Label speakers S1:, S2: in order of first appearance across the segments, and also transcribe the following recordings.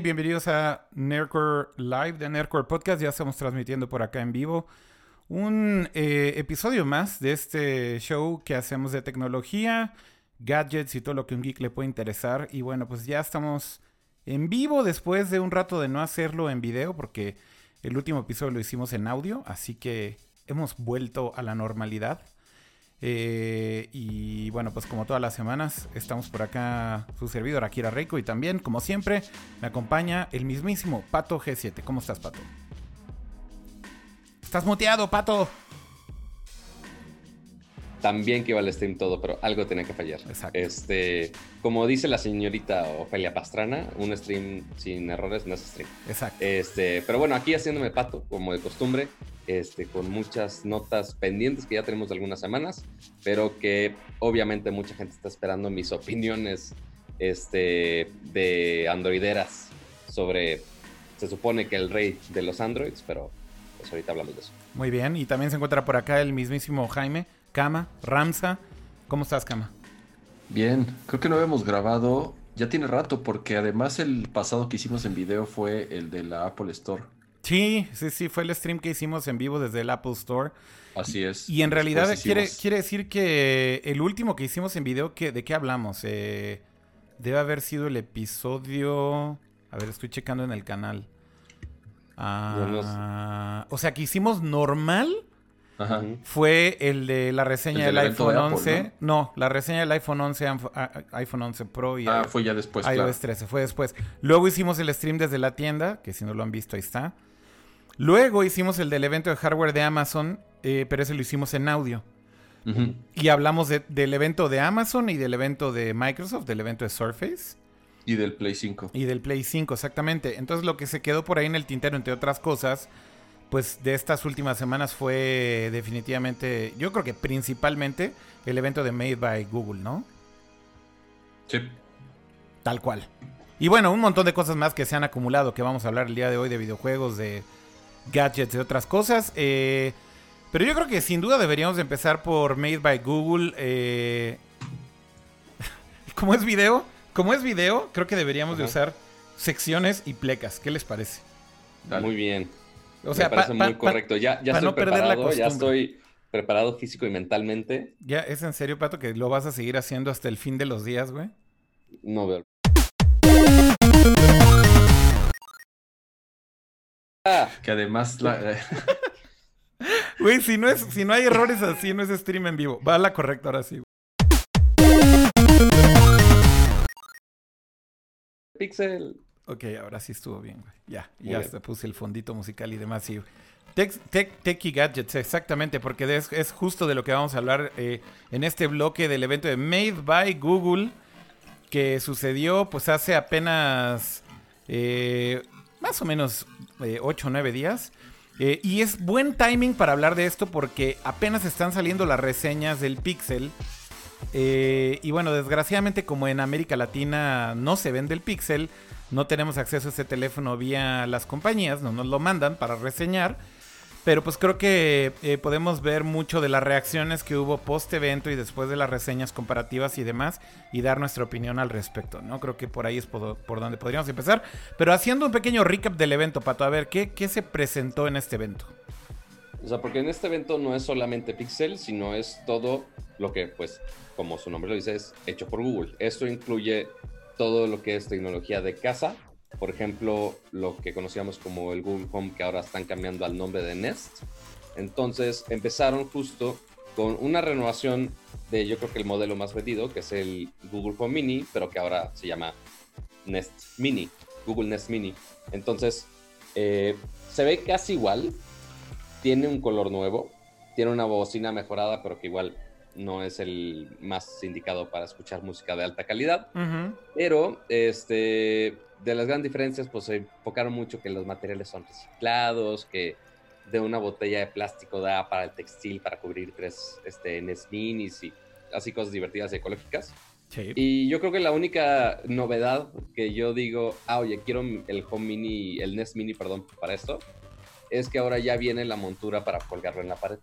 S1: Bienvenidos a Nerdcore Live de Nerdcore Podcast. Ya estamos transmitiendo por acá en vivo un eh, episodio más de este show que hacemos de tecnología, gadgets y todo lo que un geek le puede interesar. Y bueno, pues ya estamos en vivo después de un rato de no hacerlo en video porque el último episodio lo hicimos en audio, así que hemos vuelto a la normalidad. Eh, y bueno, pues como todas las semanas, estamos por acá su servidor Akira Reiko y también, como siempre, me acompaña el mismísimo Pato G7. ¿Cómo estás, Pato? Estás muteado, Pato.
S2: También que iba al stream todo, pero algo tenía que fallar.
S1: Exacto.
S2: Este, como dice la señorita Ofelia Pastrana, un stream sin errores no es stream.
S1: Exacto.
S2: Este, pero bueno, aquí haciéndome pato, como de costumbre, este, con muchas notas pendientes que ya tenemos de algunas semanas, pero que obviamente mucha gente está esperando mis opiniones este, de androideras sobre, se supone que el rey de los androids, pero pues ahorita hablamos de eso.
S1: Muy bien, y también se encuentra por acá el mismísimo Jaime, Kama, Ramsa. ¿Cómo estás, Kama?
S3: Bien, creo que no habíamos grabado, ya tiene rato, porque además el pasado que hicimos en video fue el de la Apple Store.
S1: Sí, sí, sí, fue el stream que hicimos en vivo desde el Apple Store.
S3: Así es.
S1: Y en realidad quiere, quiere decir que el último que hicimos en video, que, ¿de qué hablamos? Eh, debe haber sido el episodio... A ver, estoy checando en el canal. Ah, o sea, que hicimos normal
S3: Ajá.
S1: Fue el de la reseña
S3: El
S1: del iPhone
S3: de Apple,
S1: 11. ¿no? la reseña del iPhone 11, anf- a- a- iPhone 11 Pro y
S3: Ah, fue ya después,
S1: iOS
S3: claro.
S1: 13, fue después. Luego hicimos el stream desde la tienda, que si no lo han visto ahí está. Luego hicimos el del evento de hardware de Amazon, eh, pero ese lo hicimos en audio. Y hablamos de- del evento de Amazon y del evento de Microsoft, del evento de Surface
S3: Y del Play 5.
S1: y del Play 5, exactamente. Entonces lo que se quedó por ahí en el tintero, entre otras cosas, pues de estas últimas semanas fue definitivamente, yo creo que principalmente el evento de Made by Google, ¿no?
S3: Sí.
S1: Tal cual. Y bueno, un montón de cosas más que se han acumulado, que vamos a hablar el día de hoy de videojuegos, de gadgets, de otras cosas. Eh, pero yo creo que sin duda deberíamos de empezar por Made by Google. eh, como es video, como es video, creo que deberíamos de usar secciones y plecas. ¿Qué les parece?
S3: Dale.
S2: Muy bien.
S1: O sea,
S2: Me parece
S1: pa- pa-
S2: muy
S1: pa-
S2: correcto. Ya, ya
S1: pa
S2: estoy
S1: no perder la
S2: preparado, ya
S1: costumbre.
S2: estoy preparado físico y mentalmente.
S1: ya es en serio, Pato, que lo vas a seguir haciendo hasta el fin de los días, güey.
S2: No veo.
S3: Que además la-
S1: Güey, si no es, si no hay errores así, no es stream en vivo. Va a la correcta ahora sí.
S2: Pixel.
S1: Ok, ahora sí estuvo bien, güey. Ya,
S2: Muy
S1: ya
S2: bien.
S1: hasta puse el fondito musical y demás. Y... Tech, tech, tech y gadgets, exactamente, porque es justo de lo que vamos a hablar eh, en este bloque del evento de Made by Google, que sucedió pues hace apenas eh, más o menos 8 o 9 días. Eh, y es buen timing para hablar de esto porque apenas están saliendo las reseñas del Pixel. Eh, y bueno, desgraciadamente como en América Latina no se vende el Pixel, no tenemos acceso a ese teléfono vía las compañías, no nos lo mandan para reseñar. Pero pues creo que eh, podemos ver mucho de las reacciones que hubo post evento y después de las reseñas comparativas y demás y dar nuestra opinión al respecto, ¿no? Creo que por ahí es por, donde podríamos empezar. Pero haciendo un pequeño recap del evento, Pato, a ver, ¿qué, qué se presentó en este evento?
S2: O sea, porque en este evento no es solamente Pixel, sino es todo lo que, pues, como su nombre lo dice, es hecho por Google. Esto incluye todo lo que es tecnología de casa. Por ejemplo, lo que conocíamos como el Google Home, que ahora están cambiando al nombre de Nest. Entonces, empezaron justo con una renovación de, yo creo que el modelo más vendido, que es el Google Home Mini, pero que ahora se llama Nest Mini, Google Nest Mini. Entonces, eh, se ve casi igual, tiene un color nuevo, tiene una bocina mejorada, pero que igual no es el más indicado para escuchar música de alta calidad. Pero este, de las grandes diferencias, pues se enfocaron mucho que los materiales son reciclados, que de una botella de plástico da para el textil, para cubrir tres este, NES minis y así cosas divertidas y ecológicas.
S1: Sí.
S2: Y yo creo que la única novedad que yo digo, ah, oye, quiero el Home Mini, el NES Mini, perdón, para esto, es que ahora ya viene la montura para colgarlo en la pared.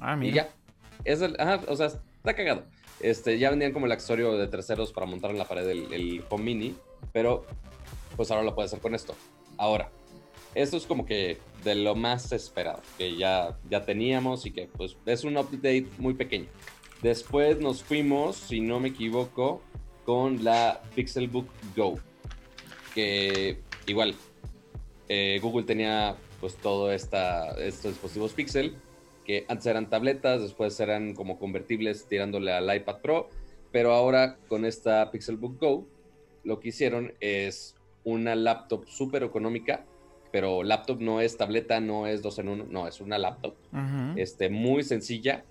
S1: Ah,
S2: Y
S1: mira.
S2: ya. Es el, ajá, o sea, está cagado. Este, ya vendían como el accesorio de terceros para montar en la pared el, el Home Mini, pero pues ahora lo puede hacer con esto. Ahora, esto es como que de lo más esperado, que ya, ya teníamos y que pues es un update muy pequeño. Después nos fuimos, si no me equivoco, con la Pixelbook Go, que igual eh, Google tenía pues todo esta, estos dispositivos Pixel, que antes eran tabletas, después eran como convertibles tirándole al iPad Pro, pero ahora con esta Pixelbook Go, lo que hicieron es una laptop súper económica, pero laptop no es tableta, no es dos en uno, no, es una laptop este, muy sencilla,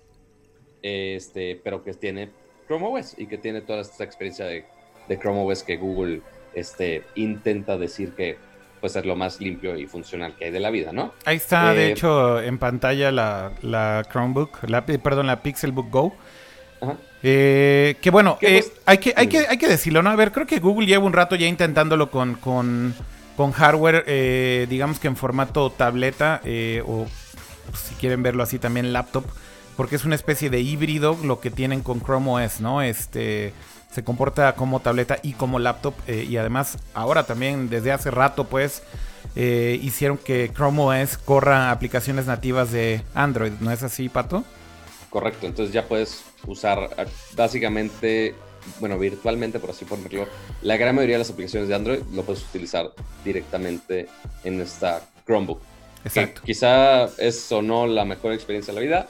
S2: este, pero que tiene Chrome OS y que tiene toda esta experiencia de, de Chrome OS que Google este, intenta decir que pues es lo más limpio y funcional que hay de la vida, ¿no?
S1: Ahí está, de eh, hecho, en pantalla la, la Chromebook, la, perdón, la Pixelbook Go. Eh, que bueno, eh, hay, que, hay, que, hay que decirlo, ¿no? A ver, creo que Google lleva un rato ya intentándolo con, con, con hardware, digamos que en formato tableta, o si quieren verlo así también laptop, porque es una especie de híbrido lo que tienen con Chrome OS, ¿no? Este se comporta como tableta y como laptop. Eh, y además, ahora también, desde hace rato, pues, eh, hicieron que Chrome OS corra aplicaciones nativas de Android. ¿No es así, Pato?
S2: Correcto, entonces ya puedes usar ah, básicamente, bueno, virtualmente, por así ponerlo, la gran mayoría de las aplicaciones de Android lo puedes utilizar directamente en esta Chromebook. Exacto. quizá es o no la mejor experiencia de la vida,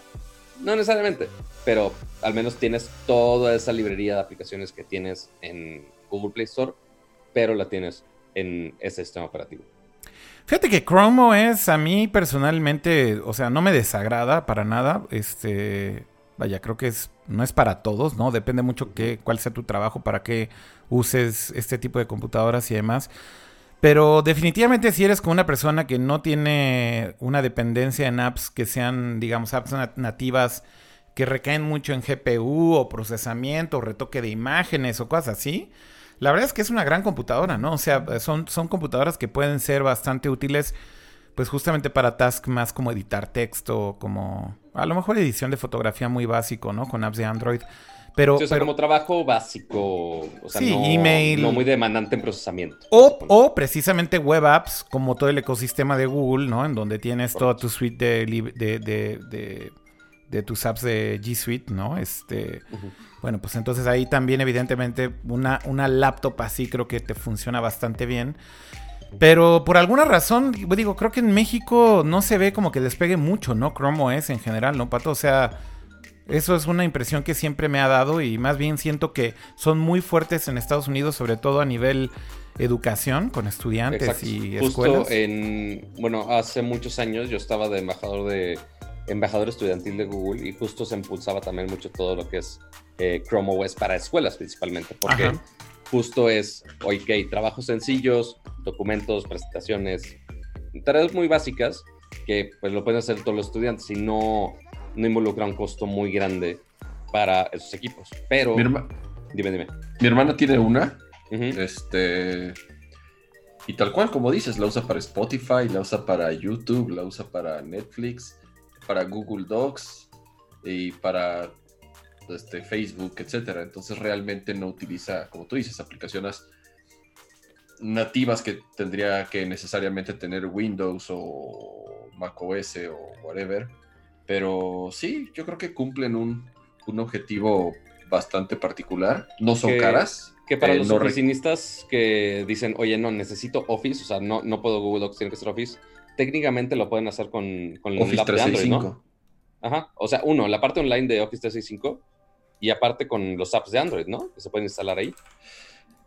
S2: no necesariamente, pero al menos tienes toda esa librería de aplicaciones que tienes en Google Play Store, pero la tienes en ese sistema operativo.
S1: Fíjate que Chrome OS a mí personalmente, o sea, no me desagrada para nada. Este, vaya, creo que es no es para todos, ¿no? Depende mucho qué cuál sea tu trabajo para que uses este tipo de computadoras y demás. Pero definitivamente si eres como una persona que no tiene una dependencia en apps que sean, digamos, apps nativas que recaen mucho en GPU o procesamiento o retoque de imágenes o cosas así, la verdad es que es una gran computadora, ¿no? O sea, son, son computadoras que pueden ser bastante útiles, pues justamente para tasks más como editar texto, como a lo mejor edición de fotografía muy básico, ¿no? Con apps de Android. Pero,
S2: o sea, como trabajo básico, o sea, no, email. no muy demandante en procesamiento.
S1: O, o, precisamente web apps, como todo el ecosistema de Google, ¿no? En donde tienes toda tu suite de, de, de, tus apps de G Suite, ¿no? Este, Bueno, pues entonces ahí también evidentemente una, una laptop así creo que te funciona bastante bien. Pero por alguna razón, digo, creo que en México no se ve como que despegue mucho, ¿no? Chrome OS en general, ¿no, Pato? O sea, eso es una impresión que siempre me ha dado y más bien siento que son muy fuertes en Estados Unidos, sobre todo a nivel educación con estudiantes y
S2: Justo en bueno, hace muchos años yo estaba de embajador de embajador estudiantil de Google y justo se impulsaba también mucho todo lo que es eh, Chrome OS para escuelas principalmente, porque justo es, ok, trabajos sencillos, documentos, presentaciones, tareas muy básicas que pues lo pueden hacer todos los estudiantes y no no involucra un costo muy grande para esos equipos. Pero. dime, dime.
S3: Mi hermana tiene una. Este. Y tal cual, como dices, la usa para Spotify, la usa para YouTube, la usa para Netflix, para Google Docs y para este, Facebook, etcétera. Entonces realmente no utiliza, como tú dices, aplicaciones nativas que tendría que necesariamente tener Windows o macOS o whatever pero sí, yo creo que cumplen un, objetivo bastante particular. No son caras.
S2: Que para eh, los oficinistas que dicen, oye, no, necesito Office, o sea, no, no puedo Google Docs, tiene que ser Office, técnicamente lo pueden hacer con, con
S3: Office la 365. De Android,
S2: ¿no? Ajá, o sea, uno, la parte online de Office 365 y aparte con los apps de Android, ¿no? Que se pueden instalar ahí.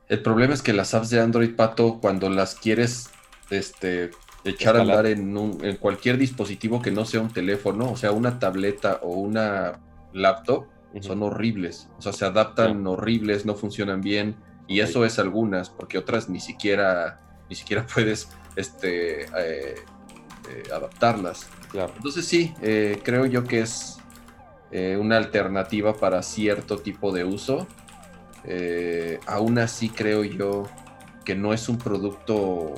S3: El problema es que las apps de Android, Pato, cuando las quieres este, echar a andar en, en, cualquier dispositivo que no sea un teléfono, o sea, una tableta o una laptop, son horribles. O sea, se adaptan horribles, no funcionan bien. Y eso es algunas, porque otras ni siquiera, ni siquiera puedes este, eh, eh, adaptarlas. Entonces sí, eh, creo yo que es una alternativa para cierto tipo de uso. aún así creo yo que no es un producto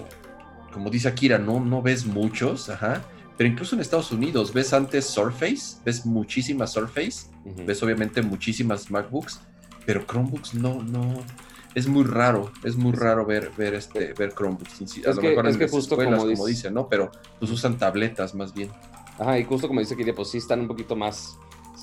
S3: como dice Akira, no, no ves muchos, ajá. Pero incluso en Estados Unidos ves antes Surface, ves muchísimas Surface, ves obviamente muchísimas MacBooks, pero Chromebooks no, no. es muy raro, es muy raro ver, ver este, ver Chromebooks. A
S2: es
S3: lo
S2: que,
S3: mejor
S2: es
S3: en
S2: que justo
S3: escuelas,
S2: como,
S3: como,
S2: dice-
S3: dicen, ¿no? Pero pues usan tabletas más bien.
S2: Ajá, y justo como dice Kiria, pues sí están un poquito más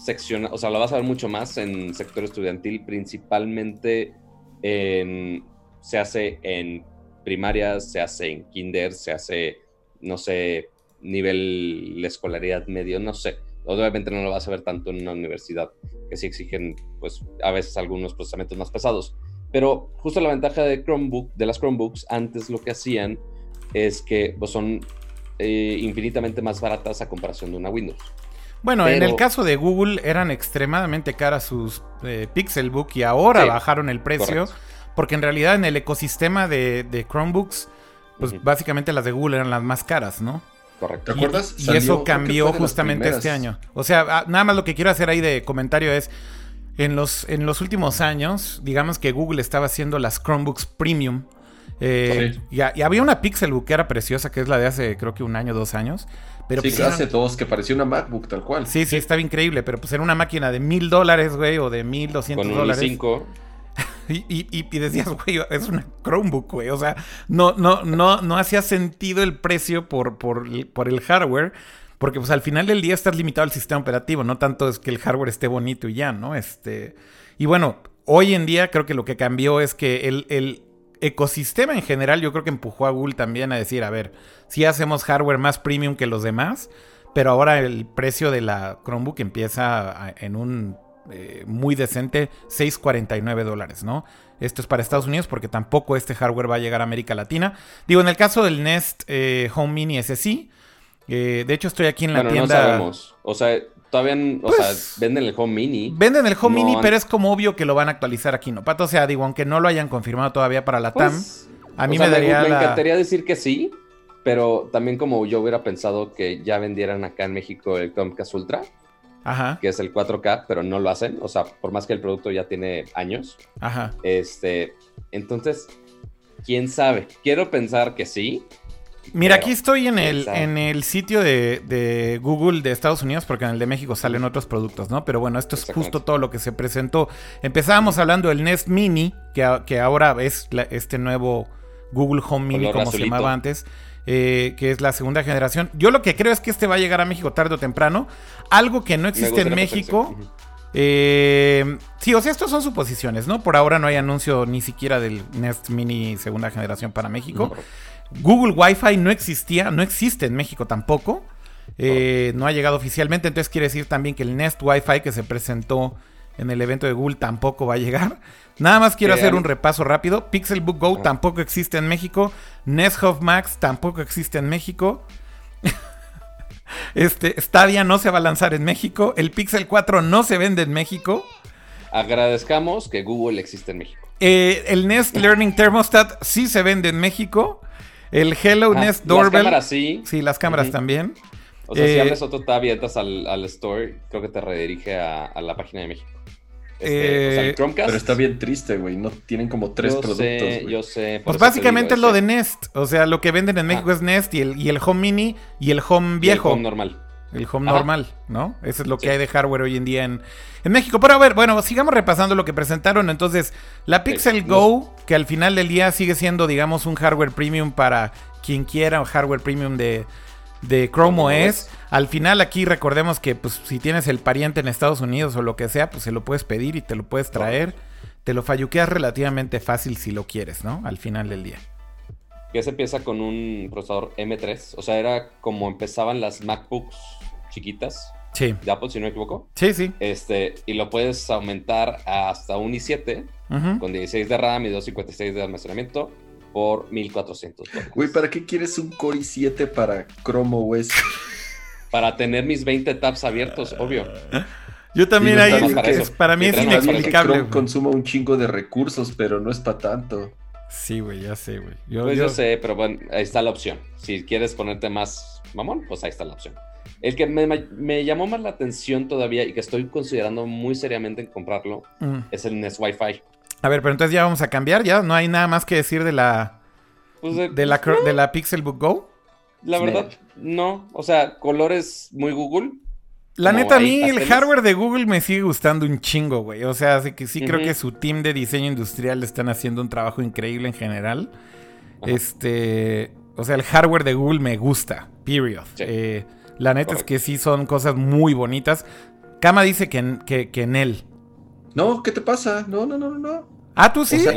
S2: seccionados, o sea, lo vas a ver mucho más en sector estudiantil, principalmente en, se hace en primarias, se hace en kinder, se hace, no sé, nivel de escolaridad medio, no sé. Obviamente no lo vas a ver tanto en una universidad, que sí exigen, pues, a veces algunos procesamientos más pesados. Pero justo la ventaja de Chromebook, de las Chromebooks, antes lo que hacían es que pues, son eh, infinitamente más baratas a comparación de una Windows.
S1: Bueno, en el caso de Google eran extremadamente caras sus eh, Pixelbook y ahora
S2: Sí,
S1: bajaron el precio.
S2: correcto.
S1: Porque en realidad en el ecosistema de, de Chromebooks, pues básicamente las de Google eran las más caras, ¿no?
S2: Correcto.
S3: ¿Te acuerdas?
S1: Y,
S3: Salió,
S1: eso cambió justamente este año. O sea, ah, nada más lo que quiero hacer ahí de comentario es, en los, en los últimos años, digamos que Google estaba haciendo las Chromebooks Premium. eh,
S3: Sí.
S1: y, y había una Pixelbook que era preciosa, que es la de hace creo que un año, dos años. Pero
S3: sí,
S1: pues
S3: que
S1: eran-
S3: hace dos, que parecía una MacBook tal cual.
S1: Sí, sí, estaba increíble, pero pues era una máquina de mil dólares, güey, o de mil doscientos
S2: Con un
S1: dólares.
S2: i5.
S1: Y, y- y- y decías, güey, es una Chromebook, güey. O sea, no, no, no, no hacía sentido el precio por, por, por el hardware. Porque pues al final del día estás limitado al sistema operativo, no tanto es que el hardware esté bonito y ya, ¿no? Este. Y bueno, hoy en día creo que lo que cambió es que el, el ecosistema en general, yo creo que empujó a Google también a decir, a ver, sí hacemos hardware más premium que los demás, pero ahora el precio de la Chromebook empieza a- en un eh, muy decente 6.49 dólares, ¿no? Esto es para Estados Unidos porque tampoco este hardware va a llegar a América Latina. Digo, en el caso del Nest eh, Home Mini ese sí. eh, de hecho, estoy aquí en la
S2: Bueno,
S1: tienda.
S2: no sabemos. O sea, todavía, o
S1: Pues,
S2: sea, venden el Home Mini.
S1: Venden el Home
S2: No
S1: Mini, pero es como obvio que lo van a actualizar aquí, ¿no? Pato, o sea, digo, aunque no lo hayan confirmado todavía para la TAM,
S2: Pues,
S1: a
S2: o
S1: mí
S2: sea,
S1: me daría
S2: me
S1: la...
S2: encantaría decir que sí, pero también como yo hubiera pensado que ya vendieran acá en México el Chromecast Ultra,
S1: Ajá,
S2: que es el 4K, pero no lo hacen. O sea, por más que el producto ya tiene años.
S1: ajá.
S2: Este, entonces, quién sabe. Quiero pensar que sí.
S1: Mira, aquí estoy en el, en el sitio de, de Google de Estados Unidos, porque en el de México salen otros productos, ¿no? Pero bueno, esto es justo todo lo que se presentó. Empezábamos hablando del Nest Mini, que, que ahora es la- este nuevo Google Home Mini,
S2: Color
S1: como se llamaba antes, eh, que es la segunda generación. Yo lo que creo es que este va a llegar a México tarde o temprano. Algo que no
S2: Me
S1: existe en México. Eh, sí, o sea, estos son suposiciones, ¿no? Por ahora no hay anuncio ni siquiera del Nest Mini segunda generación para México. Google Wi-Fi no existía, no existe en México tampoco. Eh, no ha llegado oficialmente, entonces quiere decir también que el Nest Wi-Fi que se presentó en el evento de Google tampoco va a llegar. Nada más quiero hacer un repaso rápido. Pixelbook Go
S2: Ah.
S1: tampoco existe en México. Nest Hub Max tampoco existe en México. Este, Stadia no se va a lanzar en México. El Pixel 4 no se vende en México.
S2: Agradezcamos que Google existe en México.
S1: Eh, el Nest Learning Thermostat sí se vende en México. El Hello
S2: Ah,
S1: Nest
S2: Las
S1: Doorbell.
S2: cámaras sí.
S1: Sí, las cámaras también.
S2: O sea, si
S1: Eh,
S2: abres otro tab y entras al, al store, creo que te redirige a, a la página de México. Este, o sea,
S1: Eh,
S2: el Chromecast.
S3: Pero está bien triste, güey. No tienen como tres
S2: yo
S3: productos.
S2: Sé, yo sé.
S1: Pues básicamente es lo de Nest. O sea, lo que venden en México
S2: Ah.
S1: es Nest y el, y el Home Mini y el Home
S2: y el
S1: viejo.
S2: Home normal.
S1: El home
S2: Ajá.
S1: normal, ¿no? Eso es lo que hay de hardware hoy en día en, en México. Pero a ver, bueno, sigamos repasando lo que presentaron. Entonces, la Pixel Go, que al final del día sigue siendo, digamos, un hardware premium para quien quiera, un hardware premium de, de Chrome
S2: Chrome
S1: OS. Al final aquí recordemos que pues si tienes el pariente en Estados Unidos o lo que sea, pues se lo puedes pedir y te lo puedes traer. Te lo falluqueas relativamente fácil si lo quieres, ¿no? Al final del día.
S2: Que se empieza con un procesador M3. O sea, era como empezaban las MacBooks chiquitas
S1: Sí,
S2: de Apple, si no me equivoco.
S1: sí, sí.
S2: Este, y lo puedes aumentar hasta un i7
S1: Ujú.
S2: con 16 de RAM y 256 de almacenamiento por 1400 dólares.
S3: Güey, ¿para qué quieres un Core i7 para Chrome OS?
S2: Para tener mis 20 tabs abiertos, obvio.
S1: Yo también ahí,
S3: bien
S1: es-
S3: que-
S1: es- para mí es inexplicable.
S3: Chrome consuma un chingo de recursos, pero no es para tanto.
S1: Sí, güey, ya sé, güey. Yo,
S2: Pues
S1: yo-
S2: yo sé, pero bueno, ahí está la opción. Si quieres ponerte más mamón, pues ahí está la opción. El que me, me llamó más la atención todavía y que estoy considerando muy seriamente en comprarlo
S1: Mm.
S2: es el Nest Wi-Fi.
S1: A ver, pero entonces ya vamos a cambiar, ya no hay nada más que decir de la
S2: Pues de,
S1: de la cr- de la Pixelbook Go.
S2: la verdad, no. O sea, colores muy Google,
S1: La neta, a mí el
S2: pasteles.
S1: hardware de Google me sigue gustando un chingo, güey. O sea, así que sí creo que su team de diseño industrial están haciendo un trabajo increíble en general.
S2: Ajá.
S1: Este, o sea, el hardware de Google me gusta, period.
S2: Sí.
S1: Eh, la neta
S2: Correcto.
S1: es que sí son cosas muy bonitas. Kama dice que en, que, que en él.
S3: No, ¿qué te pasa? No, no, no, no.
S1: Ah, tú sí.
S3: O sea,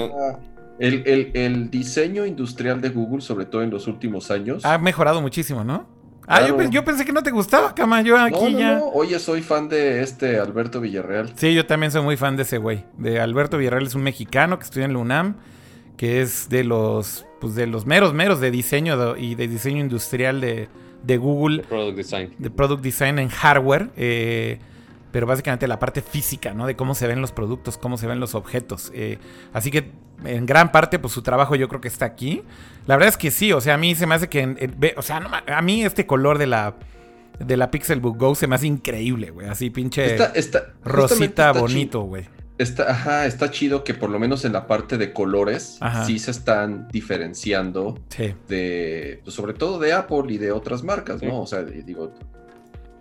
S3: el, el- el diseño industrial de Google, sobre todo en los últimos años.
S1: ha mejorado muchísimo, ¿no? Ah, yo,
S3: Claro.
S1: yo pensé que no te gustaba, Kama. Yo aquí
S3: no, no,
S1: ya.
S3: no. Oye, soy fan de este Alberto Villarreal.
S1: Sí, yo también soy muy fan de ese güey. De Alberto Villarreal es un mexicano que estudia en la UNAM, que es de los, pues de los meros meros de diseño y de diseño industrial de, de Google,
S2: de Product Design.
S1: de product design en hardware, eh, pero básicamente la parte física, ¿no? De cómo se ven los productos, cómo se ven los objetos. eh, así que en gran parte, pues su trabajo yo creo que está aquí. La verdad es que sí, o sea, a mí se me hace que, en- en- ve- o sea, no a mí este color de la de la Pixelbook Go se me hace increíble, güey, así pinche
S3: Está, está,
S1: rosita
S3: está
S1: bonito, güey.
S3: Está, ajá, está chido que por lo menos en la parte de colores
S1: Ajá.
S3: sí se están diferenciando
S1: Sí.
S3: de, pues, sobre todo de Apple y de otras marcas,
S2: Sí.
S3: ¿no? O sea, digo,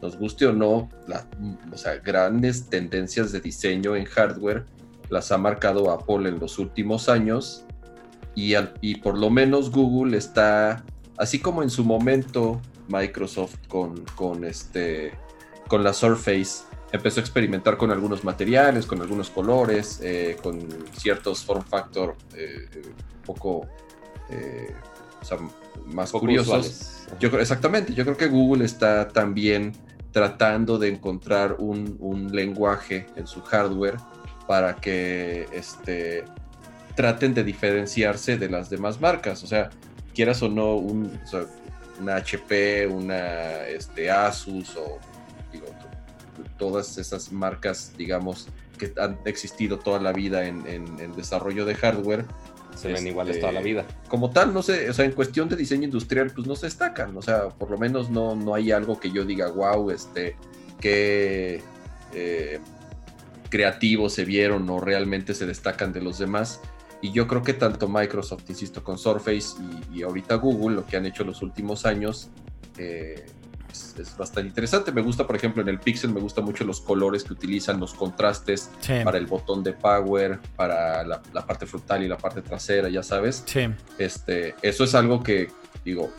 S3: nos guste o no, la- o sea, grandes tendencias de diseño en hardware las ha marcado Apple en los últimos años y, al- y por lo menos Google está, así como en su momento Microsoft con, con, este, con la Surface empezó a experimentar con algunos materiales, con algunos colores, eh, con ciertos form factor eh, un poco eh, o sea, más
S2: Poco
S3: curiosos.
S2: usuales.
S3: Yo creo, exactamente, yo creo que Google está también tratando de encontrar un, un lenguaje en su hardware para que este, traten de diferenciarse de las demás marcas. O sea, quieras o no, un, o sea, una HP, una este, Asus o todas esas marcas, digamos, que han existido toda la vida en, en- en desarrollo de hardware,
S2: Se ven
S3: este,
S2: iguales toda la vida.
S3: como tal, no sé, o sea, en cuestión de diseño industrial, pues no se destacan, o sea, por lo menos no, no hay algo que yo diga, wow, este, qué eh, creativos se vieron o realmente se destacan de los demás. Y yo creo que tanto Microsoft, insisto, con Surface y, y ahorita Google, lo que han hecho los últimos años, eh, es, es bastante interesante. Me gusta, por ejemplo, en el Pixel, me gustan mucho los colores que utilizan, los contrastes
S1: Sí.
S3: para el botón de power, para la, la parte frontal y la parte trasera, ya sabes.
S1: Sí.
S3: Este, eso es algo que, digo,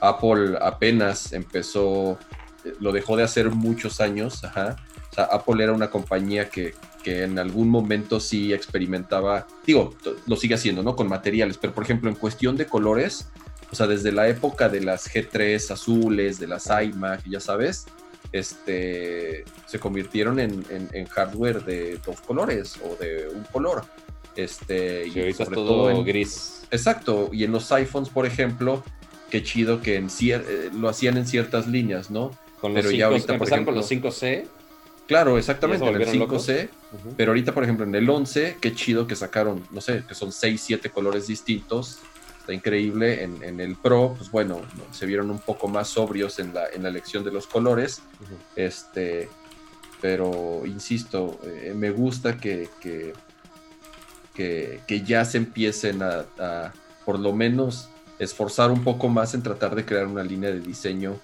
S3: Apple apenas empezó, eh, lo dejó de hacer muchos años, ajá. O sea, Apple era una compañía que, que en algún momento sí experimentaba, digo, lo sigue haciendo, ¿no? Con materiales, pero por ejemplo, en cuestión de colores, o sea, desde la época de las G3 azules, de las iMac, ya sabes, este, se convirtieron en, en- en hardware de dos colores o de un color. Este,
S2: Sí, ahorita es
S3: sobre
S2: todo
S3: en-
S2: gris.
S3: Exacto, y en los iPhones, por ejemplo, qué chido que en eh, lo hacían en ciertas líneas, ¿no?
S2: Con los
S3: pero ya
S2: cinco-
S3: ahorita, por
S2: empezaron con
S3: ejemplo-
S2: los 5C.
S3: Claro, exactamente,
S2: ¿Ya se
S3: en el
S2: volvieron
S3: 5C,
S2: Ujú.
S3: pero ahorita, por ejemplo, en el 11, qué chido que sacaron, no sé, que son 6, 7 colores distintos, está increíble. En, en el Pro, pues bueno, ¿no? se vieron un poco más sobrios en la, en la elección de los colores, este, pero insisto, eh, me gusta que, que, que, que ya se empiecen a, a, por lo menos, esforzar un poco más en tratar de crear una línea de diseño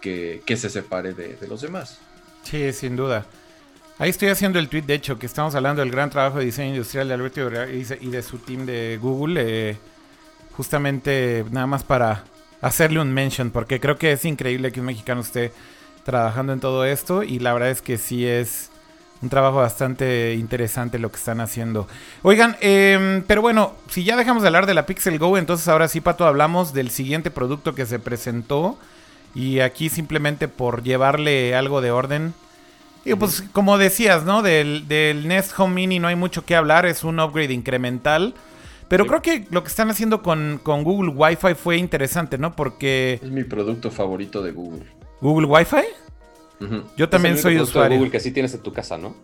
S3: que, que se separe de, de los demás.
S1: Sí, sin duda. Ahí estoy haciendo el tweet, de hecho, que estamos hablando del gran trabajo de diseño industrial de Alberto Villarreal y de- y de su team de Google. eh, justamente nada más para hacerle un mention, porque creo que es increíble que un mexicano esté trabajando en todo esto y la verdad es que sí es un trabajo bastante interesante lo que están haciendo. Oigan, em, pero bueno, si ya dejamos de hablar de la Pixel Go, entonces ahora sí, Pato, hablamos del siguiente producto que se presentó. Y aquí simplemente por llevarle algo de orden. Y pues como decías, ¿no? Del, del Nest Home Mini no hay mucho que hablar, es un upgrade incremental. Pero
S2: Sí.
S1: creo que lo que están haciendo con, con Google Wi-Fi fue interesante, ¿no? Porque
S3: Es mi producto favorito de Google.
S1: Google Wi-Fi, yo también
S2: Es el
S1: soy
S2: producto de
S1: usuario.
S2: Google que sí tienes en tu casa, ¿no?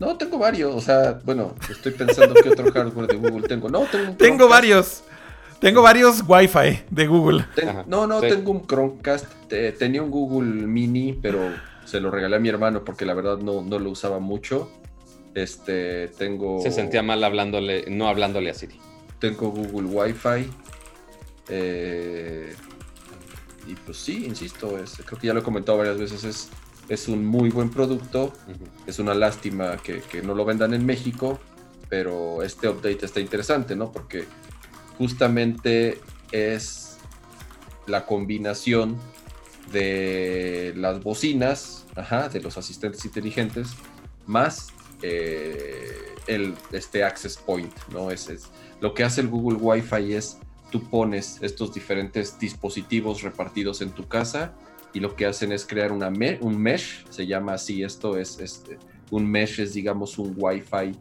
S3: No, tengo varios. O sea, bueno, estoy pensando qué otro hardware de Google tengo. No, tengo un
S1: Tengo varios. Tengo varios Wi-Fi de Google.
S3: Ten- no, no,
S2: sí.
S3: tengo un Chromecast. Te- tenía un Google Mini, pero se lo regalé a mi hermano porque la verdad no, no lo usaba mucho. Este, tengo.
S2: Se sentía mal hablándole, no hablándole a Siri.
S3: Tengo Google Wi-Fi. eh, y pues sí, insisto, es- creo que ya lo he comentado varias veces. Es es un muy buen producto. Es una lástima que, que no lo vendan en México, pero este update está interesante, ¿no? Porque justamente es la combinación de las bocinas, ajá, de los asistentes inteligentes, más eh, el, este access point, ¿no? Es, es, lo que hace el Google Wi-Fi es tú pones estos diferentes dispositivos repartidos en tu casa y lo que hacen es crear una un mesh, se llama así esto, es, este un mesh es digamos un Wi-Fi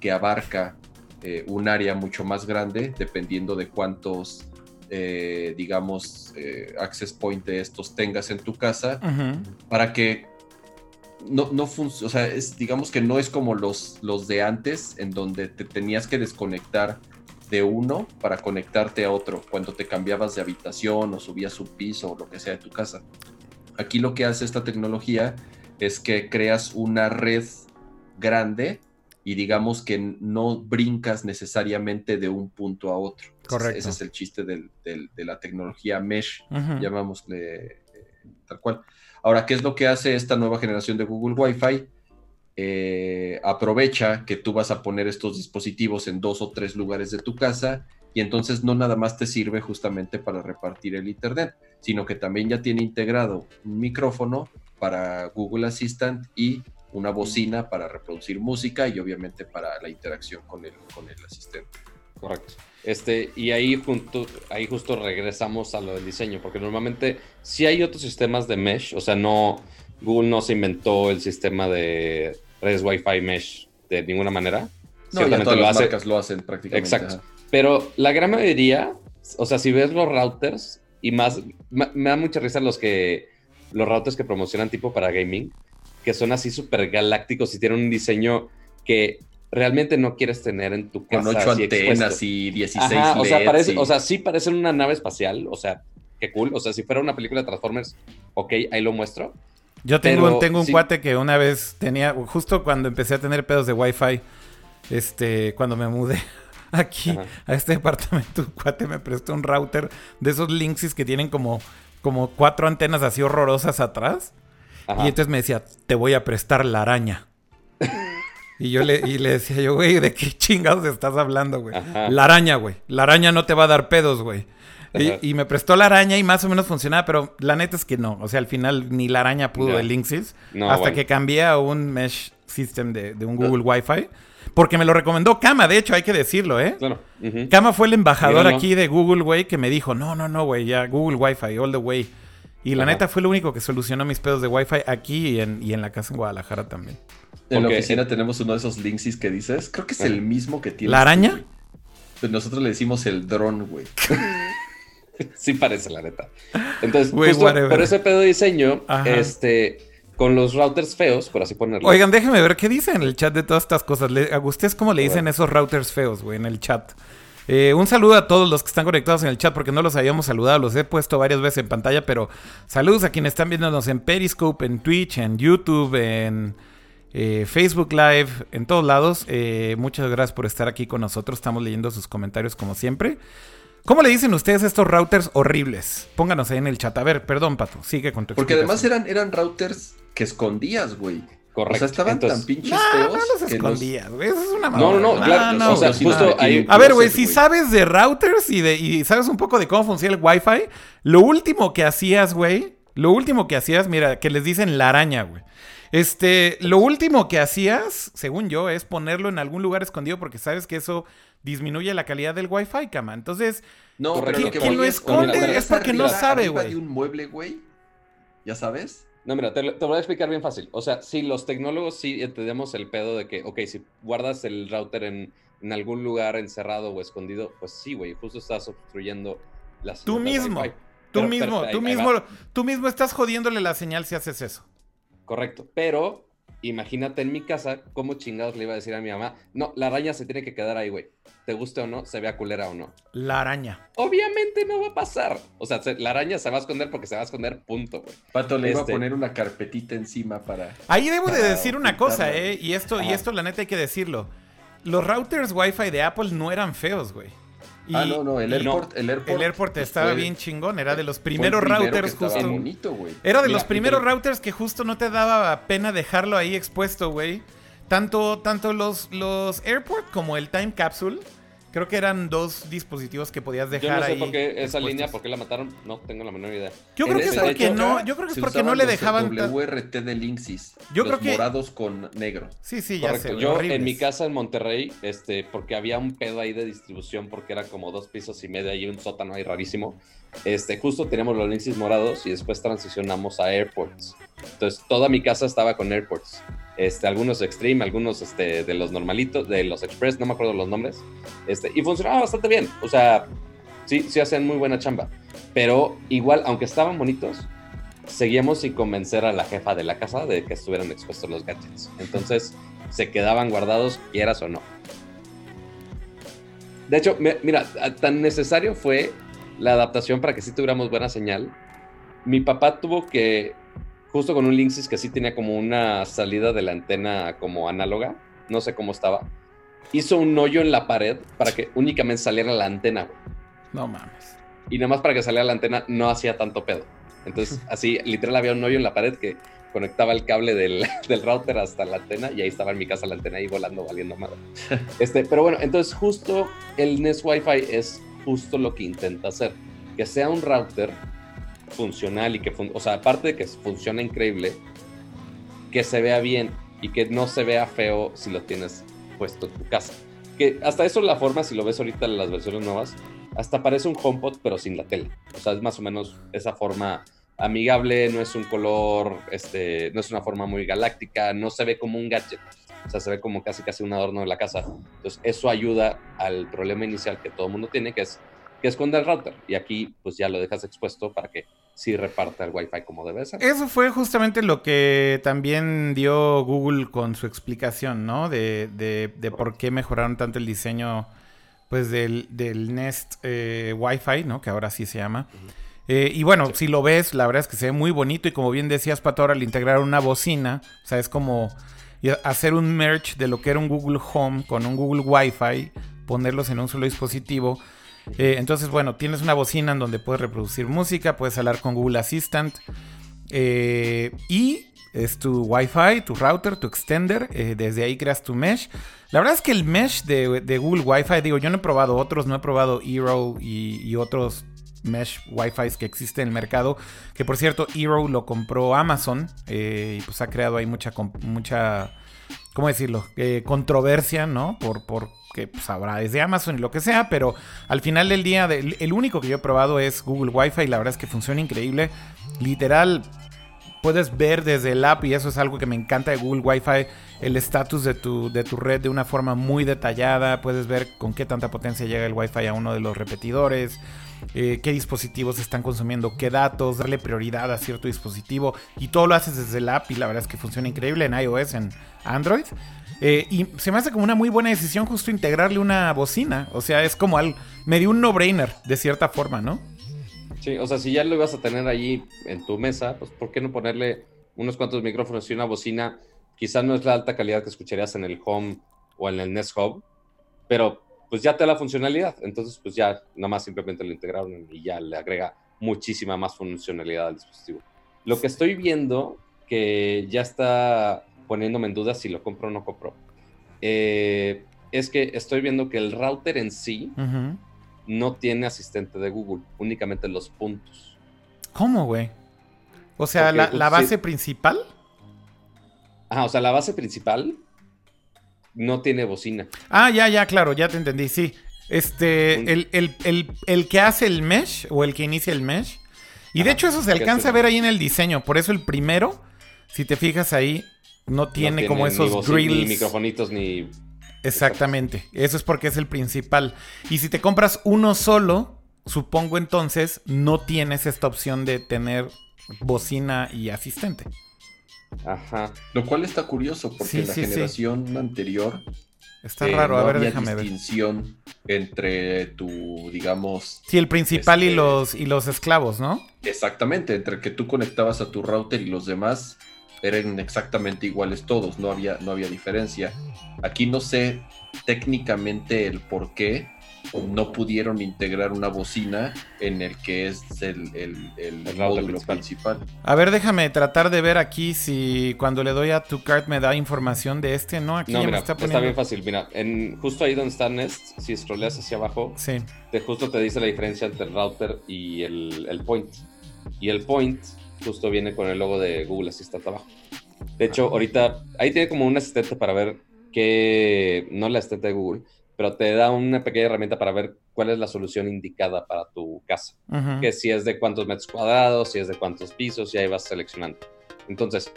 S3: que abarca eh, un área mucho más grande dependiendo de cuántos eh, digamos, eh, access point de estos tengas en tu casa para que no, no funcione, o sea, es, digamos que no es como los, los de antes en donde te tenías que desconectar de uno para conectarte a otro cuando te cambiabas de habitación o subías un piso o lo que sea de tu casa. Aquí lo que hace esta tecnología es que creas una red grande y digamos que no brincas necesariamente de un punto a otro. Correcto. Ese, es el chiste de la tecnología mesh, llamámosle eh, tal cual. Ahora, ¿qué es lo que hace esta nueva generación de Google Wi-Fi? Eh, aprovecha que tú vas a poner estos dispositivos en dos o tres lugares de tu casa y entonces no nada más te sirve justamente para repartir el Internet, sino que también ya tiene integrado un micrófono para Google Assistant y una bocina para reproducir música y obviamente para la interacción con el, con el asistente.
S2: Correcto. Este, y ahí, junto, ahí justo regresamos a lo del diseño, porque normalmente si hay otros sistemas de mesh, o sea, no, Google no se inventó el sistema de redes Wi-Fi mesh de ninguna manera.
S3: No, ya todas las marcas lo hacen prácticamente.
S2: Exacto. Pero la gran mayoría, o sea, si ves los routers, y más, me da mucha risa los que, los routers que promocionan tipo para gaming, que son así súper galácticos y tienen un diseño que realmente no quieres tener en tu casa.
S3: Con ocho antenas y 16
S2: o, sea, parece, o sea, sí parecen una nave espacial, o sea, qué cool. O sea, si fuera una película de Transformers, ok, ahí lo muestro.
S1: Yo tengo, tengo un cuate que una vez tenía, justo cuando empecé a tener pedos de Wi-Fi, este, cuando me mudé aquí a este departamento, un cuate me prestó un router de esos Linksys que tienen como, como cuatro antenas así horrorosas atrás. Y entonces me decía, te voy a prestar la araña. y yo le, y le decía yo, güey, ¿de qué chingados estás hablando, güey? La araña, güey. La araña no te va a dar pedos, güey. Y, me prestó la araña y más o menos funcionaba, pero la neta es que no. O sea, al final ni la araña pudo el Linksys. hasta que cambié a un mesh system de, un Google Wi-Fi. Porque me lo recomendó Kama, de hecho, hay que decirlo, ¿eh? Claro. Kama fue el embajador aquí de Google, güey, que me dijo, no, no, no, güey, ya Google Wi-Fi, all the way. Y la neta fue lo único que solucionó mis pedos de Wi-Fi aquí y en, y en la casa en Guadalajara también.
S3: En la oficina tenemos uno de esos Linksys que dices. Creo que es el mismo que tiene.
S1: ¿La araña?
S3: Pues nosotros le decimos el dron, güey.
S2: sí parece, la neta. Entonces, justo por ese pedo de diseño, este, con los routers feos, por así ponerlo.
S1: Oigan, déjenme ver qué dice en el chat de todas estas cosas. ¿A ustedes cómo le dicen esos routers feos, güey, en el chat? Eh, un saludo a todos los que están conectados en el chat porque no los habíamos saludado, los he puesto varias veces en pantalla, pero saludos a quienes están viéndonos en Periscope, en Twitch, en YouTube, en eh, Facebook Live, en todos lados. Eh, muchas gracias por estar aquí con nosotros, estamos leyendo sus comentarios como siempre. ¿Cómo le dicen ustedes estos routers horribles? Pónganos ahí en el chat. A ver, perdón, Pato, sigue con tu
S3: Porque además eran, eran routers que escondías, güey.
S2: Correcto. O
S3: sea, estaban tan pinches feos.
S1: No, los escondías, güey. Eso es una
S2: No, no, no, claro. No, o sea, justo ahí.
S1: A ver, güey, si sabes de routers y, de, y sabes un poco de cómo funciona el Wi-Fi, lo último que hacías, güey, lo último que hacías, mira, que les dicen la araña, güey. Este, lo último que hacías, según yo, es ponerlo en algún lugar escondido porque sabes que eso disminuye la calidad del Wi-Fi, cama. Entonces,
S3: no, pero
S1: quien lo esconde es porque no sabe, güey.
S3: un mueble, güey. ¿Ya sabes?
S2: No, mira, te, lo voy a explicar bien fácil. O sea, si los tecnólogos sí entendemos el pedo de que, ok, si guardas el router en, algún lugar encerrado o escondido, pues sí, güey, justo estás obstruyendo
S1: las Tú mismo, tú mismo, tú mismo, tú mismo estás jodiéndole la señal si haces eso.
S2: Correcto, pero imagínate en mi casa cómo chingados le iba a decir a mi mamá, no, la araña se tiene que quedar ahí, güey. Te guste o no, se vea culera o no.
S1: La araña.
S2: Obviamente no va a pasar. O sea, la araña se va a esconder porque se va a esconder, punto, güey.
S3: Pato le iba a este poner una carpetita encima para.
S1: Ahí debo de decir una cosa, eh. Y esto, y esto, la neta, hay que decirlo. Los routers Wi-Fi de Apple no eran feos, güey.
S3: Ah, no, no, el Airport, el
S1: airport, el airport estaba bien chingón, era de los primeros routers justo. Bonito, era de los primeros routers que justo no te daba pena dejarlo ahí expuesto, güey. Tanto, tanto los, los Airport como el Time Capsule Creo que eran dos dispositivos que podías dejar
S2: Yo
S1: no sé
S2: por qué esa línea, por qué la mataron, no tengo la menor idea.
S1: Yo creo que es porque no, yo creo que es porque no le dejaban
S3: WRT de Linksys. Yo creo que morados con negro.
S1: Sí, sí, ya sé.
S2: Yo en mi casa en Monterrey, este, porque había un pedo ahí de distribución porque era como dos pisos y medio y un sótano ahí rarísimo. Este, justo teníamos los Linksys morados y después transicionamos a AirPorts. Entonces, toda mi casa estaba con AirPorts. Este, algunos Extreme, algunos este, de los normalitos, de los Express, no me acuerdo los nombres. Este, y funcionaba bastante bien. O sea, sí, sí hacían muy buena chamba. Pero igual, aunque estaban bonitos, seguíamos sin convencer a la jefa de la casa de que estuvieran expuestos los gadgets. Entonces, se quedaban guardados, quieras o no. De hecho, mira, tan necesario fue la adaptación para que sí tuviéramos buena señal. Mi papá tuvo que justo con un Linksys que sí tenía como una salida de la antena como análoga, no sé cómo estaba, hizo un hoyo en la pared para que únicamente saliera la antena.
S1: No mames.
S2: Y nada más para que saliera la antena no hacía tanto pedo. Entonces, así, literal había un hoyo en la pared que conectaba el cable del, del, router hasta la antena y ahí estaba en mi casa la antena ahí volando, valiendo madre. Este, pero bueno, entonces justo el Nest Wi-Fi es justo lo que intenta hacer. Que sea un router funcional y que, o sea, aparte de que funciona increíble, que se vea bien y que no se vea feo si lo tienes puesto en tu casa. Que hasta eso la forma, si lo ves ahorita en las versiones nuevas, hasta parece un HomePod pero sin la tela. O sea, es más o menos esa forma amigable, no es un color, este, no es una forma muy galáctica, no se ve como un gadget. O sea, se ve como casi casi un adorno de la casa. Entonces, eso ayuda al problema inicial que todo el mundo tiene, que es que esconde el router. Y aquí, pues ya lo dejas expuesto para que sí reparte el Wi-Fi como debe ser.
S1: Eso fue justamente lo que también dio Google con su explicación, ¿no? De, de, por qué mejoraron tanto el diseño, pues, del, del Nest eh, Wi-Fi, ¿no? Que ahora sí se llama. Eh, y bueno, si lo ves, la verdad es que se ve muy bonito y como bien decías, Pato, ahora al integrar una bocina, o sea, es como hacer un merge de lo que era un Google Home con un Google Wi-Fi, ponerlos en un solo dispositivo eh, entonces, bueno, tienes una bocina en donde puedes reproducir música, puedes hablar con Google Assistant eh, y es tu Wi-Fi, tu router, tu extender. Eh, desde ahí creas tu mesh. La verdad es que el mesh de, Google Wi-Fi, digo, yo no he probado otros, no he probado Eero y, otros mesh Wi-Fi que existen en el mercado. Que por cierto, Eero lo compró Amazon y pues ha creado ahí mucha, mucha ¿cómo decirlo? controversia, ¿no? Por, por que pues, habrá es de Amazon y lo que sea, pero al final del día, el único que yo he probado es Google Wi-Fi y la verdad es que funciona increíble. Literal, puedes ver desde el app, y eso es algo que me encanta de Google Wi-Fi, el estatus de tu, de tu red de una forma muy detallada. Puedes ver con qué tanta potencia llega el Wi-Fi a uno de los repetidores. Eh, qué dispositivos están consumiendo qué datos, darle prioridad a cierto dispositivo y todo lo haces desde el app y la verdad es que funciona increíble en iOS, en Android. Eh, y se me hace como una muy buena decisión justo integrarle una bocina. O sea, es como al, medio un no-brainer, de cierta forma, ¿no?
S2: Sí, o sea, si ya lo ibas a tener allí en tu mesa, pues ¿por qué no ponerle unos cuantos micrófonos y una bocina? Quizás no es la alta calidad que escucharías en el Home o en el Nest Hub, pero pues ya te da la funcionalidad. Entonces, pues ya nada más simplemente lo integraron y ya le agrega muchísima más funcionalidad al dispositivo. Lo que estoy viendo que ya está poniéndome en duda si lo compro o no compro, eh, es que estoy viendo que el router en sí no tiene asistente de Google, únicamente los puntos.
S1: ¿Cómo, güey? O sea, la, pues, base principal.
S2: Ajá, o sea, la base principal no tiene bocina.
S1: Ah, ya, ya, claro, ya te entendí, sí. Este, el, el, que hace el mesh o el que inicia el mesh. Y de hecho eso se alcanza a ver ahí en el diseño. Por eso el primero, si te fijas ahí, no tiene, como esos grills.
S2: Ni microfonitos ni.
S1: Exactamente. Eso es porque es el principal. Y si te compras uno solo, supongo entonces no tienes esta opción de tener bocina y asistente.
S3: Ajá. Lo cual está curioso porque en la generación anterior.
S1: Está raro, a ver,
S3: había
S1: déjame
S3: distinción entre tu, digamos.
S1: Sí, el principal y, este, los, y los esclavos, ¿no?
S3: Exactamente, entre que tú conectabas a tu router y los demás eran exactamente iguales todos, no había, no había diferencia. Aquí no sé técnicamente el por qué, no pudieron integrar una bocina en el que es el, el, módulo principal.
S1: A ver, déjame tratar de ver aquí si cuando le doy a tu card me da información de este, ¿no? Aquí
S2: no, está, bien fácil. Mira, en, justo ahí donde está Nest, si scrolleas hacia abajo,
S1: sí.
S2: te, justo te dice la diferencia entre el router y el, el point. Y el point justo viene con el logo de Google Assistant abajo. De hecho, ahorita ahí tiene como un asistente para ver qué, no la asistente de Google, pero te da una pequeña herramienta para ver cuál es la solución indicada para tu casa. Que si es de cuántos metros cuadrados, si es de cuántos pisos, y ahí vas seleccionando. Entonces,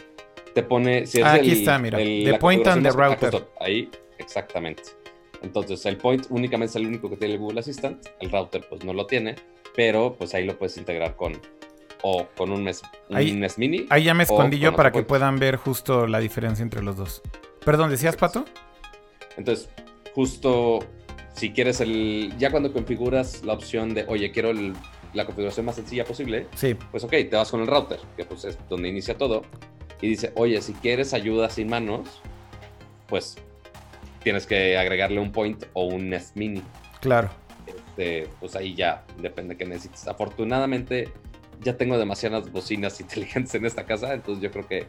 S2: te pone... Si
S1: es aquí está, mira. The point and the router.
S2: Ahí, exactamente. Entonces, el point únicamente es el único que tiene el Google Assistant. El router, pues, no lo tiene. Pero, pues, ahí lo puedes integrar con... O con un mes,
S1: ahí,
S2: Mini.
S1: Ahí ya me escondí yo para que puedan ver justo la diferencia entre los dos. Perdón, ¿decías, Pato?
S2: Entonces, justo si quieres el, ya cuando configuras la opción de, oye, quiero la configuración más sencilla posible,
S1: sí.
S2: pues ok, te vas con el router, que pues es donde inicia todo, y dice, oye, si quieres ayuda sin manos, pues tienes que agregarle un point o un Nest Mini.
S1: Claro.
S2: Este, pues ahí ya depende que necesites. Afortunadamente ya tengo demasiadas bocinas inteligentes en esta casa, entonces yo creo que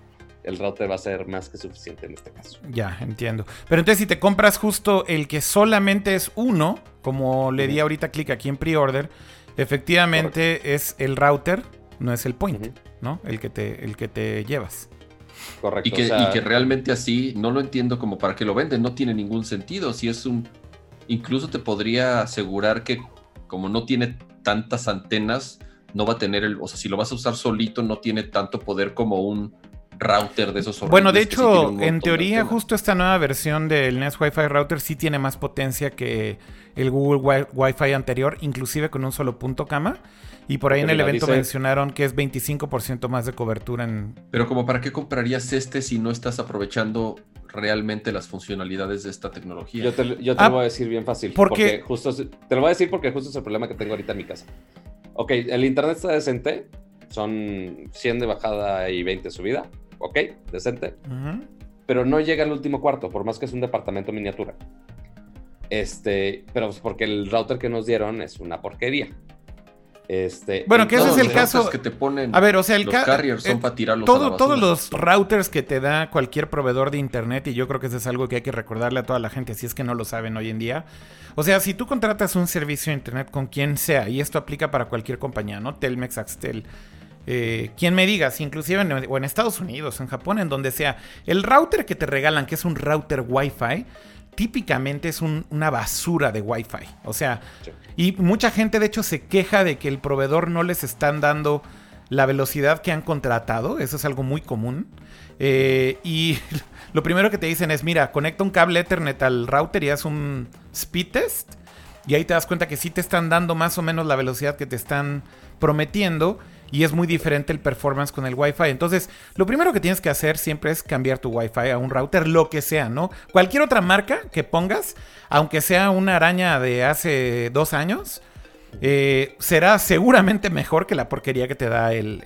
S2: el router va a ser más que suficiente en este caso.
S1: Ya, entiendo. Pero entonces si te compras justo el que solamente es uno, como le di ahorita clic aquí en pre-order, efectivamente es el router, no es el point, ¿no? El que te, el que te llevas.
S3: Correcto. Y que, y que realmente así, no lo entiendo como para qué lo venden, no tiene ningún sentido. Si es un... Incluso te podría asegurar que como no tiene tantas antenas, no va a tener el... O sea, si lo vas a usar solito, no tiene tanto poder como un router de esos
S1: Bueno, de hecho, en teoría, justo esta nueva versión del Nest Wi-Fi router sí tiene más potencia que el Google Wi-Fi anterior, inclusive con un solo punto cama. Y por ahí en el evento mencionaron que es 25% más de cobertura en...
S3: Pero como para qué comprarías este si no estás aprovechando realmente las funcionalidades de esta tecnología?
S2: Yo te, lo ah, voy a decir bien fácil. Porque justo, te lo voy a decir porque justo es el problema que tengo ahorita en mi casa. Ok, el internet está decente, son 100 de bajada y 20 de subida ok, decente, pero no llega al último cuarto, por más que es un departamento miniatura. Este, pero pues porque el router que nos dieron es una porquería. Este,
S1: bueno, que ese es el caso.
S3: Que te ponen
S1: a ver, o sea, el
S3: los carriers son eh, para tirarlos
S1: Todos los routers que te da cualquier proveedor de internet, y yo creo que eso es algo que hay que recordarle a toda la gente, si es que no lo saben hoy en día. O sea, si tú contratas un servicio de internet con quien sea, y esto aplica para cualquier compañía, ¿no? Telmex, Axtel, eh, quien me diga, si inclusive en, o en Estados Unidos, en Japón, en donde sea, el router que te regalan, que es un router Wi-Fi, típicamente es una basura de Wi-Fi. O sea, y mucha gente de hecho se queja de que el proveedor no les están dando la velocidad que han contratado. Eso es algo muy común. Eh, y lo primero que te dicen es, mira, conecta un cable Ethernet al router y haz un speed test. Y ahí te das cuenta que sí te están dando más o menos la velocidad que te están prometiendo y es muy diferente el performance con el Wi-Fi. Entonces, lo primero que tienes que hacer siempre es cambiar tu Wi-Fi a un router, lo que sea, ¿no? Cualquier otra marca que pongas, aunque sea una araña de hace dos años, eh, será seguramente mejor que la porquería que te da el,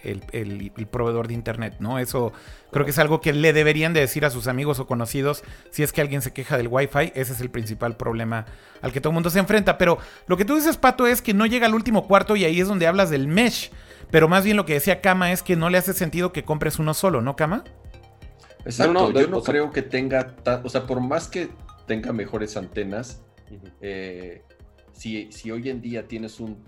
S1: proveedor de internet, ¿no? Eso creo que es algo que le deberían de decir a sus amigos o conocidos si es que alguien se queja del Wi-Fi. Ese es el principal problema al que todo el mundo se enfrenta. Pero lo que tú dices, Pato, es que no llega al último cuarto y ahí es donde hablas del mesh. Pero más bien lo que decía Kama es que no le hace sentido que compres uno solo, ¿no, Kama?
S3: Exacto, yo no creo que tenga, o sea, por más que tenga mejores antenas, eh, si, si, hoy en día tienes un,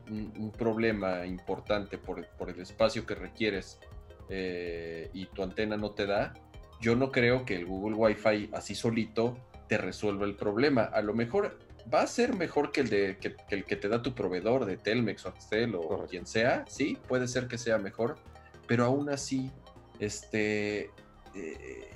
S3: problema importante por, el espacio que requieres eh, y tu antena no te da, yo no creo que el Google Wi-Fi así solito te resuelva el problema. A lo mejor va a ser mejor que el, de, que, el que te da tu proveedor de Telmex o Axtel o quien sea, sí, puede ser que sea mejor, pero aún así, este, eh,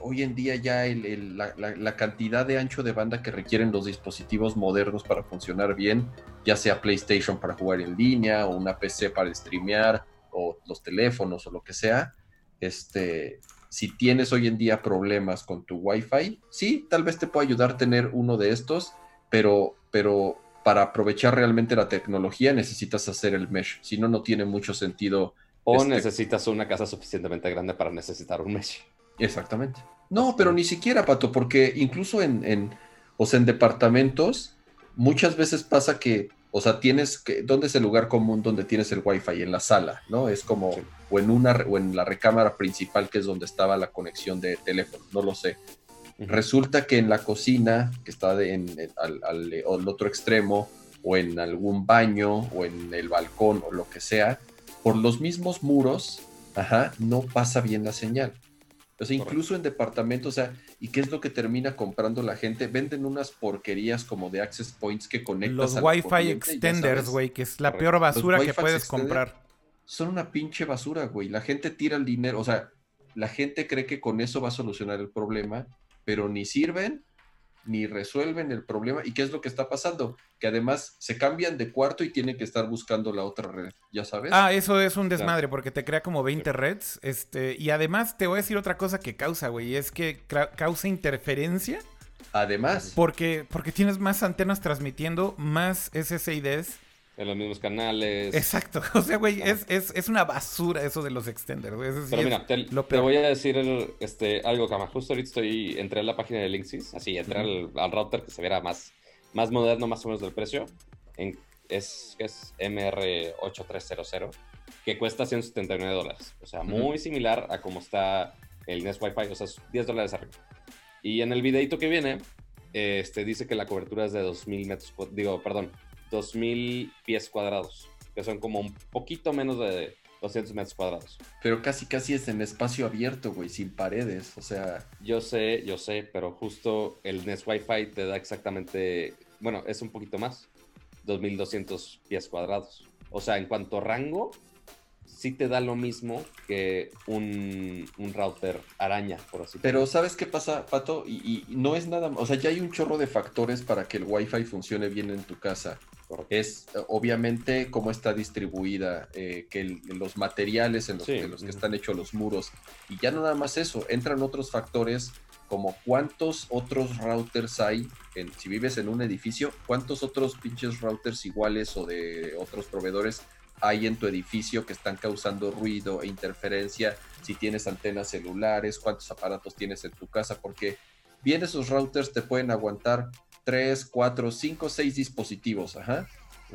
S3: hoy en día ya la, cantidad de ancho de banda que requieren los dispositivos modernos para funcionar bien, ya sea PlayStation para jugar en línea o una PC para streamear o los teléfonos o lo que sea, este, si tienes hoy en día problemas con tu Wi-Fi, sí, tal vez te pueda ayudar a tener uno de estos, pero, pero para aprovechar realmente la tecnología necesitas hacer el mesh, si no, no tiene mucho sentido.
S2: O este necesitas una casa suficientemente grande para necesitar un mesh.
S3: Exactamente. No, pero ni siquiera, Pato, porque incluso en, en, o sea, en departamentos, muchas veces pasa que, o sea, tienes que, ¿dónde es el lugar común donde tienes el Wi-Fi? En la sala, ¿no? Es como, o, en una, o en la recámara principal, que es donde estaba la conexión de teléfono, no lo sé. Resulta que en la cocina, que está en, al, al, otro extremo, o en algún baño, o en el balcón, o lo que sea, por los mismos muros, ajá, no pasa bien la señal. O sea, incluso en departamentos, o sea, ¿y qué es lo que termina comprando la gente? Venden unas porquerías como de access points que conectas
S1: Los Wi-Fi extenders, güey, que es la peor basura que puedes comprar.
S3: Son una pinche basura, güey. La gente tira el dinero, o sea, la gente cree que con eso va a solucionar el problema, pero ni sirven ni resuelven el problema. ¿Y qué es lo que está pasando? Que además se cambian de cuarto y tienen que estar buscando la otra red, ¿ya sabes?
S1: Ah, eso es un desmadre porque te crea como 20 redes. Este, y además te voy a decir otra cosa que causa, güey, es que causa interferencia.
S3: Además.
S1: Porque, porque tienes más antenas transmitiendo, más SSIDs
S2: en los mismos canales.
S1: Exacto. O sea, güey, es, es, es, una basura eso de los extenders.
S2: Pero mira, te, voy a decir este, algo, Cama. Justo ahorita estoy, entré a la página de Linksys, así, entré al, router que se verá más, más moderno, más o menos del precio. En, es, es MR8300, que cuesta 179 dólares. O sea, muy similar a como está el Nest Wi-Fi, o sea, 10 dólares arriba. Y en el videito que viene, este, dice que la cobertura es de 2000 metros, digo, perdón, 2.000 pies cuadrados, que son como un poquito menos de 200 metros cuadrados.
S3: Pero casi, casi es en espacio abierto, güey, sin paredes, o sea...
S2: Yo sé, yo sé, pero justo el Nest Wi-Fi te da exactamente, bueno, es un poquito más, 2.200 pies cuadrados. O sea, en cuanto a rango, sí te da lo mismo que un, router araña, por así
S3: decirlo. Pero ¿sabes qué pasa, Pato? Y, y, no es nada, o sea, ya hay un chorro de factores para que el Wi-Fi funcione bien en tu casa. Es obviamente cómo está distribuida, eh, que los materiales en los, los que están hechos los muros. Y ya no nada más eso, entran otros factores como cuántos otros routers hay, en, si vives en un edificio, cuántos otros pinches routers iguales o de otros proveedores hay en tu edificio que están causando ruido e interferencia, si tienes antenas celulares, cuántos aparatos tienes en tu casa, porque bien esos routers te pueden aguantar 3, 4, 5, 6 dispositivos, ajá.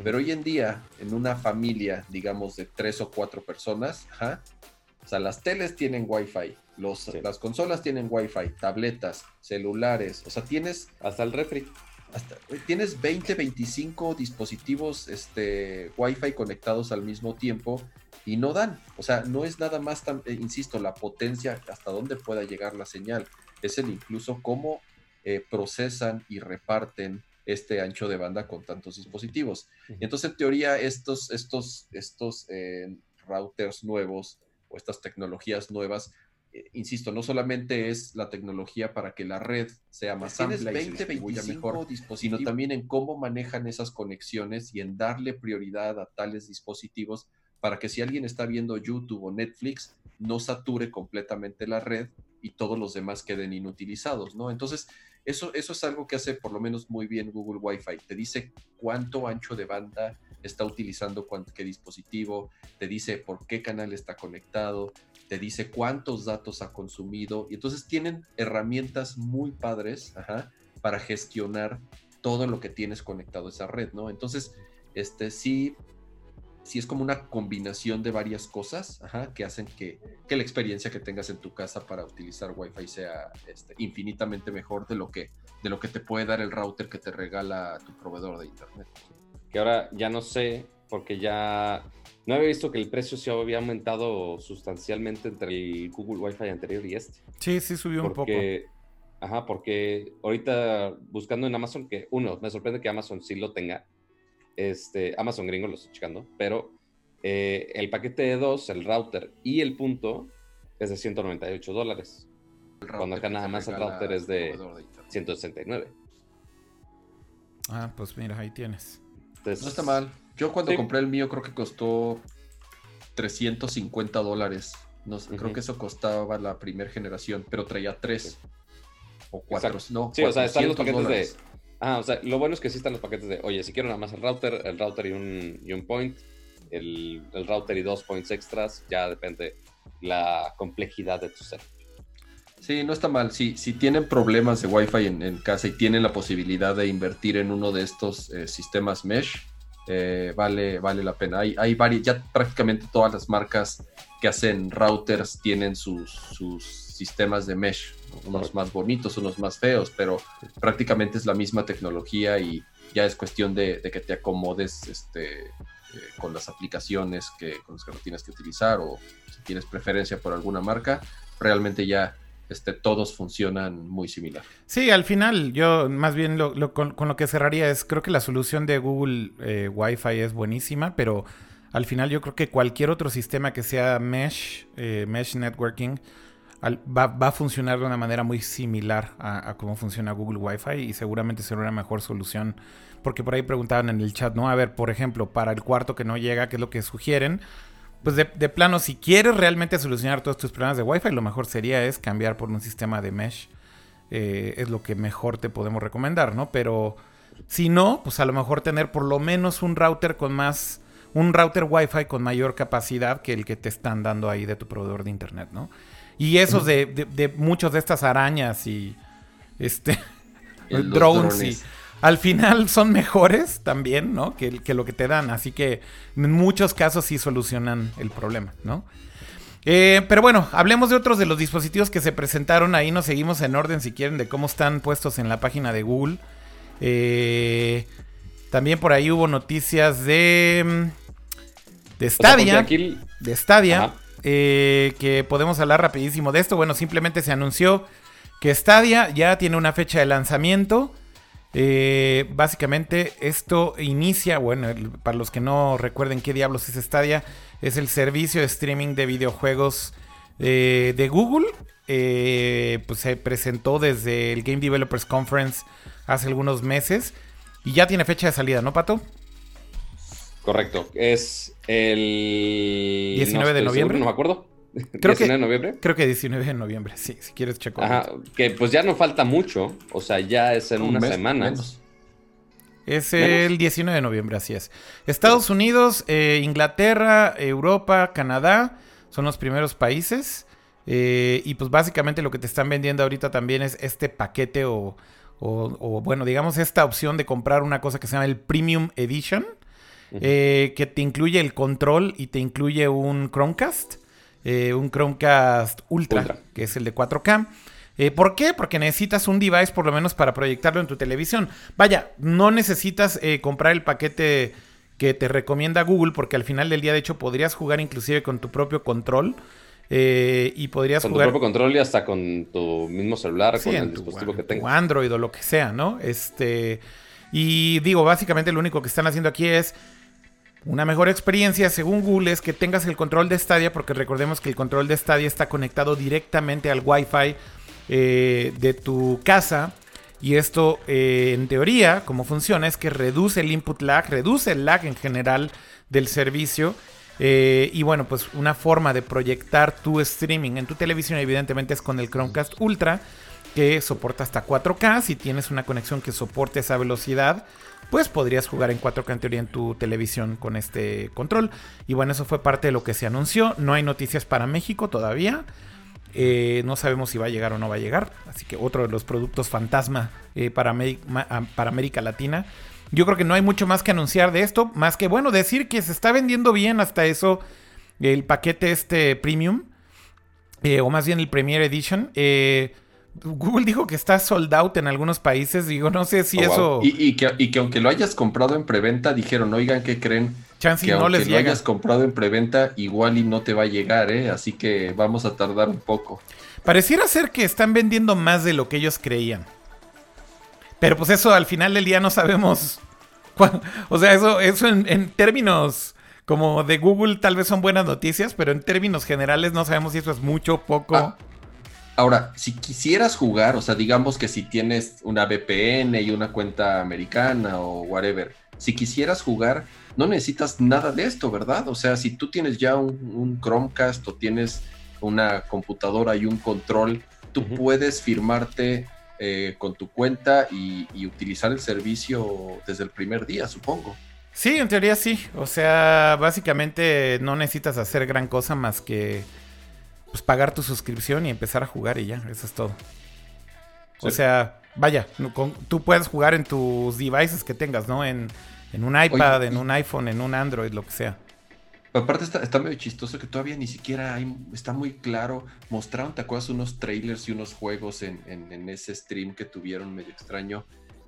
S3: Pero hoy en día, en una familia, digamos, de 3 o 4 personas, ajá, o sea, las teles tienen Wi-Fi, los, las consolas tienen Wi-Fi, tabletas, celulares, o sea, tienes...
S2: Hasta el refri.
S3: Hasta, tienes 20, 25 dispositivos este, Wi-Fi conectados al mismo tiempo y no dan. O sea, no es nada más, tan, eh, insisto, la potencia hasta dónde pueda llegar la señal. Es el incluso cómo eh, procesan y reparten este ancho de banda con tantos dispositivos. Y entonces, en teoría, estos, estos, estos eh, routers nuevos o estas tecnologías nuevas, eh, insisto, no solamente es la tecnología para que la red sea más amplia y se distribuya mejor, sino también en cómo manejan esas conexiones y en darle prioridad a tales dispositivos para que si alguien está viendo YouTube o Netflix, no sature completamente la red y todos los demás queden inutilizados, ¿no? Entonces, eso, eso es algo que hace por lo menos muy bien Google Wi-Fi. Te dice cuánto ancho de banda está utilizando qué dispositivo, te dice por qué canal está conectado, te dice cuántos datos ha consumido. Y entonces tienen herramientas muy padres para gestionar todo lo que tienes conectado a esa red, ¿no? Entonces, este sí, si es como una combinación de varias cosas que hacen que, la experiencia que tengas en tu casa para utilizar Wi-Fi sea este, infinitamente mejor de lo, que, de lo que te puede dar el router que te regala tu proveedor de internet.
S2: Que ahora ya no sé, porque ya no había visto que el precio se había aumentado sustancialmente entre el Google Wi-Fi anterior y este.
S1: Sí, sí subió un poco.
S2: Ajá, porque ahorita buscando en Amazon, que uno, me sorprende que Amazon sí lo tenga, este, Amazon gringo lo estoy checando, pero eh, el paquete de dos, el router y el punto es de 198 dólares. Cuando acá nada más el router es de, 169.
S1: Ah, pues mira, ahí tienes.
S3: no está mal. Yo cuando compré el mío creo que costó 350 dólares. No Creo que eso costaba la primera generación, pero traía tres o cuatro. No,
S2: sí, o sea, están los paquetes de Ah, o sea, lo bueno es que sí están los paquetes de, oye, si quiero nada más el router, el router y un, y un point, el, router y dos points extras, ya depende la complejidad de tu set.
S3: Sí, no está mal. Si, si tienen problemas de Wi-Fi en, casa y tienen la posibilidad de invertir en uno de estos eh, sistemas mesh, eh, vale, vale la pena. Hay, hay varias, ya prácticamente todas las marcas que hacen routers tienen sus, sus sistemas de mesh, unos más bonitos, unos más feos, pero prácticamente es la misma tecnología y ya es cuestión de, que te acomodes este, eh, con las aplicaciones que, con las que lo tienes que utilizar o si tienes preferencia por alguna marca, realmente ya este, todos funcionan muy similar.
S1: Sí, al final yo más bien lo, con, lo que cerraría es, creo que la solución de Google eh, Wi-Fi es buenísima, pero al final yo creo que cualquier otro sistema que sea mesh, eh, mesh networking, va, a funcionar de una manera muy similar a, cómo funciona Google Wi-Fi y seguramente será una mejor solución. Porque por ahí preguntaban en el chat, ¿no? A ver, por ejemplo, para el cuarto que no llega, ¿qué es lo que sugieren? Pues de, plano, si quieres realmente solucionar todos tus problemas de Wi-Fi, lo mejor sería es cambiar por un sistema de mesh. Eh, es lo que mejor te podemos recomendar, ¿no? Pero si no, pues a lo mejor tener por lo menos un router con más, un router Wi-Fi con mayor capacidad que el que te están dando ahí de tu proveedor de internet, ¿no? Y esos de, de, de muchos de estas arañas y este drones, y al final son mejores también, ¿no? Que, que, lo que te dan. Así que en muchos casos sí solucionan el problema, ¿no? Eh, pero bueno, hablemos de otros de los dispositivos que se presentaron. Ahí nos seguimos en orden, si quieren, de cómo están puestos en la página de Google. Eh, también por ahí hubo noticias de. De Stadia. De Stadia. Eh, que podemos hablar rapidísimo de esto. Bueno, simplemente se anunció que Stadia ya tiene una fecha de lanzamiento. Eh, básicamente esto inicia, bueno, para los que no recuerden qué diablos es Stadia, es el servicio de streaming de videojuegos eh, de Google. Eh, pues se presentó desde el Game Developers Conference hace algunos meses y ya tiene fecha de salida, ¿no, Pato?
S2: Correcto, es el
S1: 19 de noviembre.
S2: no me acuerdo.
S1: Creo que, de noviembre? Creo que 19 de noviembre, sí, si quieres checo.
S2: Ajá, que pues ya no falta mucho, o sea, ya es en unas semanas.
S1: Es el 19 de noviembre, así es. Estados Unidos, eh, Inglaterra, Europa, Canadá son los primeros países. Eh, y pues básicamente lo que te están vendiendo ahorita también es este paquete o, o, bueno, digamos esta opción de comprar una cosa que se llama el Premium Edition, eh, que te incluye el control y te incluye un Chromecast. Eh, un Chromecast Ultra, que es el de 4K. Eh, ¿Por qué? Porque necesitas un device por lo menos para proyectarlo en tu televisión. Vaya, no necesitas eh, comprar el paquete que te recomienda Google, porque al final del día, de hecho, podrías jugar inclusive con tu propio control. y podrías
S2: con
S1: jugar.
S2: Con tu propio control y hasta con tu mismo celular, con el dispositivo que tengas.
S1: Android o lo que sea, ¿no? Este. Y digo, básicamente lo único que están haciendo aquí es una mejor experiencia, según Google, es que tengas el control de Stadia, porque recordemos que el control de Stadia está conectado directamente al Wi-Fi eh, de tu casa. Y esto, eh, en teoría, como funciona, es que reduce el input lag, reduce el lag en general del servicio. Eh, y bueno, pues una forma de proyectar tu streaming en tu televisión, evidentemente, es con el Chromecast Ultra, que soporta hasta 4K. Si tienes una conexión que soporte esa velocidad, pues podrías jugar en 4K en teoría en tu televisión con este control. Y bueno, eso fue parte de lo que se anunció. No hay noticias para México todavía. Eh, no sabemos si va a llegar o no va a llegar. Así que otro de los productos fantasma eh, para, ah, para América Latina. Yo creo que no hay mucho más que anunciar de esto. Más que, bueno, decir que se está vendiendo bien hasta eso el paquete este premium. Eh, o más bien el Premier Edition. Eh, Google dijo que está sold out en algunos países. Digo, no sé si oh, eso.
S3: Y, que, aunque lo hayas comprado en preventa, dijeron, oigan, ¿qué creen?
S1: Chance
S3: que
S1: no
S3: aunque
S1: les
S3: lo hayas comprado en preventa, igual y no te va a llegar, ¿eh? Así que vamos a tardar un poco.
S1: Pareciera ser que están vendiendo más de lo que ellos creían. Pero pues eso al final del día no sabemos. O sea, eso, eso en, términos como de Google tal vez son buenas noticias, pero en términos generales no sabemos si eso es mucho o poco. Ah,
S3: Ahora, si quisieras jugar, o sea, digamos que si tienes una VPN y una cuenta americana o whatever, si quisieras jugar, no necesitas nada de esto, ¿verdad? O sea, si tú tienes ya un, Chromecast o tienes una computadora y un control, tú puedes firmarte eh, con tu cuenta y, y, utilizar el servicio desde el primer día, supongo.
S1: Sí, en teoría sí. O sea, básicamente no necesitas hacer gran cosa más que pues pagar tu suscripción y empezar a jugar y ya, eso es todo. O sea, vaya, tú puedes jugar en tus devices que tengas, ¿no? En, un iPad, en un iPhone, en un Android, lo que sea.
S3: Aparte está, medio chistoso que todavía ni siquiera hay, está muy claro. Mostraron, ¿te acuerdas? Unos trailers y unos juegos en, en, ese stream que tuvieron medio extraño.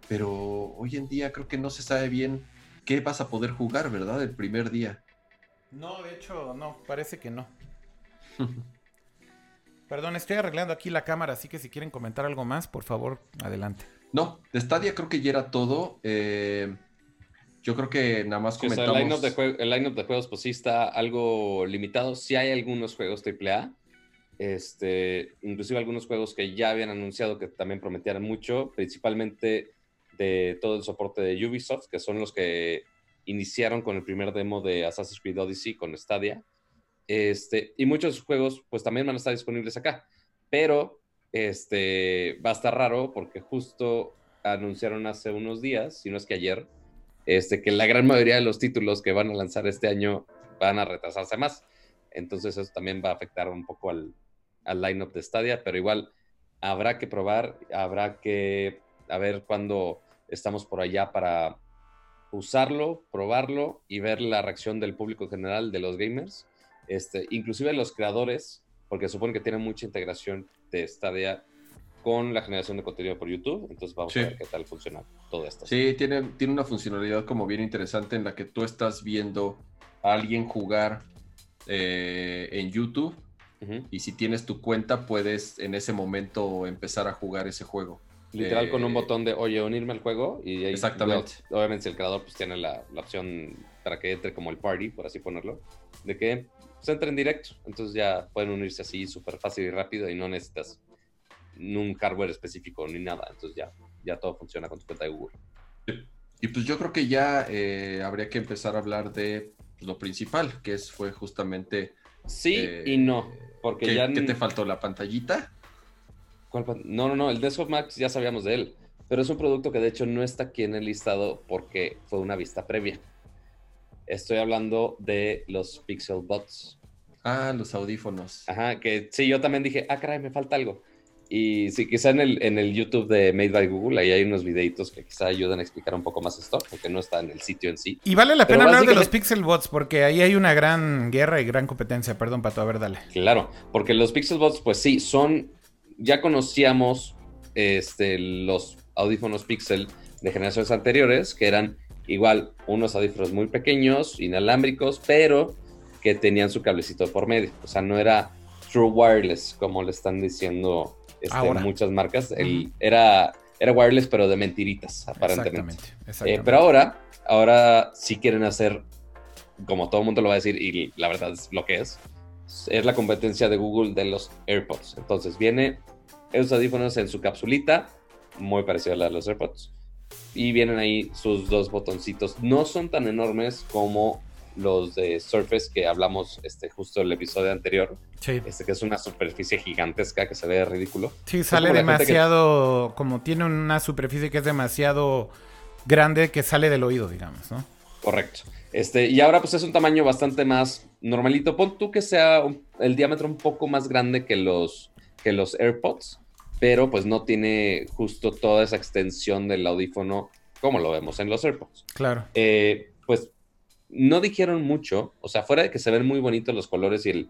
S3: Pero hoy en día creo que no se sabe bien qué vas a poder jugar, ¿verdad? El primer día.
S1: No, de hecho, no, parece que no. Perdón, estoy arreglando aquí la cámara, así que si quieren comentar algo más, por favor, adelante.
S3: No, de Stadia creo que ya era todo. Eh, yo creo que nada más comentamos...
S2: el line-up de, juegos pues sí está algo limitado. Sí hay algunos juegos AAA. Este, inclusive algunos juegos que ya habían anunciado que también prometían mucho, principalmente de todo el soporte de Ubisoft, que son los que iniciaron con el primer demo de Assassin's Creed Odyssey con Stadia. Este, y muchos juegos pues también van a estar disponibles acá, pero este, va a estar raro porque justo anunciaron hace unos días, si no es que ayer, este, que la gran mayoría de los títulos que van a lanzar este año van a retrasarse más. Entonces eso también va a afectar un poco al, al line-up de Stadia, pero igual habrá que probar, habrá que a ver cuándo estamos por allá para usarlo, probarlo y ver la reacción del público general de los gamers este, inclusive los creadores, porque supone que tienen mucha integración de Stadia con la generación de contenido por YouTube. Entonces vamos a ver qué tal funciona todo esto.
S3: Sí, tiene, tiene una funcionalidad como bien interesante en la que tú estás viendo a alguien jugar eh, en YouTube. Y si tienes tu cuenta, puedes en ese momento empezar a jugar ese juego.
S2: Literal con un eh, botón de, oye, unirme al juego. Y exactamente. obviamente, si el creador pues, tiene la, la, opción para que entre como el party, por así ponerlo, de que se entra en directo. Entonces ya pueden unirse así súper fácil y rápido y no necesitas un hardware específico ni nada. Entonces ya, ya todo funciona con tu cuenta de Google.
S3: Y pues yo creo que ya eh, habría que empezar a hablar de lo principal, que es, fue justamente...
S2: Sí eh, y no, porque
S3: ¿qué,
S2: ya...
S3: ¿Qué te faltó? ¿La pantallita?
S2: no, no, no, el Desktop Max ya sabíamos de él, pero es un producto que de hecho no está aquí en el listado porque fue una vista previa. Estoy hablando de los Pixel Buds.
S3: Ah, los audífonos.
S2: Ajá, que sí, yo también dije, ah, caray, me falta algo. Y sí, quizá en el, en el YouTube de Made by Google, ahí hay unos videitos que quizá ayudan a explicar un poco más esto, porque no está en el sitio en sí.
S1: Y vale la pena hablar de los Pixel Bots, porque ahí hay una gran guerra y gran competencia. Perdón, Pato, a ver, dale.
S2: Claro, porque los Pixel Bots, pues sí, son, ya conocíamos este, los audífonos Pixel de generaciones anteriores, que eran igual unos audífonos muy pequeños, inalámbricos, pero que tenían su cablecito por medio. O sea, no era true wireless, como le están diciendo este, muchas marcas. era, era wireless, pero de mentiritas, aparentemente. Eh, pero ahora, ahora sí quieren hacer, como todo el mundo lo va a decir, y la verdad es lo que es, es la competencia de Google de los AirPods. Entonces viene esos audífonos en su capsulita, muy parecido a la de los AirPods y vienen ahí sus dos botoncitos. No son tan enormes como los de Surface que hablamos este, justo el episodio anterior. Sí. Este que es una superficie gigantesca que se ve ridículo.
S1: Sí, sale demasiado, como tiene una superficie que es demasiado grande que sale del oído, digamos, ¿no?
S2: Correcto. Este, y ahora pues es un tamaño bastante más normalito. Pon tú que sea el diámetro un poco más grande que los, que los AirPods pero pues no tiene justo toda esa extensión del audífono como lo vemos en los AirPods.
S1: Claro.
S2: Eh, pues no dijeron mucho, o sea, fuera de que se ven muy bonitos los colores y el,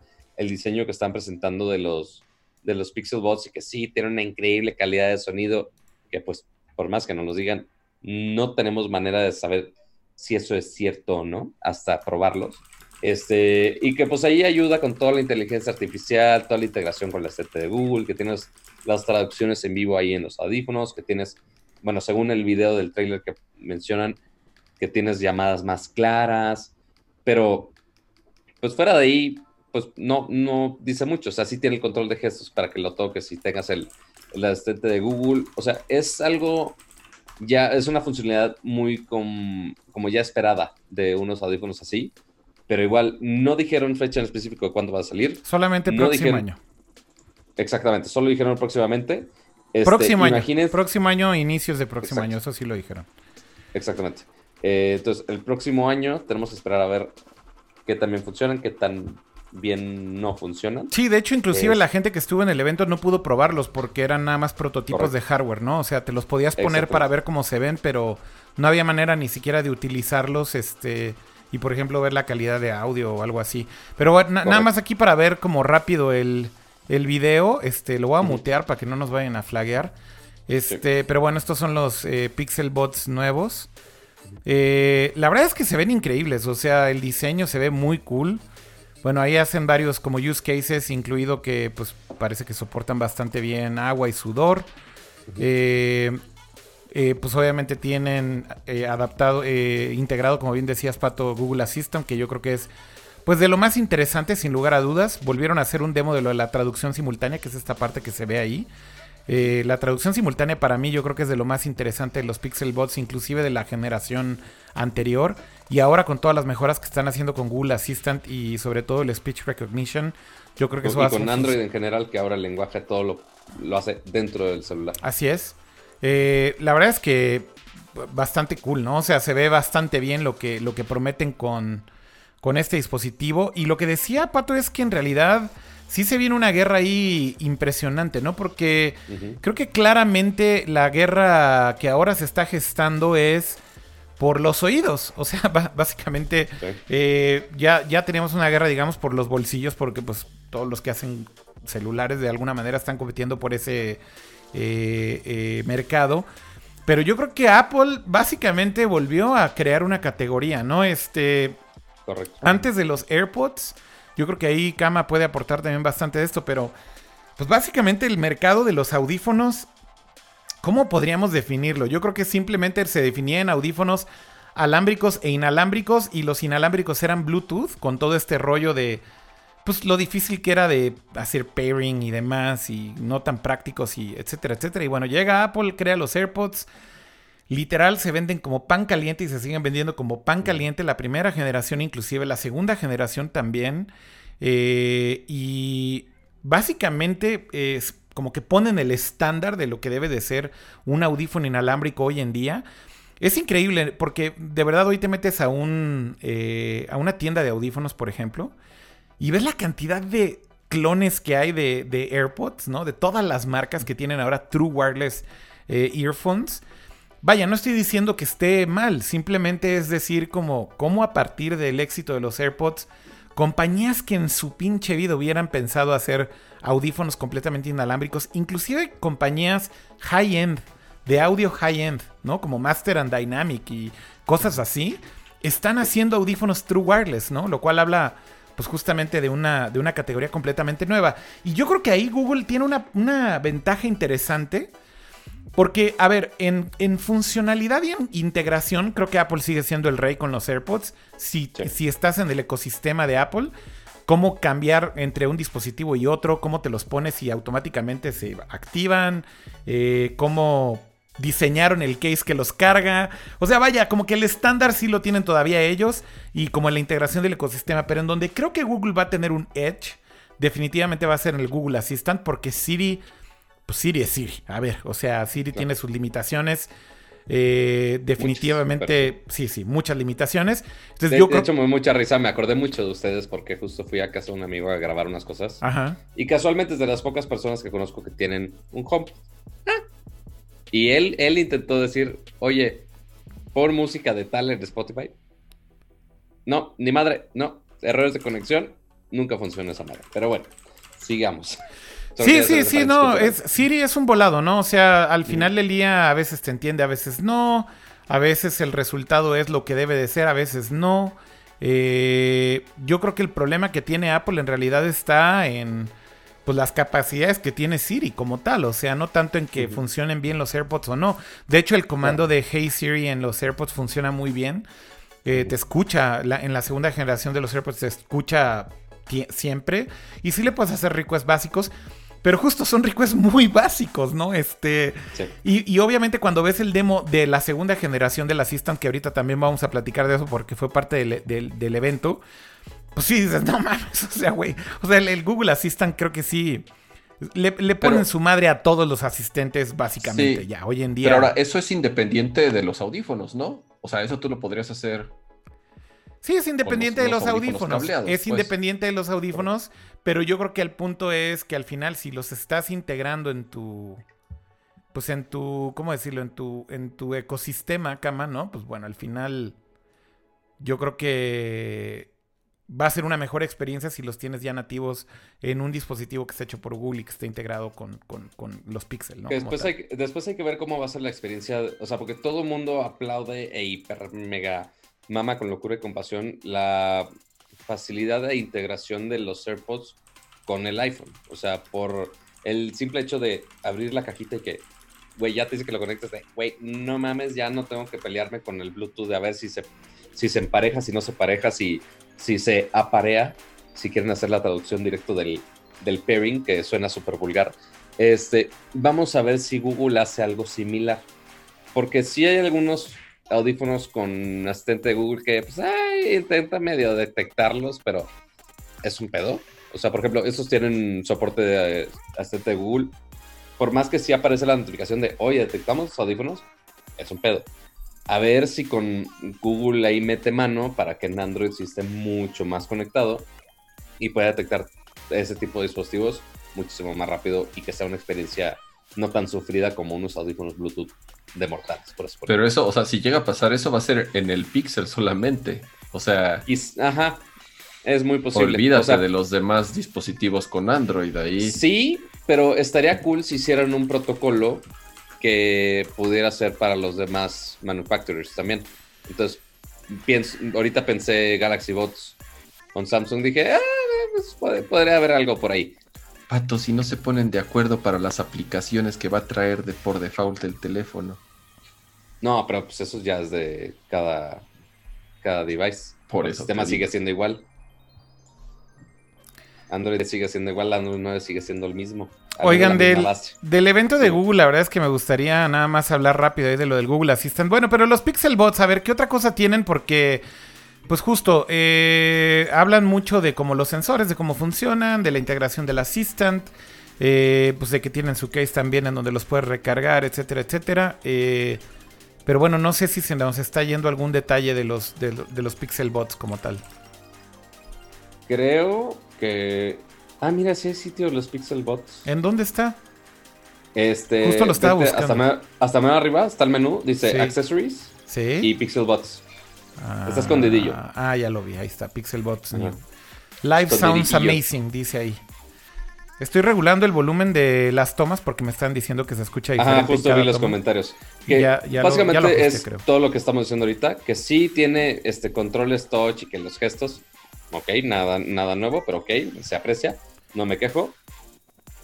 S2: diseño que están presentando de los, de los Pixel Buds y que sí, tienen una increíble calidad de sonido, que pues por más que no nos digan, no tenemos manera de saber si eso es cierto o no hasta probarlos. Este, y que pues ahí ayuda con toda la inteligencia artificial, toda la integración con la CT de Google, que tienes las traducciones en vivo ahí en los audífonos, que tienes, bueno, según el video del trailer que mencionan, que tienes llamadas más claras, pero pues fuera de ahí, pues no, no dice mucho, o sea, sí tiene el control de gestos para que lo toques y tengas el, el asistente de Google, o sea, es algo ya, es una funcionalidad muy como ya esperada de unos audífonos así pero igual no dijeron fecha en específico de cuándo va a salir.
S1: Solamente el próximo año.
S2: Exactamente, solo dijeron próximamente.
S1: Este, próximo año. Próximo año, inicios de próximo año, eso sí lo dijeron.
S2: Exactamente. Eh, entonces, el próximo año tenemos que esperar a ver qué también funcionan, qué tan bien no funcionan.
S1: Sí, de hecho, inclusive la gente que estuvo en el evento no pudo probarlos porque eran nada más prototipos de hardware, ¿no? O sea, te los podías poner para ver cómo se ven, pero no había manera ni siquiera de utilizarlos, este, y por ejemplo ver la calidad de audio o algo así. Pero bueno, nada más aquí para ver como rápido el, el video, este, lo voy a mutear para que no nos vayan a flaguear. Este, pero bueno, estos son los eh, Pixel Bots nuevos. Eh, la verdad es que se ven increíbles, o sea, el diseño se ve muy cool. Bueno, ahí hacen varios como use cases, incluido que pues parece que soportan bastante bien agua y sudor. Eh, eh, pues obviamente tienen adaptado, integrado, como bien decías, Pato, Google Assistant, que yo creo que es pues de lo más interesante, sin lugar a dudas. Volvieron a hacer un demo de lo de la traducción simultánea, que es esta parte que se ve ahí. Eh, la traducción simultánea para mí yo creo que es de lo más interesante de los Pixel Bots, inclusive de la generación anterior. Y ahora con todas las mejoras que están haciendo con Google Assistant y sobre todo el Speech Recognition, yo creo que eso
S2: va a con Android en general, que ahora el lenguaje todo lo, lo hace dentro del celular.
S1: Así es. Eh, la verdad es que bastante cool, ¿no? O sea, se ve bastante bien lo que, lo que prometen con, con este dispositivo. Y lo que decía Pato es que en realidad sí se viene una guerra ahí impresionante, ¿no? Porque creo que claramente la guerra que ahora se está gestando es por los oídos. O sea, básicamente eh, ya, ya tenemos una guerra, digamos, por los bolsillos, porque pues todos los que hacen celulares de alguna manera están compitiendo por ese eh, eh, mercado. Pero yo creo que Apple básicamente volvió a crear una categoría, ¿no? Este. Antes de los AirPods yo creo que ahí Kama puede aportar también bastante de esto, pero pues básicamente el mercado de los audífonos, ¿cómo podríamos definirlo? Yo creo que simplemente se definía en audífonos alámbricos e inalámbricos y los inalámbricos eran Bluetooth con todo este rollo de pues lo difícil que era de hacer pairing y demás y no tan prácticos y etcétera, etcétera. Y bueno, llega Apple, crea los AirPods Literal se venden como pan caliente y se siguen vendiendo como pan caliente la primera generación, inclusive la segunda generación también. Eh, y básicamente es como que ponen el estándar de lo que debe de ser un audífono inalámbrico hoy en día. Es increíble porque de verdad hoy te metes a, un, eh, a una tienda de audífonos, por ejemplo, y ves la cantidad de clones que hay de, AirPods, ¿no? De todas las marcas que tienen ahora True Wireless eh, Earphones. Vaya, no estoy diciendo que esté mal, simplemente es decir como cómo a partir del éxito de los AirPods, compañías que en su pinche vida hubieran pensado hacer audífonos completamente inalámbricos, inclusive compañías high-end, de audio high-end, ¿no? Como Master and Dynamic y cosas así, están haciendo audífonos true wireless, ¿no? Lo cual habla pues justamente de una, de una categoría completamente nueva. Y yo creo que ahí Google tiene una, una ventaja interesante porque, a ver, en, funcionalidad y en integración, creo que Apple sigue siendo el rey con los AirPods. Si, si estás en el ecosistema de Apple, cómo cambiar entre un dispositivo y otro, cómo te los pones y automáticamente se activan, eh, cómo diseñaron el case que los carga. O sea, vaya, como que el estándar sí lo tienen todavía ellos y como la integración del ecosistema, pero en donde creo que Google va a tener un edge, definitivamente va a ser en el Google Assistant porque Siri pues Siri es Siri. A ver, o sea, Siri tiene sus limitaciones. Eh, definitivamente, sí, sí, muchas limitaciones.
S2: Entonces, de, yo hecho, me mucha risa, me acordé mucho de ustedes porque justo fui a casa de un amigo a grabar unas cosas. Ajá. Y casualmente es de las pocas personas que conozco que tienen un home. Y él, él intentó decir, oye, por música de tal en Spotify. No, ni madre, no. Errores de conexión, nunca funciona esa madre. Pero bueno, sigamos.
S1: Sí, sí, sí, no, es, Siri es un volado, ¿no? O sea, al final del día a veces te entiende, a veces no, a veces el resultado es lo que debe de ser, a veces no. Eh, yo creo que el problema que tiene Apple en realidad está en pues las capacidades que tiene Siri como tal, o sea, no tanto en que funcionen bien los AirPods o no. De hecho, el comando de Hey Siri en los AirPods funciona muy bien. Eh, te escucha, en la segunda generación de los AirPods te escucha siempre. Y sí le puedes hacer requests básicos. Pero justo son requests muy básicos, ¿no? Este. Y, obviamente cuando ves el demo de la segunda generación del Assistant, que ahorita también vamos a platicar de eso porque fue parte del, evento. Pues sí, dices, no mames, o sea, güey. O sea, el, Google Assistant creo que sí. Le, ponen su madre a todos los asistentes, básicamente, ya, hoy en día.
S3: Pero ahora, eso es independiente de los audífonos, ¿no? O sea, eso tú lo podrías hacer
S1: Sí, es independiente
S3: los-
S1: de los
S3: los audífonos
S1: es
S3: pues.
S1: independiente de los audífonos, pero yo creo que el punto es que al final si los estás integrando en tu pues en tu ¿cómo decirlo? en tu en tu ecosistema, cama, ¿no? Pues bueno, al final yo creo que va a ser una mejor experiencia si los tienes ya nativos en un dispositivo que está hecho por Google y que esté integrado con, con- con los Pixel, ¿no?
S2: Que después, hay, que- después hay que ver cómo va a ser la experiencia, o sea, porque todo el mundo aplaude e hiper mega mama con locura y compasión la facilidad de integración de los AirPods con el iPhone. O sea, por el simple hecho de abrir la cajita y que, güey, ya te dice que lo conectes de, güey, no mames, ya no tengo que pelearme con el Bluetooth de a ver si se, si se empareja, si no se pareja, si, si se aparea, si quieren hacer la traducción directo del, del pairing, que suena súper vulgar. Este, vamos a ver si Google hace algo similar. Porque sí hay algunos audífonos con asistente de Google que pues, intenta medio detectarlos, pero es un pedo. O sea, por ejemplo, estos tienen soporte de eh, asistente de Google. Por más que sí aparece la notificación de, oye, detectamos los audífonos, es un pedo. A ver si con Google ahí mete mano para que en Android sí esté mucho más conectado y pueda detectar ese tipo de dispositivos muchísimo más rápido y que sea una experiencia no tan sufrida como unos audífonos Bluetooth de mortales, por eso.
S3: Pero eso, o sea, si llega a pasar eso, va a ser en el Pixel solamente. O sea,
S2: Ajá, es muy posible.
S3: olvídate
S2: O sea,
S3: de los demás dispositivos con Android ahí.
S2: Sí, pero estaría cool si hicieran un protocolo que pudiera ser para los demás manufacturers también. Entonces, pienso, ahorita pensé Galaxy Bots con Samsung, dije, ah, pues, puede- podría haber algo por ahí.
S3: Pato, si no se ponen de acuerdo para las aplicaciones que va a traer de por default el teléfono.
S2: No, pero pues eso ya es de cada, cada device.
S3: Por
S2: el
S3: eso
S2: sistema
S3: te
S2: sigue siendo igual. Android sigue siendo igual, Android 9 sigue siendo el mismo.
S1: Oigan, del, del evento de
S2: Sí.
S1: Google, la verdad es que me gustaría nada más hablar rápido ahí de lo del Google Assistant. Bueno, pero los Pixel Bots, a ver, ¿qué otra cosa tienen? Porque, pues justo, eh, hablan mucho de cómo los sensores, de cómo funcionan, de la integración del Assistant, eh, pues de que tienen su case también en donde los puedes recargar, etcétera, etcétera. Eh, pero bueno, no sé si se nos está yendo algún detalle de los, de, lo- de los Pixel Bots como tal.
S2: Creo que. Ah, mira, sí hay sitio de los Pixel Bots.
S1: ¿En dónde está?
S2: Este,
S1: Justo lo estaba buscando.
S2: Hasta más, hasta más arriba está el menú, dice
S1: Sí.
S2: Accessories
S1: Sí.
S2: y Pixel Bots.
S1: Ah,
S2: está escondidillo.
S1: Ah, ya lo vi, ahí está, Pixel Bots.
S2: Ajá.
S1: New. Live Sounds. Amazing, dice ahí. Estoy regulando el volumen de las tomas porque me están diciendo que se escucha diferente.
S2: Ajá, justo vi los
S1: toma.
S2: comentarios. Que
S1: Ya- ya lo-
S2: básicamente
S1: ya lo ajusté,
S2: es
S1: creo.
S2: todo lo que estamos diciendo ahorita, que sí tiene este controles touch y que los gestos, ok, nada, nada nuevo, pero ok, se aprecia, no me quejo.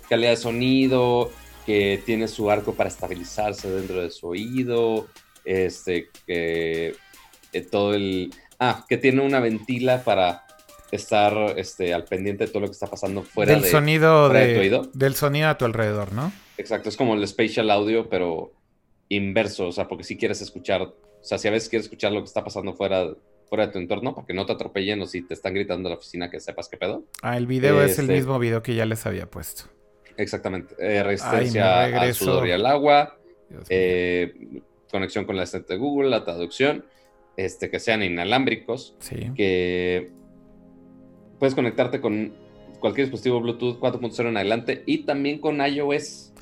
S2: Calidad de sonido, que tiene su arco para estabilizarse dentro de su oído, este, que eh, todo el... Ah, que tiene una ventila para estar este, al pendiente de todo lo que está pasando fuera
S1: del
S2: de...
S1: sonido
S2: fuera de
S1: de,
S2: tu oído.
S1: del sonido a tu alrededor, ¿no?
S2: Exacto, es como el spatial audio, pero inverso, o sea, porque si quieres escuchar, o sea, si a veces quieres escuchar lo que está pasando fuera, fuera de tu entorno, para que no te atropellen o si te están gritando en la oficina que sepas qué pedo.
S1: Ah, el video es el
S2: Este-
S1: mismo video que ya les había puesto.
S2: Exactamente, eh, resistencia
S1: Ay,
S2: al sudor y al agua, eh, conexión con la asistente de Google, la traducción, este, que sean inalámbricos,
S1: sí.
S2: que puedes conectarte con cualquier dispositivo Bluetooth 4.0 en adelante y también con iOS.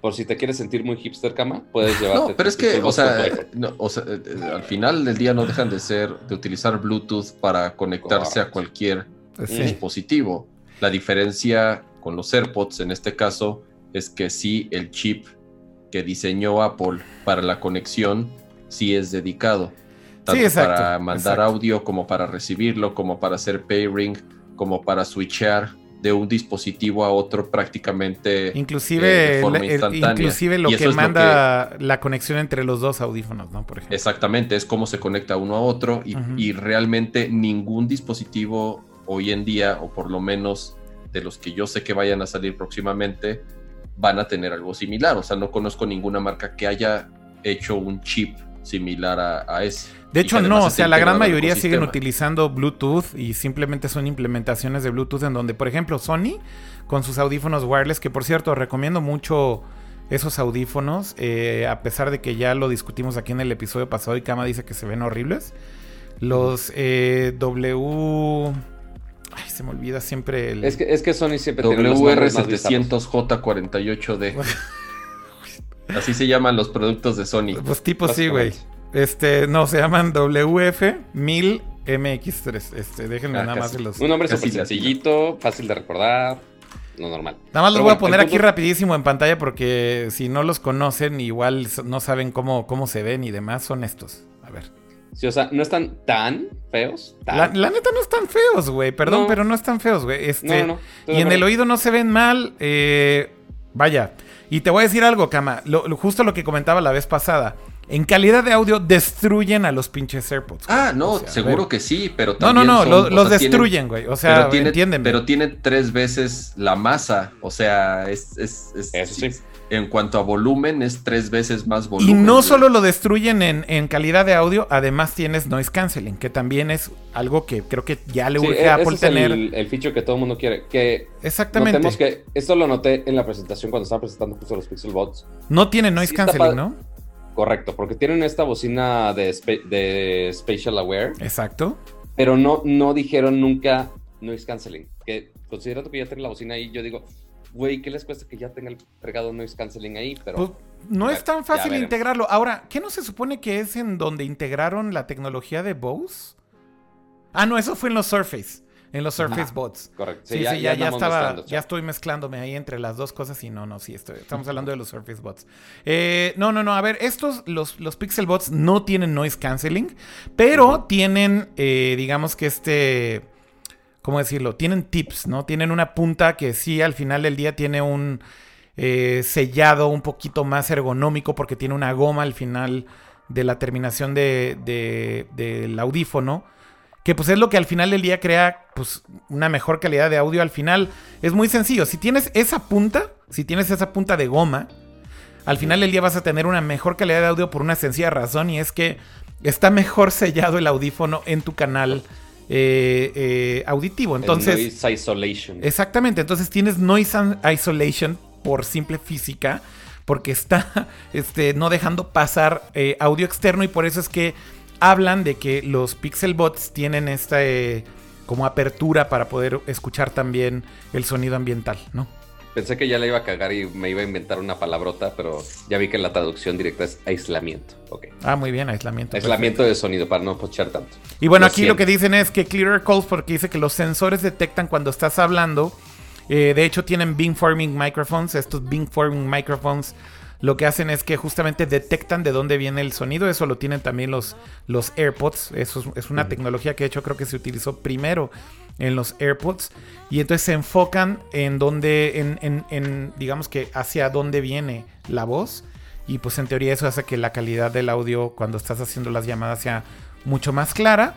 S2: Por si te quieres sentir muy hipster cama, puedes llevarte.
S3: No, pero es que, o sea, no, o sea, eh, eh, al final del día no dejan de ser, de utilizar Bluetooth para conectarse a cualquier
S1: sí.
S3: dispositivo. La diferencia con los AirPods en este caso es que sí el chip que diseñó Apple para la conexión sí es dedicado. Tanto
S1: exacto,
S3: para mandar
S1: exacto.
S3: audio como para recibirlo, como para hacer pairing, como para switchear de un dispositivo a otro prácticamente eh,
S1: Inclusive,
S3: de forma
S1: el- el-
S3: instantánea.
S1: inclusive lo que
S3: lo
S1: manda la conexión entre los dos audífonos, ¿no? Por ejemplo.
S3: Exactamente, es cómo se conecta uno a otro y, y realmente ningún dispositivo hoy en día, o por lo menos de los que yo sé que vayan a salir próximamente, van a tener algo similar. O sea, no conozco ninguna marca que haya hecho un chip similar a, a ese.
S1: De hecho, no, o sea, la gran mayoría siguen utilizando Bluetooth y simplemente son implementaciones de Bluetooth en donde, por ejemplo, Sony con sus audífonos wireless, que por cierto recomiendo mucho esos audífonos, eh, a pesar de que ya lo discutimos aquí en el episodio pasado y Kama dice que se ven horribles. Los eh, W. Ay, se me olvida siempre el.
S2: Es que, es que Sony siempre tiene los nombres más bizarros.
S3: WR700J48D. Así se llaman los productos de Sony.
S1: Pues tipo sí, güey. Este, no, se llaman WF1000 MX3. Este, déjenme
S3: Ah,
S1: nada más
S3: casi.
S1: de los.
S2: Un nombre súper sencillito, fácil de recordar, no normal.
S1: Nada más los
S2: Pero
S1: voy a poner aquí
S2: punto-
S1: rapidísimo en pantalla porque si no los conocen, igual no saben cómo, cómo se ven y demás, son estos. A ver.
S2: Sí, o sea, no están tan feos. Tan.
S1: La, la neta no están feos, güey. Perdón,
S2: No.
S1: pero no están feos, güey. Este,
S2: No, no, no, estoy
S1: y en el oído no se ven mal. eh, vaya. Y te voy a decir algo, Kama. Lo- lo- justo lo que comentaba la vez pasada. En calidad de audio destruyen a los pinches AirPods. güey.
S3: Ah, no,
S1: O sea, a
S3: seguro que sí, pero
S1: No,
S3: también
S1: no, no,
S3: son-
S1: lo-
S3: o
S1: los
S3: sea, tienen-
S1: destruyen, güey. O sea,
S3: pero tiene,
S1: entiéndeme.
S3: pero tiene tres veces la masa. O sea, es, es- es-
S2: Eso sí.
S3: En cuanto a volumen, es tres veces más
S1: Y
S3: volumen.
S1: no
S3: güey.
S1: solo lo destruyen en, en calidad de audio, además tienes noise canceling, que también es algo que creo que ya le
S2: Sí,
S1: urge
S2: e-
S1: a Apple
S2: ese es
S1: tener.
S2: el, el feature que todo el mundo quiere. Que
S1: Exactamente.
S2: notemos que esto lo noté en la presentación cuando estaban presentando justo los Pixel Bots.
S1: No tiene noise
S2: Sí
S1: canceling, ¿no?
S2: Correcto, porque tienen esta bocina de, spa- de Spatial Aware,
S1: Exacto.
S2: pero no, no dijeron nunca noise canceling. Que considerando que ya tienen la bocina ahí, yo digo, güey, ¿qué les cuesta que ya tenga el noise canceling ahí? Pero
S1: Pues, no
S2: Ya-
S1: es tan
S2: ya
S1: fácil integrarlo. Ahora, ¿qué no se supone que es en donde integraron la tecnología de Bose? Ah, no, eso fue en los Surface. En los Surface. Bots.
S2: correcto.
S1: Sí, sí, ya, ya,
S2: andamos
S1: estaba. Ya estoy mezclándome ahí entre las dos cosas y no, no, sí, estoy, estamos hablando de los Surface Bots. Eh, no, no, no, a ver, estos, los, los Pixel Bots no tienen noise canceling, pero tienen, eh, digamos que este. ¿Cómo decirlo? Tienen tips, ¿no? Tienen una punta que sí al final del día tiene un eh, sellado un poquito más ergonómico porque tiene una goma al final de la terminación de- de- del audífono. Que pues es lo que al final del día crea pues una mejor calidad de audio al final. Es muy sencillo. Si tienes esa punta, si tienes esa punta de goma, al final del día vas a tener una mejor calidad de audio por una sencilla razón y es que está mejor sellado el audífono en tu canal eh, eh, auditivo.
S2: El
S1: Entonces,
S2: noise isolation.
S1: Exactamente, entonces tienes noise isolation por simple física, porque está este, no dejando pasar eh, audio externo y por eso es que hablan de que los Pixel Bots tienen esta eh, como apertura para poder escuchar también el sonido ambiental, ¿no?
S2: Pensé que ya la iba a cagar y me iba a inventar una palabrota, pero ya vi que la traducción directa es aislamiento. Ok.
S1: Ah, muy bien, aislamiento.
S2: Aislamiento de sonido para no pochar tanto.
S1: Y bueno,
S2: Lo
S1: aquí lo que dicen es que Clearer Calls porque dice que los sensores detectan cuando estás hablando. Eh, de hecho, tienen beamforming microphones. Estos beamforming microphones lo que hacen es que justamente detectan de dónde viene el sonido. Eso lo tienen también los, los AirPods. Eso es, es una tecnología que de hecho creo que se utilizó primero en los AirPods. Y entonces se enfocan en dónde, en, en- digamos que hacia dónde viene la voz. Y pues en teoría eso hace que la calidad del audio cuando estás haciendo las llamadas sea mucho más clara.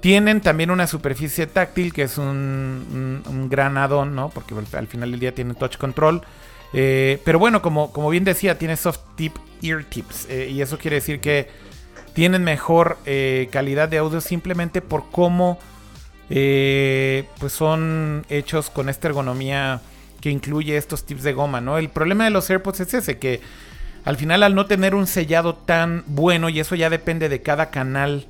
S1: Tienen también una superficie táctil que es un, gran add-on, ¿no? Porque al, al final del día tiene touch control. Eh, pero bueno, como, como bien decía, tiene soft tip ear tips. eh, y eso quiere decir que tienen mejor eh, calidad de audio simplemente por cómo eh, pues son hechos con esta ergonomía que incluye estos tips de goma, ¿no? El problema de los AirPods es ese, que al final al no tener un sellado tan bueno, y eso ya depende de cada canal,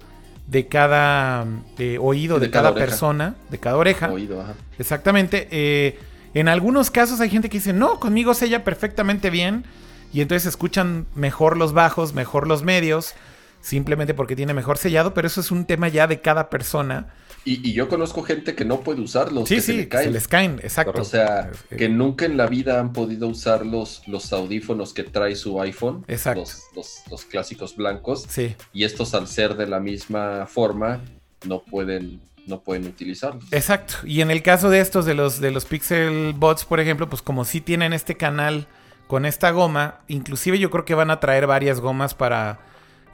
S1: de cada eh, oído, de,
S3: De
S1: cada, persona, de cada oreja.
S3: Oído, ajá.
S1: Exactamente. eh, en algunos casos hay gente que dice, no, conmigo sella perfectamente bien. Y entonces escuchan mejor los bajos, mejor los medios, simplemente porque tiene mejor sellado. Pero eso es un tema ya de cada persona.
S3: Y, y yo conozco gente que no puede usarlos,
S1: sí,
S3: que
S1: sí,
S3: se le caen.
S1: se les caen, exacto.
S3: O sea,
S1: Eh,
S3: que nunca en la vida han podido usar los, los audífonos que trae su iPhone.
S1: Exacto.
S3: Los, los- los clásicos blancos.
S1: Sí,
S3: Y estos, al ser de la misma forma, no pueden, no pueden utilizarlos.
S1: exacto. Y en el caso de estos, de los, de los Pixel Bots, por ejemplo, pues como sí tienen este canal con esta goma, inclusive yo creo que van a traer varias gomas para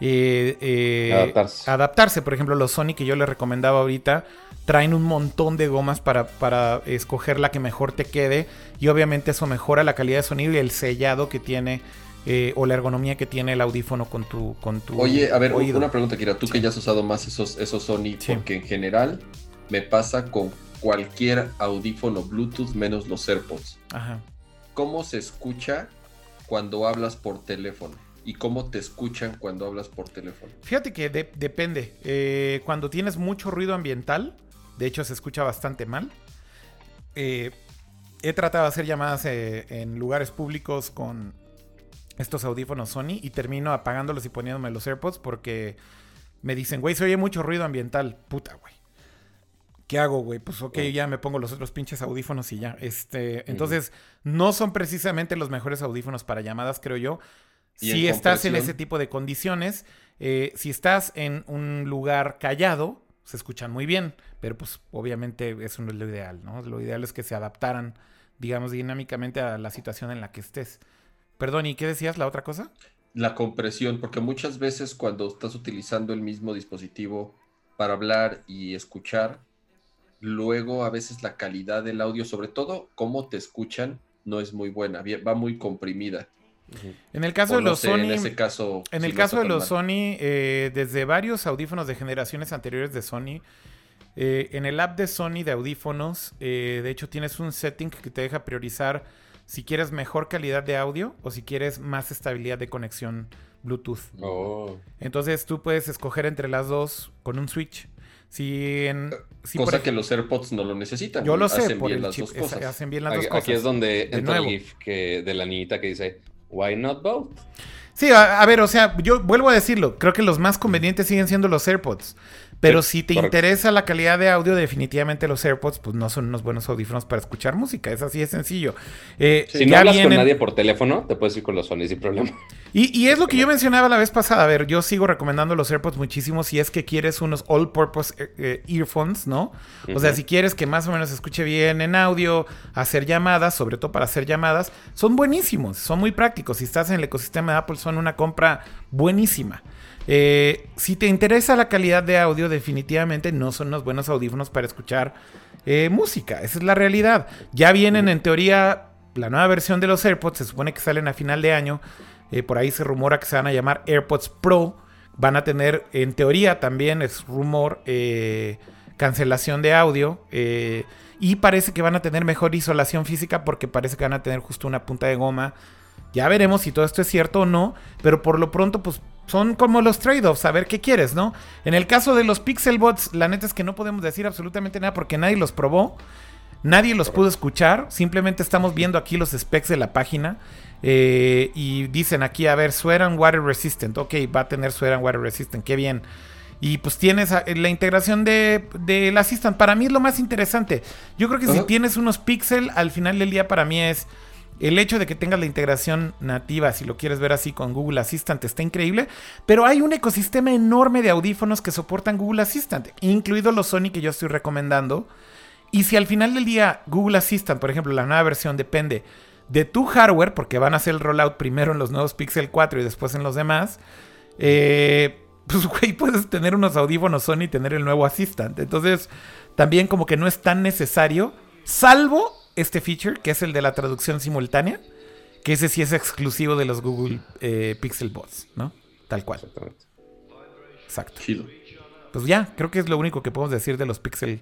S1: eh, eh,
S2: Adaptarse.
S1: adaptarse. Por ejemplo, los Sony que yo les recomendaba ahorita traen un montón de gomas para, para escoger la que mejor te quede y obviamente eso mejora la calidad de sonido y el sellado que tiene eh, o la ergonomía que tiene el audífono con tu, con tu
S3: Oye, a ver,
S1: oído.
S3: una pregunta, Kira. Tú
S1: Sí.
S3: que ya has usado más esos, esos Sony,
S1: Sí.
S3: porque en general me pasa con cualquier audífono Bluetooth menos los AirPods.
S1: Ajá.
S3: ¿Cómo se escucha cuando hablas por teléfono? Y cómo te escuchan cuando hablas por teléfono?
S1: Fíjate que depende. Eh, cuando tienes mucho ruido ambiental, de hecho se escucha bastante mal. Eh, he tratado de hacer llamadas eh, en lugares públicos con estos audífonos Sony y termino apagándolos y poniéndome los AirPods porque me dicen, güey, se oye mucho ruido ambiental. Puta, güey. ¿Qué hago, güey? Pues ok, ya me pongo los otros pinches audífonos y ya. Este, entonces, no son precisamente los mejores audífonos para llamadas, creo yo. Si estás en ese tipo de condiciones, eh, si estás en un lugar callado, se escuchan muy bien, pero pues obviamente eso no es lo ideal, ¿no? Lo ideal es que se adaptaran, digamos, dinámicamente a la situación en la que estés. Perdón, ¿y qué decías la otra cosa?
S3: La compresión, porque muchas veces cuando estás utilizando el mismo dispositivo para hablar y escuchar, luego a veces la calidad del audio, sobre todo cómo te escuchan, no es muy buena, va muy comprimida.
S1: En el caso de los Sony. En
S3: ese caso.
S1: En el caso de los Sony, eh, desde varios audífonos de generaciones anteriores de Sony. Eh, en el app de Sony de audífonos, eh, de hecho, tienes un setting que te deja priorizar si quieres mejor calidad de audio o si quieres más estabilidad de conexión Bluetooth.
S2: Oh.
S1: Entonces tú puedes escoger entre las dos con un switch. Si en,
S3: Cosa que los AirPods no lo necesitan.
S1: Yo lo sé, por el chip, hacen bien las dos cosas.
S2: Aquí es donde entra el GIF que, de la niñita que dice Why not both?
S1: Sí, a, ver, o sea, yo vuelvo a decirlo, creo que los más convenientes siguen siendo los AirPods. Pero si te interesa la calidad de audio, definitivamente los AirPods pues no son unos buenos audífonos para escuchar música. Es así de sencillo.
S2: Eh, si no hablas con nadie por teléfono, te puedes ir con los Sony sin problema.
S1: Y, es lo que yo mencionaba la vez pasada. A ver, yo sigo recomendando los AirPods muchísimo si es que quieres unos all-purpose eh, eh, earphones, ¿no? O sea, si quieres que más o menos escuche bien en audio, hacer llamadas, sobre todo para hacer llamadas, son buenísimos, son muy prácticos. Si estás en el ecosistema de Apple, son una compra buenísima. Eh, si te interesa la calidad de audio, definitivamente no son unos buenos audífonos para escuchar eh, música. Esa es la realidad. Ya vienen en teoría la nueva versión de los AirPods, se supone que salen a final de año. Eh, por ahí se rumora que se van a llamar AirPods Pro. Van a tener, en teoría también es rumor, cancelación de audio. y parece que van a tener mejor isolación física porque parece que van a tener justo una punta de goma. Ya veremos si todo esto es cierto o no. Pero por lo pronto, pues son como los trade-offs, a ver qué quieres, ¿no? En el caso de los Pixelbots, la neta es que no podemos decir absolutamente nada porque nadie los probó, nadie los pudo escuchar, simplemente estamos viendo aquí los specs de la página eh, y dicen aquí, a ver, Sweat and Water Resistant, ok, va a tener Sweat and Water Resistant, qué bien. Y pues tienes la integración de, del Assistant. Para mí es lo más interesante. Yo creo que si tienes unos Pixel, al final del día para mí es el hecho de que tengas la integración nativa, si lo quieres ver así con Google Assistant, está increíble. Pero hay un ecosistema enorme de audífonos que soportan Google Assistant, incluido los Sony que yo estoy recomendando. Y si al final del día Google Assistant, por ejemplo, la nueva versión depende de tu hardware, porque van a hacer el rollout primero en los nuevos Pixel 4 y después en los demás, eh, pues güey, puedes tener unos audífonos Sony y tener el nuevo Assistant. Entonces, también como que no es tan necesario, salvo este feature, que es el de la traducción simultánea, que ese sí es exclusivo de los Google eh, Pixel Bots, ¿no? Tal cual. Exacto. Pues ya, creo que es lo único que podemos decir de los Pixel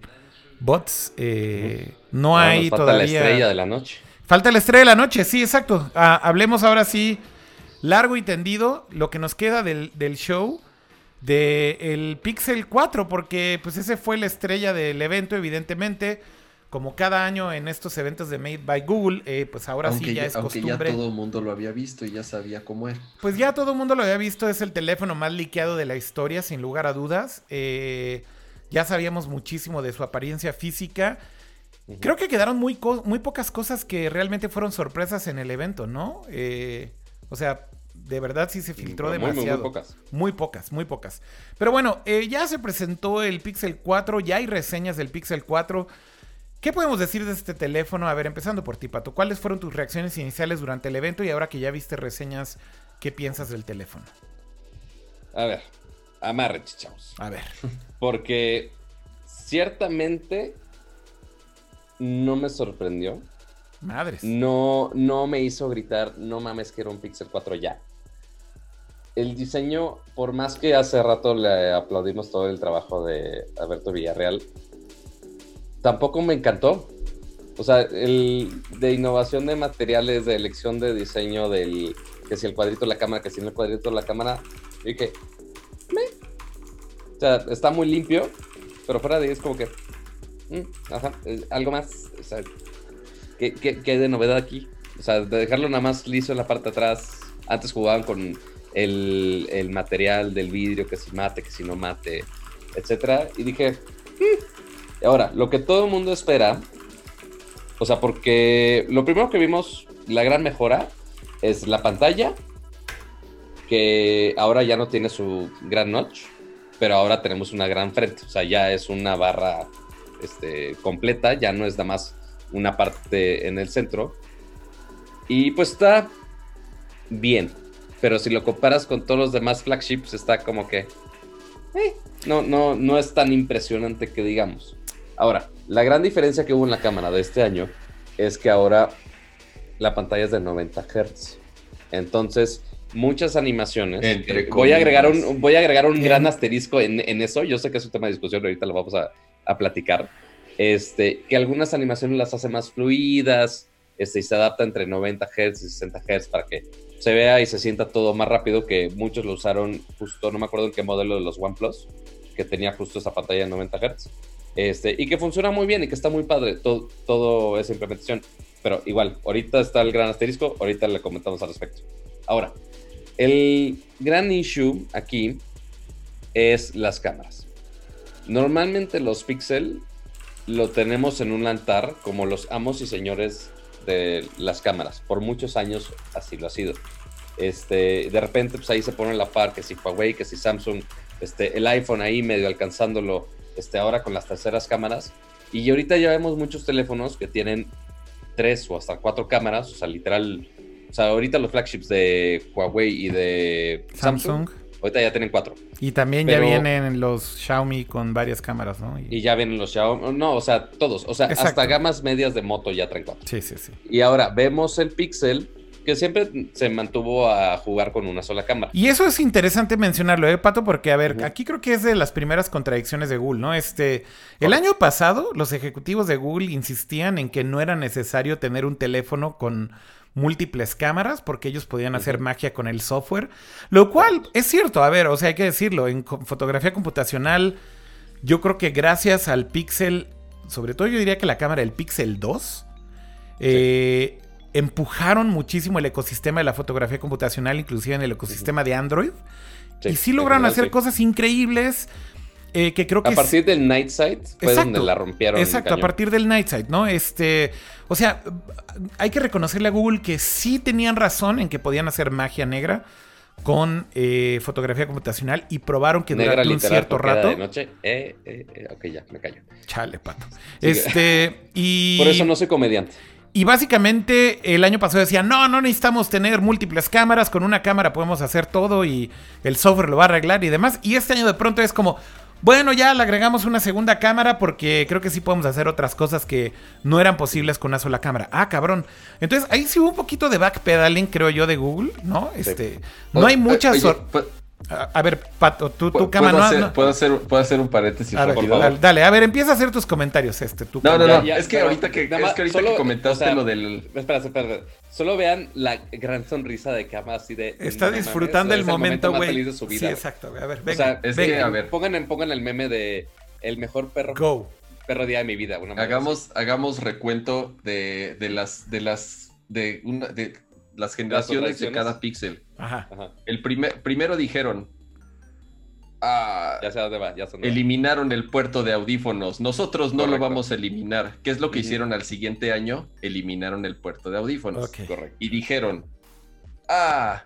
S1: Bots. Eh, no hay falta todavía.
S2: la estrella de la noche.
S1: Falta la estrella de la noche, sí, exacto. Ah, hablemos ahora sí, largo y tendido, lo que nos queda del, show del Pixel 4, porque pues ese fue la estrella del evento, evidentemente como cada año en estos eventos de Made by Google, eh, pues ahora sí ya, es costumbre. Aunque
S3: ya todo el mundo lo había visto y ya sabía cómo era.
S1: Pues ya todo el mundo lo había visto, es el teléfono más liqueado de la historia, sin lugar a dudas. Eh, ya sabíamos muchísimo de su apariencia física. Creo que quedaron muy, muy pocas cosas que realmente fueron sorpresas en el evento, ¿no? Eh, o sea, de verdad sí se filtró demasiado. Muy, pocas. Muy pocas, muy pocas. Pero bueno, ya se presentó el Pixel 4, ya hay reseñas del Pixel 4. ¿Qué podemos decir de este teléfono? A ver, empezando por ti, Pato. ¿Cuáles fueron tus reacciones iniciales durante el evento y ahora que ya viste reseñas, qué piensas del teléfono?
S2: A ver, amarre, chichamos.
S1: A ver.
S2: Porque ciertamente no me sorprendió.
S1: Madres.
S2: No, no me hizo gritar, no mames que era un Pixel 4 ya. El diseño, por más que hace rato le aplaudimos todo el trabajo de Alberto Villarreal, tampoco me encantó. O sea, el de innovación de materiales, de elección de diseño, del que si el cuadrito de la cámara, que si no el cuadrito de la cámara. Dije, me. O sea, está muy limpio, pero fuera de ahí es como que, mm, ajá, eh, algo más. O sea, ¿qué, qué, qué hay de novedad aquí? O sea, de dejarlo nada más liso en la parte de atrás. Antes jugaban con el, el material del vidrio, que si mate, que si no mate, etcétera. Y dije, "Mm". Ahora, lo que todo el mundo espera, o sea, porque lo primero que vimos, la gran mejora, es la pantalla, que ahora ya no tiene su gran notch, pero ahora tenemos una gran frente, o sea, ya es una barra este, completa, ya no es nada más una parte en el centro. Y pues está bien, pero si lo comparas con todos los demás flagships, está como que... eh, no, no, no es tan impresionante que digamos. Ahora, la gran diferencia que hubo en la cámara de este año es que ahora la pantalla es de 90 Hz. Entonces, muchas animaciones.
S3: Entre
S2: eh, voy, a agregar un, voy a agregar un gran asterisco en, en eso. Yo sé que es un tema de discusión, ahorita lo vamos a, a platicar. Este, que algunas animaciones las hace más fluidas este, y se adapta entre 90 Hz y 60 Hz para que se vea y se sienta todo más rápido. Que muchos lo usaron justo, no me acuerdo en qué modelo de los OnePlus, que tenía justo esa pantalla de 90 Hz. Este, y que funciona muy bien y que está muy padre todo, esa implementación. Pero igual, ahorita está el gran asterisco, ahorita le comentamos al respecto. Ahora, el gran issue aquí es las cámaras. Normalmente los Pixel lo tenemos en un altar como los amos y señores de las cámaras. Por muchos años así lo ha sido. Este, de repente, pues ahí se pone la par que si Huawei, que si Samsung, este, el iPhone ahí medio alcanzándolo este, ahora con las terceras cámaras. Y ahorita ya vemos muchos teléfonos que tienen tres o hasta cuatro cámaras, o sea, literal. O sea, ahorita los flagships de Huawei y de Samsung,
S1: Samsung.
S2: ahorita ya tienen cuatro.
S1: Y también
S2: Pero-
S1: ya vienen los Xiaomi con varias cámaras, ¿no?
S2: Y ya vienen los Xiaomi. No, o sea, todos. O sea,
S1: Exacto.
S2: hasta gamas medias de moto ya traen cuatro.
S1: Sí, sí, sí.
S2: Y ahora vemos el Pixel, que siempre se mantuvo a jugar con una sola cámara.
S1: Y eso es interesante mencionarlo, ¿eh, Pato? Porque, a ver, aquí creo que es de las primeras contradicciones de Google, ¿no? Este, el año pasado, los ejecutivos de Google insistían en que no era necesario tener un teléfono con múltiples cámaras porque ellos podían hacer magia con el software, lo cual es cierto, a ver, o sea, hay que decirlo, en fotografía computacional, yo creo que gracias al Pixel, sobre todo yo diría que la cámara del Pixel 2, eh, empujaron muchísimo el ecosistema de la fotografía computacional, inclusive en el ecosistema de Android. y sí lograron hacer
S2: sí.
S1: cosas increíbles eh, que creo que...
S2: A partir del Night Sight fue
S1: Exacto.
S2: donde la rompieron.
S1: Exacto, a partir del Night Sight, ¿no? Este, o sea, hay que reconocerle a Google que sí tenían razón en que podían hacer magia negra con eh, fotografía computacional y probaron que
S2: Negra
S1: durante un cierto rato...
S2: De noche. Eh, eh, ok, ya, me callo.
S1: Chale, pato. Este, y...
S2: Por eso no soy comediante.
S1: Y básicamente el año pasado decían, no, no necesitamos tener múltiples cámaras, con una cámara podemos hacer todo y el software lo va a arreglar y demás. Y este año de pronto es como, bueno, ya le agregamos una segunda cámara porque creo que sí podemos hacer otras cosas que no eran posibles con una sola cámara. Ah, cabrón. Entonces ahí sí hubo un poquito de backpedaling, creo yo, de Google, ¿no? Este, no hay muchas...
S3: Oye,
S1: sor-
S3: pu-
S1: a, a ver, Pato, tú, tu
S3: ¿puedo,
S1: no-
S3: hacer,
S1: no-
S3: puedo hacer- puedo hacer un paréntesis
S1: a ver,
S2: por favor.
S1: dale, dale, a ver, empieza a hacer tus comentarios, este, tu
S3: No, no, no.
S2: Ya,
S3: es que ahorita que,
S2: nada
S3: es
S2: más,
S3: que, ahorita
S2: solo,
S3: que comentaste
S2: o sea,
S3: lo del.
S2: Espera, espera. Solo vean la gran sonrisa de Cama así de.
S1: Está
S2: no mames,
S1: disfrutando
S2: es
S1: el momento,
S2: más
S1: güey.
S2: feliz de su
S1: Sí,
S2: vida.
S1: exacto. güey. A ver,
S2: O
S1: venga.
S2: sea,
S3: es
S1: venga.
S3: que, a ver.
S2: Pongan, pongan el meme de el mejor perro,
S1: Go.
S2: perro día de mi vida. Una
S3: Hagamos, hagamos recuento de, de las de las de una de las generaciones de cada píxel.
S1: Ajá.
S3: El primer, primero dijeron. ah,
S2: Ya sé dónde va, ya sé va.
S3: eliminaron el puerto de audífonos. Nosotros no lo vamos a eliminar. ¿Qué es lo que hicieron al siguiente año? Eliminaron el puerto de audífonos.
S1: Ok.
S2: Correcto.
S3: Y dijeron, ah,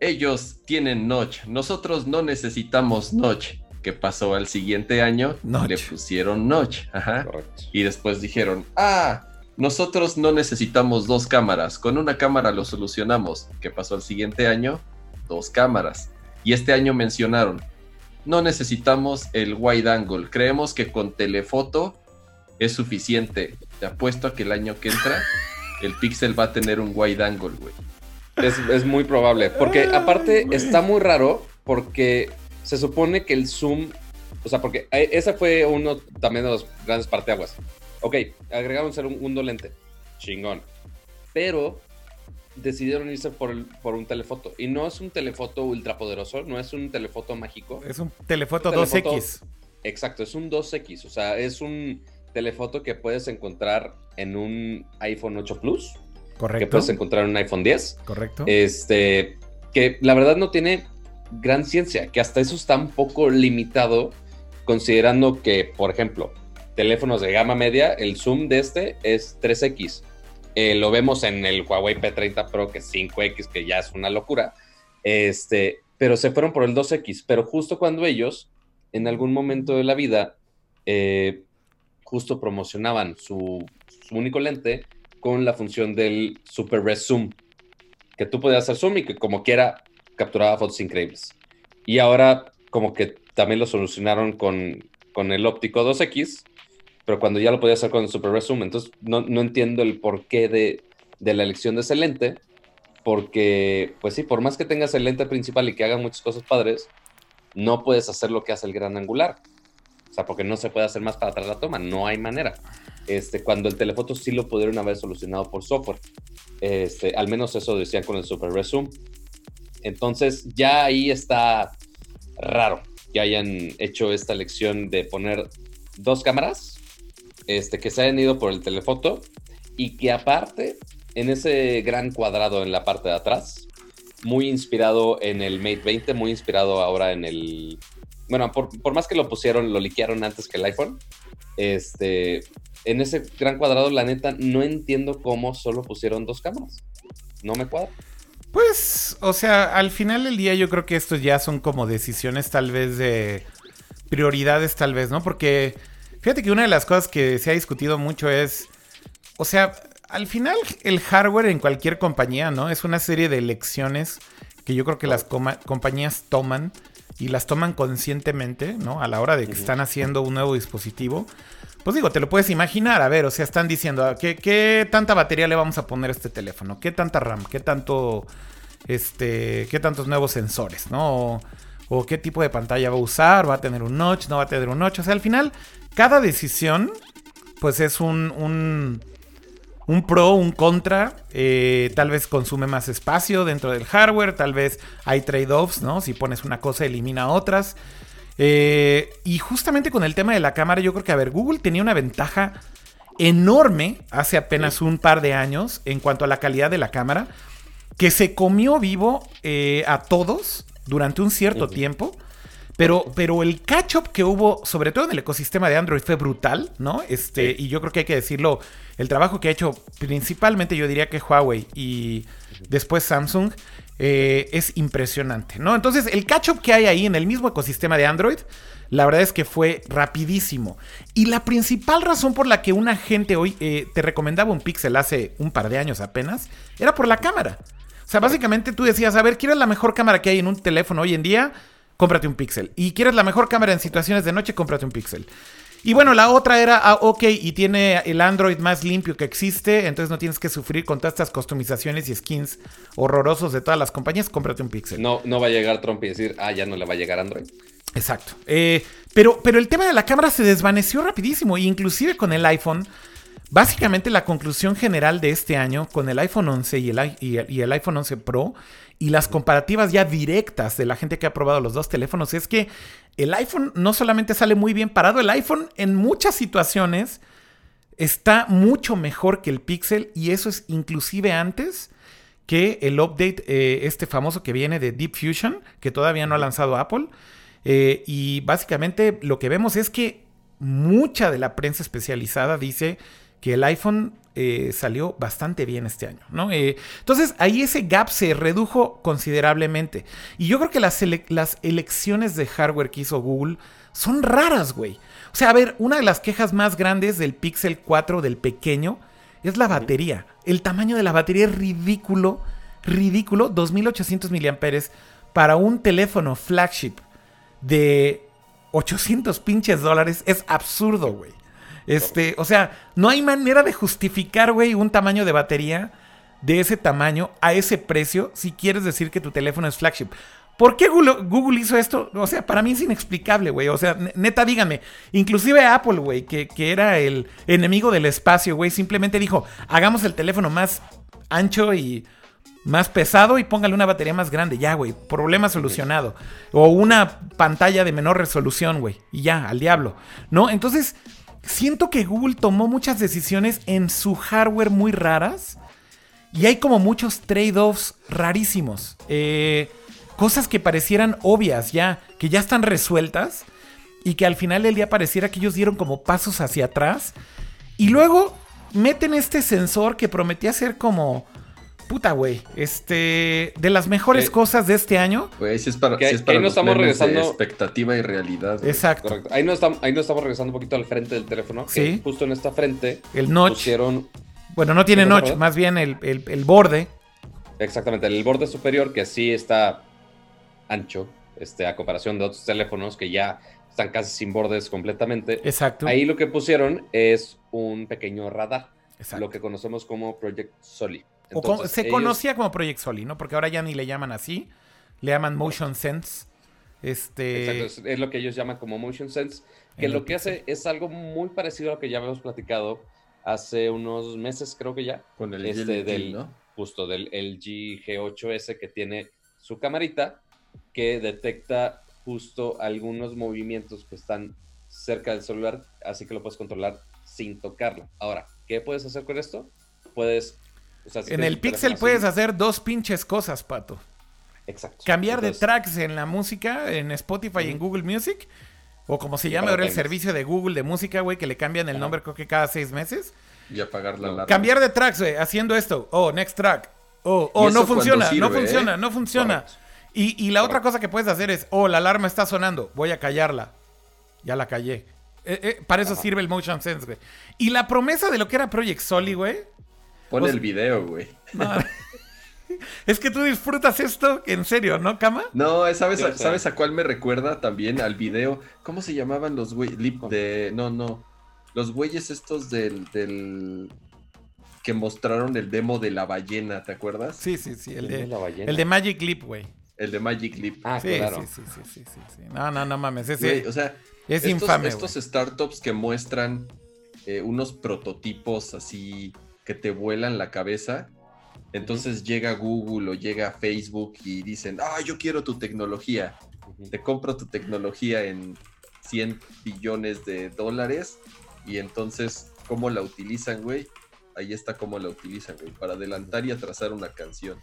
S3: ellos tienen notch, nosotros no necesitamos notch. ¿Qué pasó al siguiente año?
S1: Notch.
S3: Le pusieron notch. Ajá.
S2: Correcto.
S3: Y después dijeron, ah, nosotros no necesitamos dos cámaras, con una cámara lo solucionamos. ¿Qué pasó al siguiente año? Dos cámaras. Y este año mencionaron, no necesitamos el wide angle, creemos que con telefoto es suficiente. Te apuesto a que el año que entra el Pixel va a tener un wide angle, güey.
S2: Es, es muy probable. Porque
S1: Ay,
S2: aparte está muy raro porque se supone que el zoom. O sea, porque eh, ese fue uno también de los grandes parteaguas. Ok, agregamos un segundo lente. Chingón. Pero decidieron irse por, por un telefoto. Y no es un telefoto ultrapoderoso, no es un telefoto mágico.
S1: Es un telefoto 2X.
S2: Exacto, es un 2X. O sea, es un telefoto que puedes encontrar en un iPhone 8 Plus.
S1: Correcto.
S2: Que puedes encontrar en un iPhone 10.
S1: Correcto.
S2: Este, que la verdad no tiene gran ciencia, que hasta eso está un poco limitado, considerando que, por ejemplo, teléfonos de gama media, el zoom de este es 3X. Eh, lo vemos en el Huawei P30 Pro, que es 5X, que ya es una locura. Este, pero se fueron por el 2X. Pero justo cuando ellos, en algún momento de la vida, eh, justo promocionaban su, su, único lente con la función del Super Res Zoom, que tú podías hacer zoom y que como quiera capturaba fotos increíbles. Y ahora como que también lo solucionaron con, con el óptico 2X, pero cuando ya lo podía hacer con el Super Res Zoom, entonces no, no entiendo el porqué de, de la elección de ese lente, porque, pues sí, por más que tengas el lente principal y que haga muchas cosas padres, no puedes hacer lo que hace el gran angular. O sea, porque no se puede hacer más para atrás la toma, no hay manera. Este, cuando el telefoto sí lo pudieron haber solucionado por software. Este, al menos eso decían con el Super Resume. Entonces ya ahí está raro que hayan hecho esta elección de poner dos cámaras este, que se hayan ido por el telefoto y que aparte en ese gran cuadrado en la parte de atrás, muy inspirado en el Mate 20, muy inspirado ahora en el... Bueno, por, por más que lo pusieron, lo liquearon antes que el iPhone, este, en ese gran cuadrado, la neta, no entiendo cómo solo pusieron dos cámaras. No me cuadra.
S1: Pues, o sea, al final del día yo creo que estos ya son como decisiones tal vez de prioridades tal vez, ¿no? Porque fíjate que una de las cosas que se ha discutido mucho es, o sea, al final el hardware en cualquier compañía, ¿no? Es una serie de elecciones que yo creo que las compañías toman y las toman conscientemente, ¿no? A la hora de que están haciendo un nuevo dispositivo. Pues digo, te lo puedes imaginar, a ver, o sea, están diciendo, ah, ¿qué, qué tanta batería le vamos a poner a este teléfono? ¿Qué tanta RAM? ¿Qué tanto, este, qué tantos nuevos sensores, ¿no? O, qué tipo de pantalla va a usar, va a tener un notch, no va a tener un notch. O sea, al final, cada decisión, pues es un, un, un pro, un contra. Eh, tal vez consume más espacio dentro del hardware, tal vez hay trade-offs, ¿no? Si pones una cosa, elimina otras. Eh, y justamente con el tema de la cámara, yo creo que, a ver, Google tenía una ventaja enorme hace apenas un par de años en cuanto a la calidad de la cámara, que se comió vivo eh, a todos durante un cierto tiempo. Pero, pero el catch-up que hubo, sobre todo en el ecosistema de Android, fue brutal, ¿no? Este, Y yo creo que hay que decirlo, el trabajo que ha hecho principalmente yo diría que Huawei y después Samsung eh, es impresionante, ¿no? Entonces, el catch-up que hay ahí en el mismo ecosistema de Android, la verdad es que fue rapidísimo. Y la principal razón por la que una gente hoy eh, te recomendaba un Pixel hace un par de años apenas, era por la cámara. O sea, básicamente tú decías, a ver, ¿quieres la mejor cámara que hay en un teléfono hoy en día? Cómprate un Pixel. Y quieres la mejor cámara en situaciones de noche, cómprate un Pixel. Y bueno, la otra era, ah, ok, y tiene el Android más limpio que existe, entonces no tienes que sufrir con todas estas customizaciones y skins horrorosos de todas las compañías, cómprate un Pixel.
S2: No, no va a llegar Trump y decir, ah, ya no le va a llegar Android.
S1: Exacto. Eh, pero, pero el tema de la cámara se desvaneció rapidísimo, e inclusive con el iPhone. Básicamente la conclusión general de este año con el iPhone 11 y el, iPhone 11 Pro y las comparativas ya directas de la gente que ha probado los dos teléfonos es que el iPhone no solamente sale muy bien parado, el iPhone en muchas situaciones está mucho mejor que el Pixel y eso es inclusive antes que el update eh, este famoso que viene de Deep Fusion, que todavía no ha lanzado Apple. Eh, y básicamente lo que vemos es que mucha de la prensa especializada dice que el iPhone eh, salió bastante bien este año, ¿no? Eh, entonces ahí ese gap se redujo considerablemente. Y yo creo que las, las elecciones de hardware que hizo Google son raras, güey. O sea, a ver, una de las quejas más grandes del Pixel 4 del pequeño es la batería. El tamaño de la batería es ridículo, ridículo, 2800 mAh para un teléfono flagship de 800 pinches dólares es absurdo, güey. Este, o sea, no hay manera de justificar, güey, un tamaño de batería de ese tamaño a ese precio si quieres decir que tu teléfono es flagship. ¿Por qué Google, hizo esto? O sea, para mí es inexplicable, güey. O sea, neta, díganme. Inclusive Apple, güey, que, que, era el enemigo del espacio, güey, simplemente dijo, hagamos el teléfono más ancho y más pesado y póngale una batería más grande. Ya, güey. Problema solucionado. O una pantalla de menor resolución, güey. Y ya, al diablo. ¿No? Entonces, siento que Google tomó muchas decisiones en su hardware muy raras. Y hay como muchos trade-offs rarísimos. Eh, cosas que parecieran obvias ya, que ya están resueltas. Y que al final del día pareciera que ellos dieron como pasos hacia atrás. Y luego meten este sensor que prometía ser como Puta, güey. Este. De las mejores
S2: Eh,
S1: cosas de este año.
S3: Güey, si es para,
S2: Que-
S3: si es
S2: que
S3: para
S2: ahí no
S3: los
S2: estamos regresando-
S3: expectativa y realidad.
S1: Exacto.
S2: Correcto. Ahí no, estamos, ahí no estamos regresando un poquito al frente del teléfono. que
S1: Sí.
S2: Justo en esta frente
S1: El notch.
S2: pusieron
S1: Bueno, no tiene
S2: ¿Qué cosa,
S1: notch, más bien el, el- el borde.
S2: exactamente el borde superior que sí está ancho, este, a comparación de otros teléfonos que ya están casi sin bordes completamente.
S1: Exacto.
S2: Ahí lo que pusieron es un pequeño radar,
S1: Exacto.
S2: lo que conocemos como Project Soli.
S1: O se
S2: ellos-
S1: conocía como Project Soli, ¿no? Porque ahora ya ni le llaman así. Le llaman Motion Sense. Este.
S2: Exacto, es, es lo que ellos llaman como Motion Sense, que
S1: En
S2: lo que hace es algo muy parecido a lo que ya habíamos platicado hace unos meses, creo que ya,
S3: Con el
S2: Este, del-
S3: ¿no?
S2: justo del LG G8S que tiene su camarita que detecta justo algunos movimientos que están cerca del celular, así que lo puedes controlar sin tocarlo. Ahora, ¿qué puedes hacer con esto? Puedes... o sea, si
S1: en el Pixel puedes
S2: así-
S1: hacer dos pinches cosas, pato.
S2: Exacto.
S1: Cambiar de tracks en la música, en Spotify y en. Google Music. O como se llama ahora el servicio de Google de música, güey, que le cambian el
S2: Ajá.
S1: nombre creo que cada seis meses.
S3: Y apagar la
S2: No.
S3: alarma.
S1: Cambiar de tracks, güey, haciendo esto. Oh, next track. Oh, oh, no
S3: cuando
S1: funciona, no
S3: sirve, ¿eh?
S1: funciona, no funciona. Y, y la otra cosa que puedes hacer es, oh, la alarma está sonando, voy a callarla. Ya la callé. Eh, eh, para eso
S2: Ajá.
S1: sirve el Motion Sense, güey. Y la promesa de lo que era Project Soli, güey.
S3: Pon el video, güey.
S1: no, es que tú disfrutas esto, en serio, ¿no, Cama?
S3: No, ¿sabes, a, ¿sabes a cuál me recuerda también? Al video. ¿Cómo se llamaban los güeyes? Lip de. No, no. Los güeyes estos del, del. que mostraron el demo de la ballena, ¿te acuerdas?
S1: Sí, sí, sí. El de,
S2: la ballena.
S1: el de Magic Leap, güey.
S3: El de Magic Leap.
S2: Ah,
S1: Sí,
S2: claro.
S1: sí, sí, sí, sí, sí, sí. No, no, no mames. Ese
S3: o sea,
S1: es
S3: estos,
S1: infame,
S3: estos startups que muestran eh, unos prototipos así que te vuelan la cabeza. Entonces llega Google o llega Facebook y dicen, ah, yo quiero tu tecnología. Te compro tu tecnología en 100 billones de dólares y entonces cómo la utilizan, güey. Ahí está cómo la utilizan, güey, para adelantar y atrasar una canción.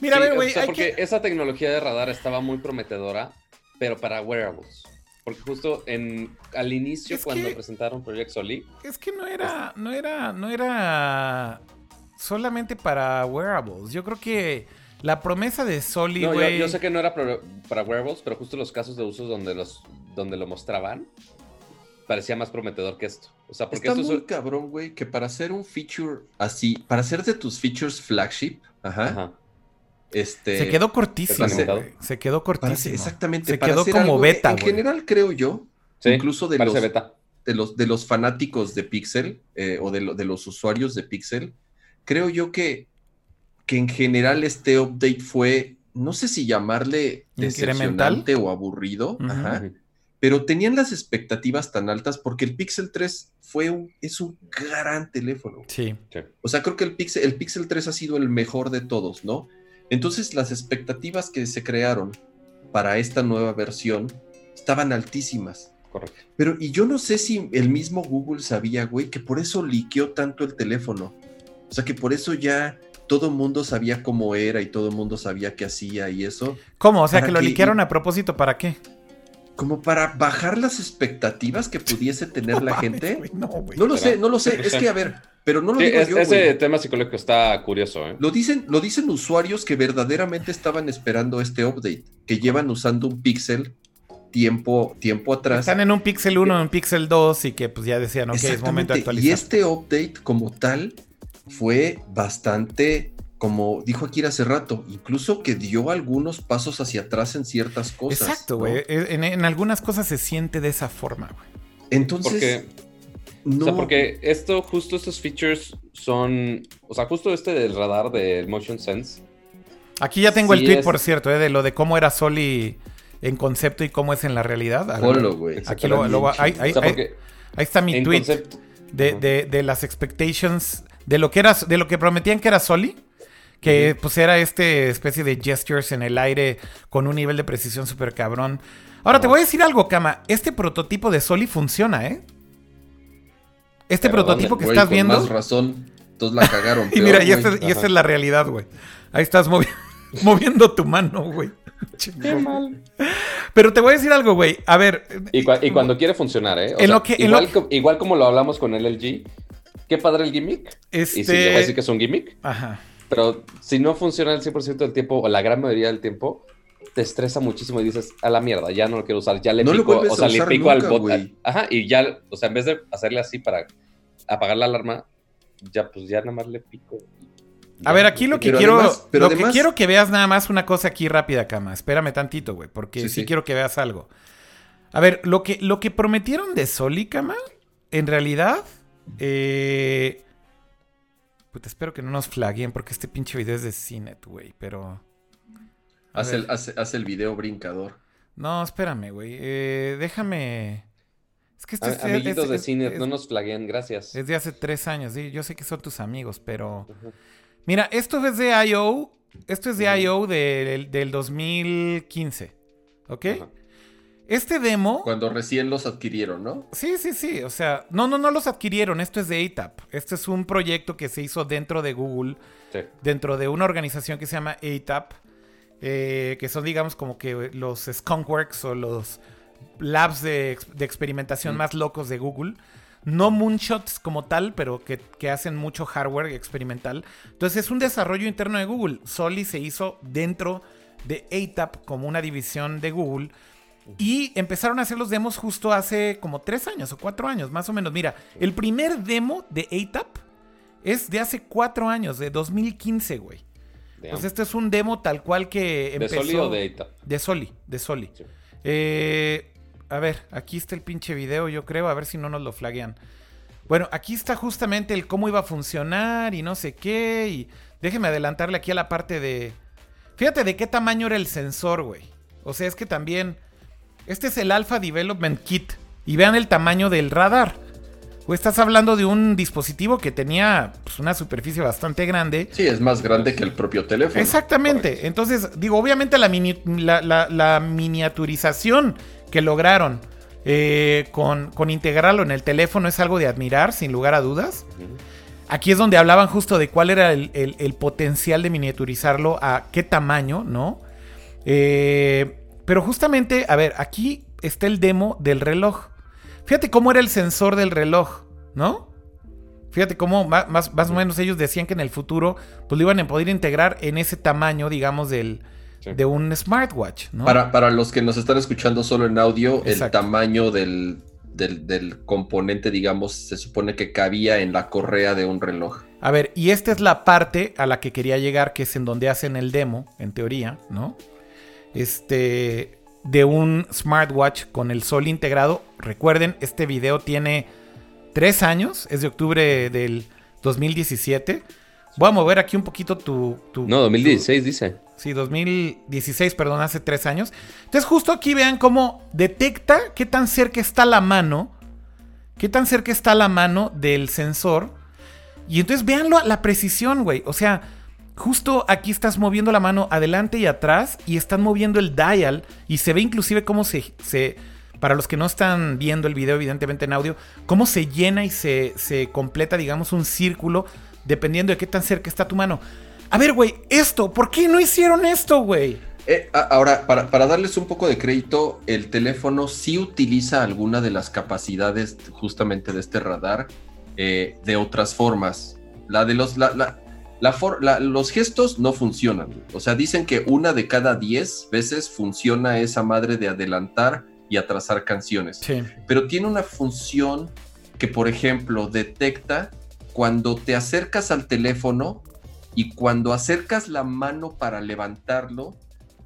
S1: Mira, a
S2: Sí,
S1: güey,
S2: o sea, porque
S1: que...
S2: esa tecnología de radar estaba muy prometedora, pero para wearables. Porque justo en, al inicio,
S1: Es
S2: cuando
S1: que-
S2: presentaron Project Soli,
S1: Es que no era, no era, no era solamente para wearables. Yo creo que la promesa de Soli,
S2: no, yo,
S1: güey.
S2: yo sé que no era pro- para wearables, pero justo los casos de usos donde, los, donde lo mostraban, parecía más prometedor que esto. O sea, porque
S3: Está
S2: esto
S3: muy
S2: es...
S3: cabrón, güey, que para hacer un feature así, para hacer de tus features flagship, ajá,
S2: Ajá.
S3: Este...
S1: se quedó cortísimo. Se quedó cortísimo.
S3: exactamente,
S1: Se quedó como
S3: algo-
S1: beta,
S3: En
S1: güey.
S3: general, creo yo,
S2: Sí,
S3: incluso de los,
S2: beta.
S3: de los, de los fanáticos de Pixel eh, o de, lo- de los usuarios de Pixel, creo yo que, que en general este update fue, no sé si llamarle decepcionante o aburrido, ajá, pero tenían las expectativas tan altas porque el Pixel 3 fue un, es un gran teléfono.
S1: Sí.
S2: Sí.
S3: O sea, creo que el Pixel, el Pixel 3 ha sido el mejor de todos, ¿no? Entonces las expectativas que se crearon para esta nueva versión estaban altísimas.
S2: Correcto.
S3: Pero, y yo no sé si el mismo Google sabía, güey, que por eso liqueó tanto el teléfono. O sea, que por eso ya todo el mundo sabía cómo era y todo el mundo sabía qué hacía y eso.
S1: ¿Cómo? O sea, que lo
S3: que-
S1: liquearon a propósito, ¿para qué?
S3: Como para bajar las expectativas que pudiese tener la
S1: mames,
S3: gente.
S1: No, güey.
S3: No lo sé, no lo sé. Es que, a ver, pero no lo
S2: Sí,
S3: digo
S2: es-
S3: yo,
S2: ese tema psicológico está curioso, ¿eh?
S3: Lo dicen, lo dicen usuarios que verdaderamente estaban esperando este update, que llevan usando un Pixel tiempo, tiempo atrás.
S1: Están en un Pixel 1, en un Pixel 2 y que pues ya decían, ok, es momento de actualizar.
S3: Y este update como tal fue bastante, como dijo Akira hace rato, incluso que dio algunos pasos hacia atrás en ciertas cosas.
S1: Exacto, güey. E, En, en algunas cosas se siente de esa forma, güey.
S3: Entonces,
S2: Porque,
S3: no,
S2: o sea, porque esto, justo estos features son, o sea, justo este del radar del Motion Sense,
S1: Aquí ya tengo el tweet,
S2: es-
S1: por cierto, eh, de lo de cómo era Soli en concepto y cómo es en la realidad. Ver,
S3: Ponlo, güey.
S1: Aquí lo, lo- ahí, ahí-
S2: o sea,
S1: ahí-
S2: porque
S1: ahí está mi tweet
S2: concepto,
S1: de, de- de las expectations de lo que era, de lo que prometían que era Soli, que pues era este especie de gestures en el aire con un nivel de precisión súper cabrón. Ahora te voy a decir algo, Kama. Este prototipo de Soli funciona, ¿eh? Este
S2: Pero
S1: prototipo que estás
S3: con
S1: viendo.
S3: más razón, entonces la cagaron.
S1: Y mira, y, esta, y esta es la realidad, güey. Ahí estás movi- moviendo tu mano, güey. Pero te voy a decir algo, güey. A ver.
S2: Y, y cuando quiere funcionar, ¿eh? O
S1: En
S2: sea,
S1: lo que- en
S2: igual,
S1: lo que-
S2: co- igual como lo hablamos con el LG, qué padre el gimmick. Y sí,
S1: Este.
S2: le voy a decir que es un gimmick,
S1: Ajá.
S2: pero si no funciona el 100% del tiempo o la gran mayoría del tiempo, te estresa muchísimo y dices, a la mierda, ya no lo quiero usar, ya le
S3: No
S2: pico, o sea, le pico al botón. Ajá, y ya, o sea, en vez de hacerle así para apagar la alarma, ya pues ya nada más le pico.
S1: A ver, aquí lo que
S3: Pero
S1: quiero.
S3: además- pero
S1: lo que quiero que veas nada más una cosa aquí rápida, Cama. Espérame tantito, güey. Porque sí,
S3: Sí, sí.
S1: quiero que veas algo. A ver, lo que, lo que prometieron de Soli, Cama, en realidad. Eh. Puta, espero que no nos flaguen porque este pinche video es de Cinet, güey. Pero. ver.
S3: el, hace, hace el video brincador.
S1: No, espérame, güey. Eh, déjame. Es que este
S2: A- amiguitos
S1: es-
S2: de
S1: es-
S2: cine,
S1: es-
S2: no nos flaguen, gracias.
S1: es de hace tres años. sí, Yo sé que son tus amigos, pero. Mira, esto es de I.O. Esto es de I.O. del, del 2015. ¿Ok?
S2: Ajá.
S1: Este demo.
S3: Cuando recién los adquirieron, ¿no?
S1: Sí, sí, sí. O sea, no, no, no los adquirieron. Esto es de ATAP. Este es un proyecto que se hizo dentro de Google,
S2: Sí.
S1: dentro de una organización que se llama ATAP, eh, que son, digamos, como que los skunkworks o los labs de, de experimentación
S3: Mm.
S1: más locos de Google. No moonshots como tal, pero que, que hacen mucho hardware experimental. Entonces es un desarrollo interno de Google. Soli se hizo dentro de ATAP como una división de Google. Y empezaron a hacer los demos justo hace como tres años o cuatro años, más o menos. Mira, el primer demo de ATAP es de hace cuatro años, de 2015, güey.
S2: Damn.
S1: Pues este es un demo tal cual que
S2: ¿De. Soli o de Eta?
S1: De Soli, de Soli.
S2: Sí.
S1: Eh, a ver, aquí está el pinche video, yo creo, a ver si no nos lo flaguean. Bueno, aquí está justamente el cómo iba a funcionar y no sé qué. Y déjeme adelantarle aquí a la parte de... Fíjate de qué tamaño era el sensor, güey. O sea, es que también... Este es el Alpha Development Kit. Y vean el tamaño del radar. O estás hablando de un dispositivo que tenía pues, una superficie bastante grande.
S3: Sí, es más grande que el propio teléfono.
S1: Exactamente. Entonces, digo, obviamente la, mini- la, la- la miniaturización que lograron eh, con, con integrarlo en el teléfono es algo de admirar, sin lugar a dudas. Aquí es donde hablaban justo de cuál era el, el- el potencial de miniaturizarlo, a qué tamaño, ¿no? Eh, pero justamente, a ver, aquí está el demo del reloj. Fíjate cómo era el sensor del reloj, ¿no? Fíjate cómo más, más o menos ellos decían que en el futuro pues lo iban a poder integrar en ese tamaño, digamos, del,
S2: Sí.
S1: de un smartwatch, ¿no?
S3: Para, para los que nos están escuchando solo en audio, el tamaño del, del, del componente, digamos, se supone que cabía en la correa de un reloj.
S1: A ver, y esta es la parte a la que quería llegar, que es en donde hacen el demo, en teoría, ¿no? Este, de un smartwatch con el sol integrado. Recuerden, este video tiene tres años, es de octubre del 2017. Voy a mover aquí un poquito tu... tu
S2: No, 2016 dice.
S1: Sí, 2016, perdón, hace tres años. Entonces justo aquí vean cómo detecta qué tan cerca está la mano, qué tan cerca está la mano del sensor. Y entonces véanlo la precisión, güey. O sea, justo aquí estás moviendo la mano adelante y atrás y están moviendo el dial y se ve inclusive cómo se, se para los que no están viendo el video evidentemente en audio, cómo se llena y se, se completa, digamos, un círculo dependiendo de qué tan cerca está tu mano. A ver, güey, esto, ¿por qué no hicieron esto, güey?
S3: Eh, ahora, para, para darles un poco de crédito, el teléfono sí utiliza alguna de las capacidades justamente de este radar eh, de otras formas. La de los, la, la- la for- la- los gestos no funcionan. O sea, dicen que una de cada diez veces funciona esa madre de adelantar y atrasar canciones.
S1: Sí.
S3: pero tiene una función que, por ejemplo, detecta cuando te acercas al teléfono y cuando acercas la mano para levantarlo,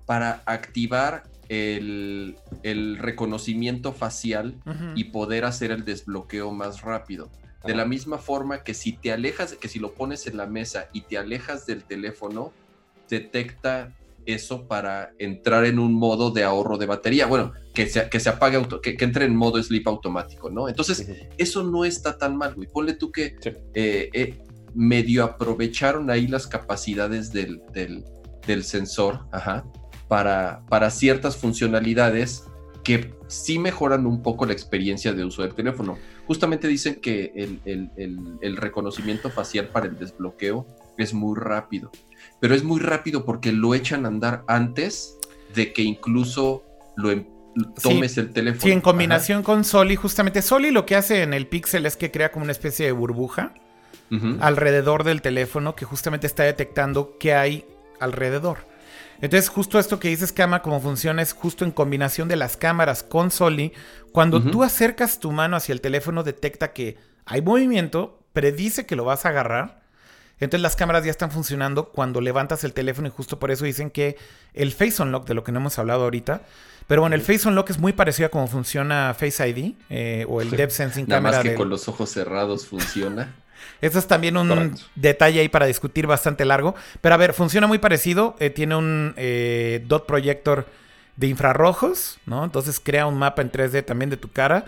S3: para activar el, el reconocimiento facial y poder hacer el desbloqueo más rápido. De la misma forma que si te alejas, que si lo pones en la mesa y te alejas del teléfono, detecta eso para entrar en un modo de ahorro de batería. Bueno, que se, que se apague, auto, que, que entre en modo sleep automático, ¿no? Entonces, eso no está tan mal, güey. Ponle tú que
S2: Sí.
S3: eh, eh, medio aprovecharon ahí las capacidades del, del, sensor para, para ciertas funcionalidades que sí mejoran un poco la experiencia de uso del teléfono. Justamente dicen que el, reconocimiento facial para el desbloqueo es muy rápido, pero es muy rápido porque lo echan a andar antes de que incluso lo em, tomes el teléfono.
S1: Sí, en combinación con Soli, justamente Soli lo que hace en el Pixel es que crea como una especie de burbuja alrededor del teléfono que justamente está detectando qué hay alrededor. Entonces, justo esto que dices, Kama, como funciona es justo en combinación de las cámaras con Soli. Cuando tú acercas tu mano hacia el teléfono, detecta que hay movimiento, predice que lo vas a agarrar. Entonces las cámaras ya están funcionando cuando levantas el teléfono y justo por eso dicen que el Face Unlock, de lo que no hemos hablado ahorita, pero bueno, el Face Unlock es muy parecido a cómo funciona Face ID eh, o el Depth Sensing
S3: Nada
S1: Camera.
S3: Más que con los ojos cerrados funciona.
S1: Eso es también un detalle ahí para discutir bastante largo. Pero a ver, funciona muy parecido. Eh, tiene un eh, dot projector de infrarrojos, ¿no? Entonces crea un mapa en 3D también de tu cara.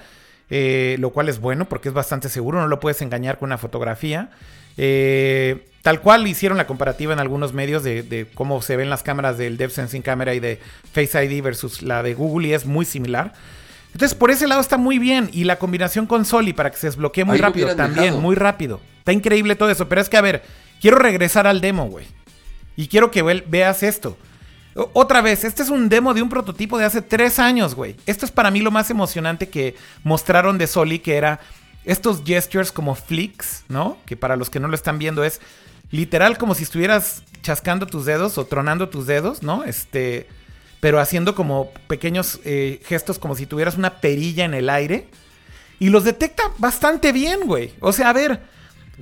S1: Eh, lo cual es bueno porque es bastante seguro, no lo puedes engañar con una fotografía. tal cual hicieron la comparativa en algunos medios de, de, cómo se ven las cámaras del Depth Sensing Camera y de Face ID versus la de Google y es muy similar. Entonces, por ese lado está muy bien. Y la combinación con Soli para que se desbloquee muy rápido también, muy rápido. Está increíble todo eso. Pero es que, a ver, quiero regresar al demo, güey. Y quiero que veas esto. Otra vez, este es un demo de un prototipo de hace tres años, güey. Esto es para mí lo más emocionante que mostraron de Soli, que era estos gestures como flicks, ¿no? Que para los que no lo están viendo es literal como si estuvieras chascando tus dedos o tronando tus dedos, ¿no? Este pero haciendo como pequeños eh, gestos como si tuvieras una perilla en el aire. Y los detecta bastante bien, güey. O sea, a ver,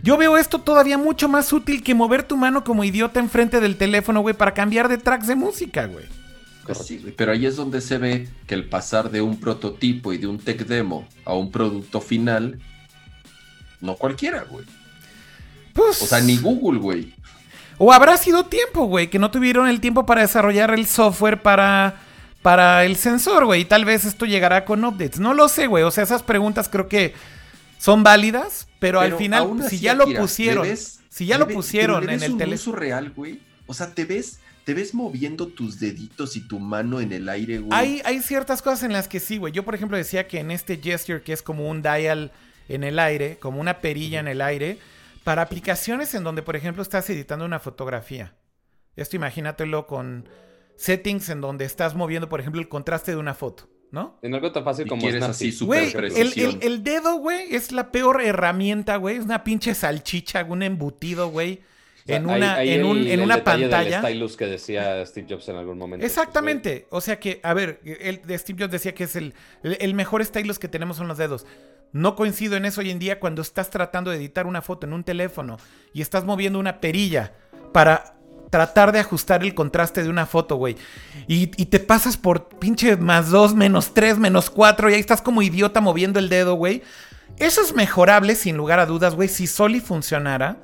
S1: yo veo esto todavía mucho más útil que mover tu mano como idiota enfrente del teléfono, güey, para cambiar de tracks de música, güey.
S3: Pues sí, pero ahí es donde se ve que el pasar de un prototipo y de un tech demo a un producto final, no cualquiera, güey. Pues... O sea, ni Google, güey.
S1: O habrá sido tiempo, güey, que no tuvieron el tiempo para desarrollar el software para, para el sensor, güey. Y tal vez esto llegará con updates. No lo sé, güey. O sea, esas preguntas creo que son válidas, pero, al final, si ya lo pusieron, si ya lo pusieron en el teléfono.
S3: real, güey. O sea, te ves, te ves moviendo tus deditos y tu mano en el aire, güey.
S1: Hay, hay ciertas cosas en las que sí, güey. Yo, por ejemplo, decía que en este gesture, que es como un dial en el aire, como una perilla en el aire para aplicaciones en donde, por ejemplo, estás editando una fotografía. Esto imagínatelo con settings en donde estás moviendo, por ejemplo, el contraste de una foto, ¿no?
S2: En algo tan fácil como
S3: es así Güey,
S1: el, el, dedo, güey, es la peor herramienta, güey. Es una pinche salchicha, un embutido, güey. en una, en, un, en una pantalla.
S2: Del stylus que decía Steve Jobs en algún momento.
S1: Exactamente. o sea que, a ver, el de Steve Jobs decía que es el, el mejor stylus que tenemos son los dedos. No coincido en eso hoy en día cuando estás tratando de editar una foto en un teléfono y estás moviendo una perilla para tratar de ajustar el contraste de una foto, güey. Y, te pasas por pinche más dos, menos tres, menos cuatro y ahí estás como idiota moviendo el dedo, güey. Eso es mejorable, sin lugar a dudas, güey. Si Soli funcionara,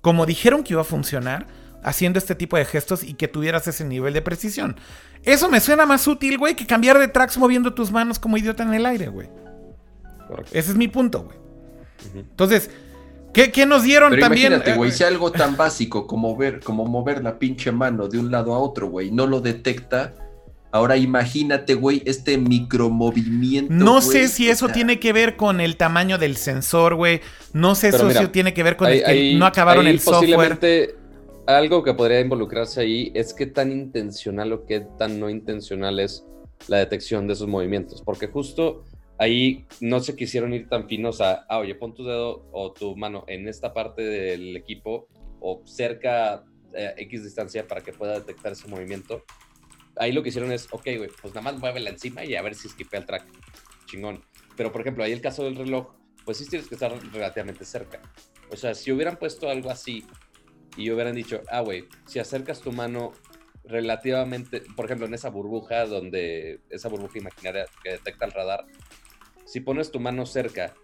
S1: como dijeron que iba a funcionar, haciendo este tipo de gestos y que tuvieras ese nivel de precisión. Eso me suena más útil, güey, que cambiar de tracks moviendo tus manos como idiota en el aire, güey. Ese es mi punto, güey. Entonces, ¿qué, nos dieron también?
S3: Imagínate, güey, si algo tan básico como ver, como mover la pinche mano de un lado a otro, güey, no lo detecta. Ahora imagínate, güey, este micromovimiento.
S1: No sé si eso tiene que ver con el tamaño del sensor, güey. No sé si eso tiene que ver con el que no acabaron el software.
S2: Algo que podría involucrarse ahí es qué tan intencional o qué tan no intencional es la detección de esos movimientos. Porque justo ahí no se quisieron ir tan finos a, ah, oye, pon tu dedo o tu mano en esta parte del equipo o cerca eh, X distancia para que pueda detectar ese movimiento. Ahí lo que hicieron es, ok, güey, pues nada más muévela encima y a ver si esquipea el track. Chingón. Pero, por ejemplo, ahí el caso del reloj, pues sí tienes que estar relativamente cerca. O sea, si hubieran puesto algo así y hubieran dicho, ah, güey, si acercas tu mano relativamente, por ejemplo, en esa burbuja donde, esa burbuja imaginaria que detecta el radar, si pones tu mano cerca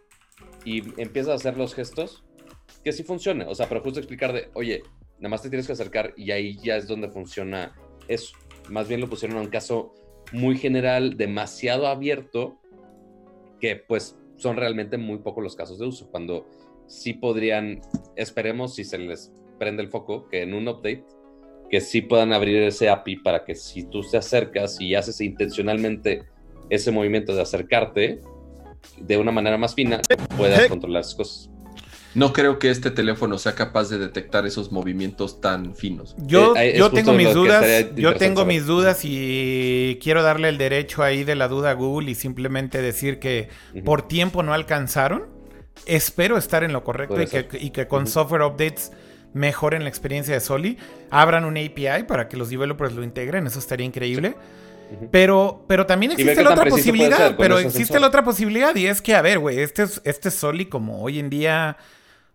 S2: y empiezas a hacer los gestos, que sí funciona. O sea, pero justo explicar de, oye, nada más te tienes que acercar y ahí ya es donde funciona eso. Más bien lo pusieron a un caso muy general, demasiado abierto, que pues son realmente muy pocos los casos de uso. Cuando sí podrían, esperemos si se les prende el foco, que en un update, que sí puedan abrir ese API para que si tú te acercas y haces intencionalmente ese movimiento de acercarte de una manera más fina, puedas controlar esas cosas.
S3: No creo que este teléfono sea capaz de detectar esos movimientos tan finos.
S1: Yo,
S2: Eh,
S1: yo tengo mis dudas, yo tengo
S2: saber.
S1: mis dudas y quiero darle el derecho ahí de la duda a Google y simplemente decir que por tiempo no alcanzaron. Espero estar en lo correcto y que, y que con software updates mejoren la experiencia de Soli. Abran un API para que los developers lo integren, eso estaría increíble. Pero, pero también existe la otra posibilidad. Pero existe
S2: sensor.
S1: la otra posibilidad y es que, a ver, güey, este, es- este Soli como hoy en día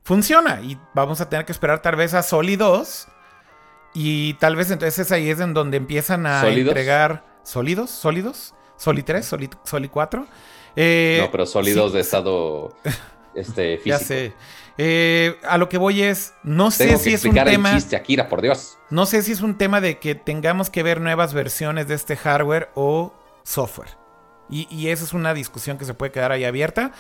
S1: funciona y vamos a tener que esperar tal vez a Soli 2 y tal vez entonces ahí es en donde empiezan a
S2: ¿Sólidos?
S1: entregar sólidos, sólidos, Soli 3, Soli, Soli 4. Eh,
S2: no, pero sólidos
S1: sí,
S2: de estado este, físico.
S1: Ya sé. Eh, a lo que voy es, no sé
S2: Tengo
S1: si
S2: que
S1: es un tema...
S2: el chiste, Akira, por Dios.
S1: No sé si es un tema de que tengamos que ver nuevas versiones de este hardware o software. Y, y esa es una discusión que se puede quedar ahí abierta.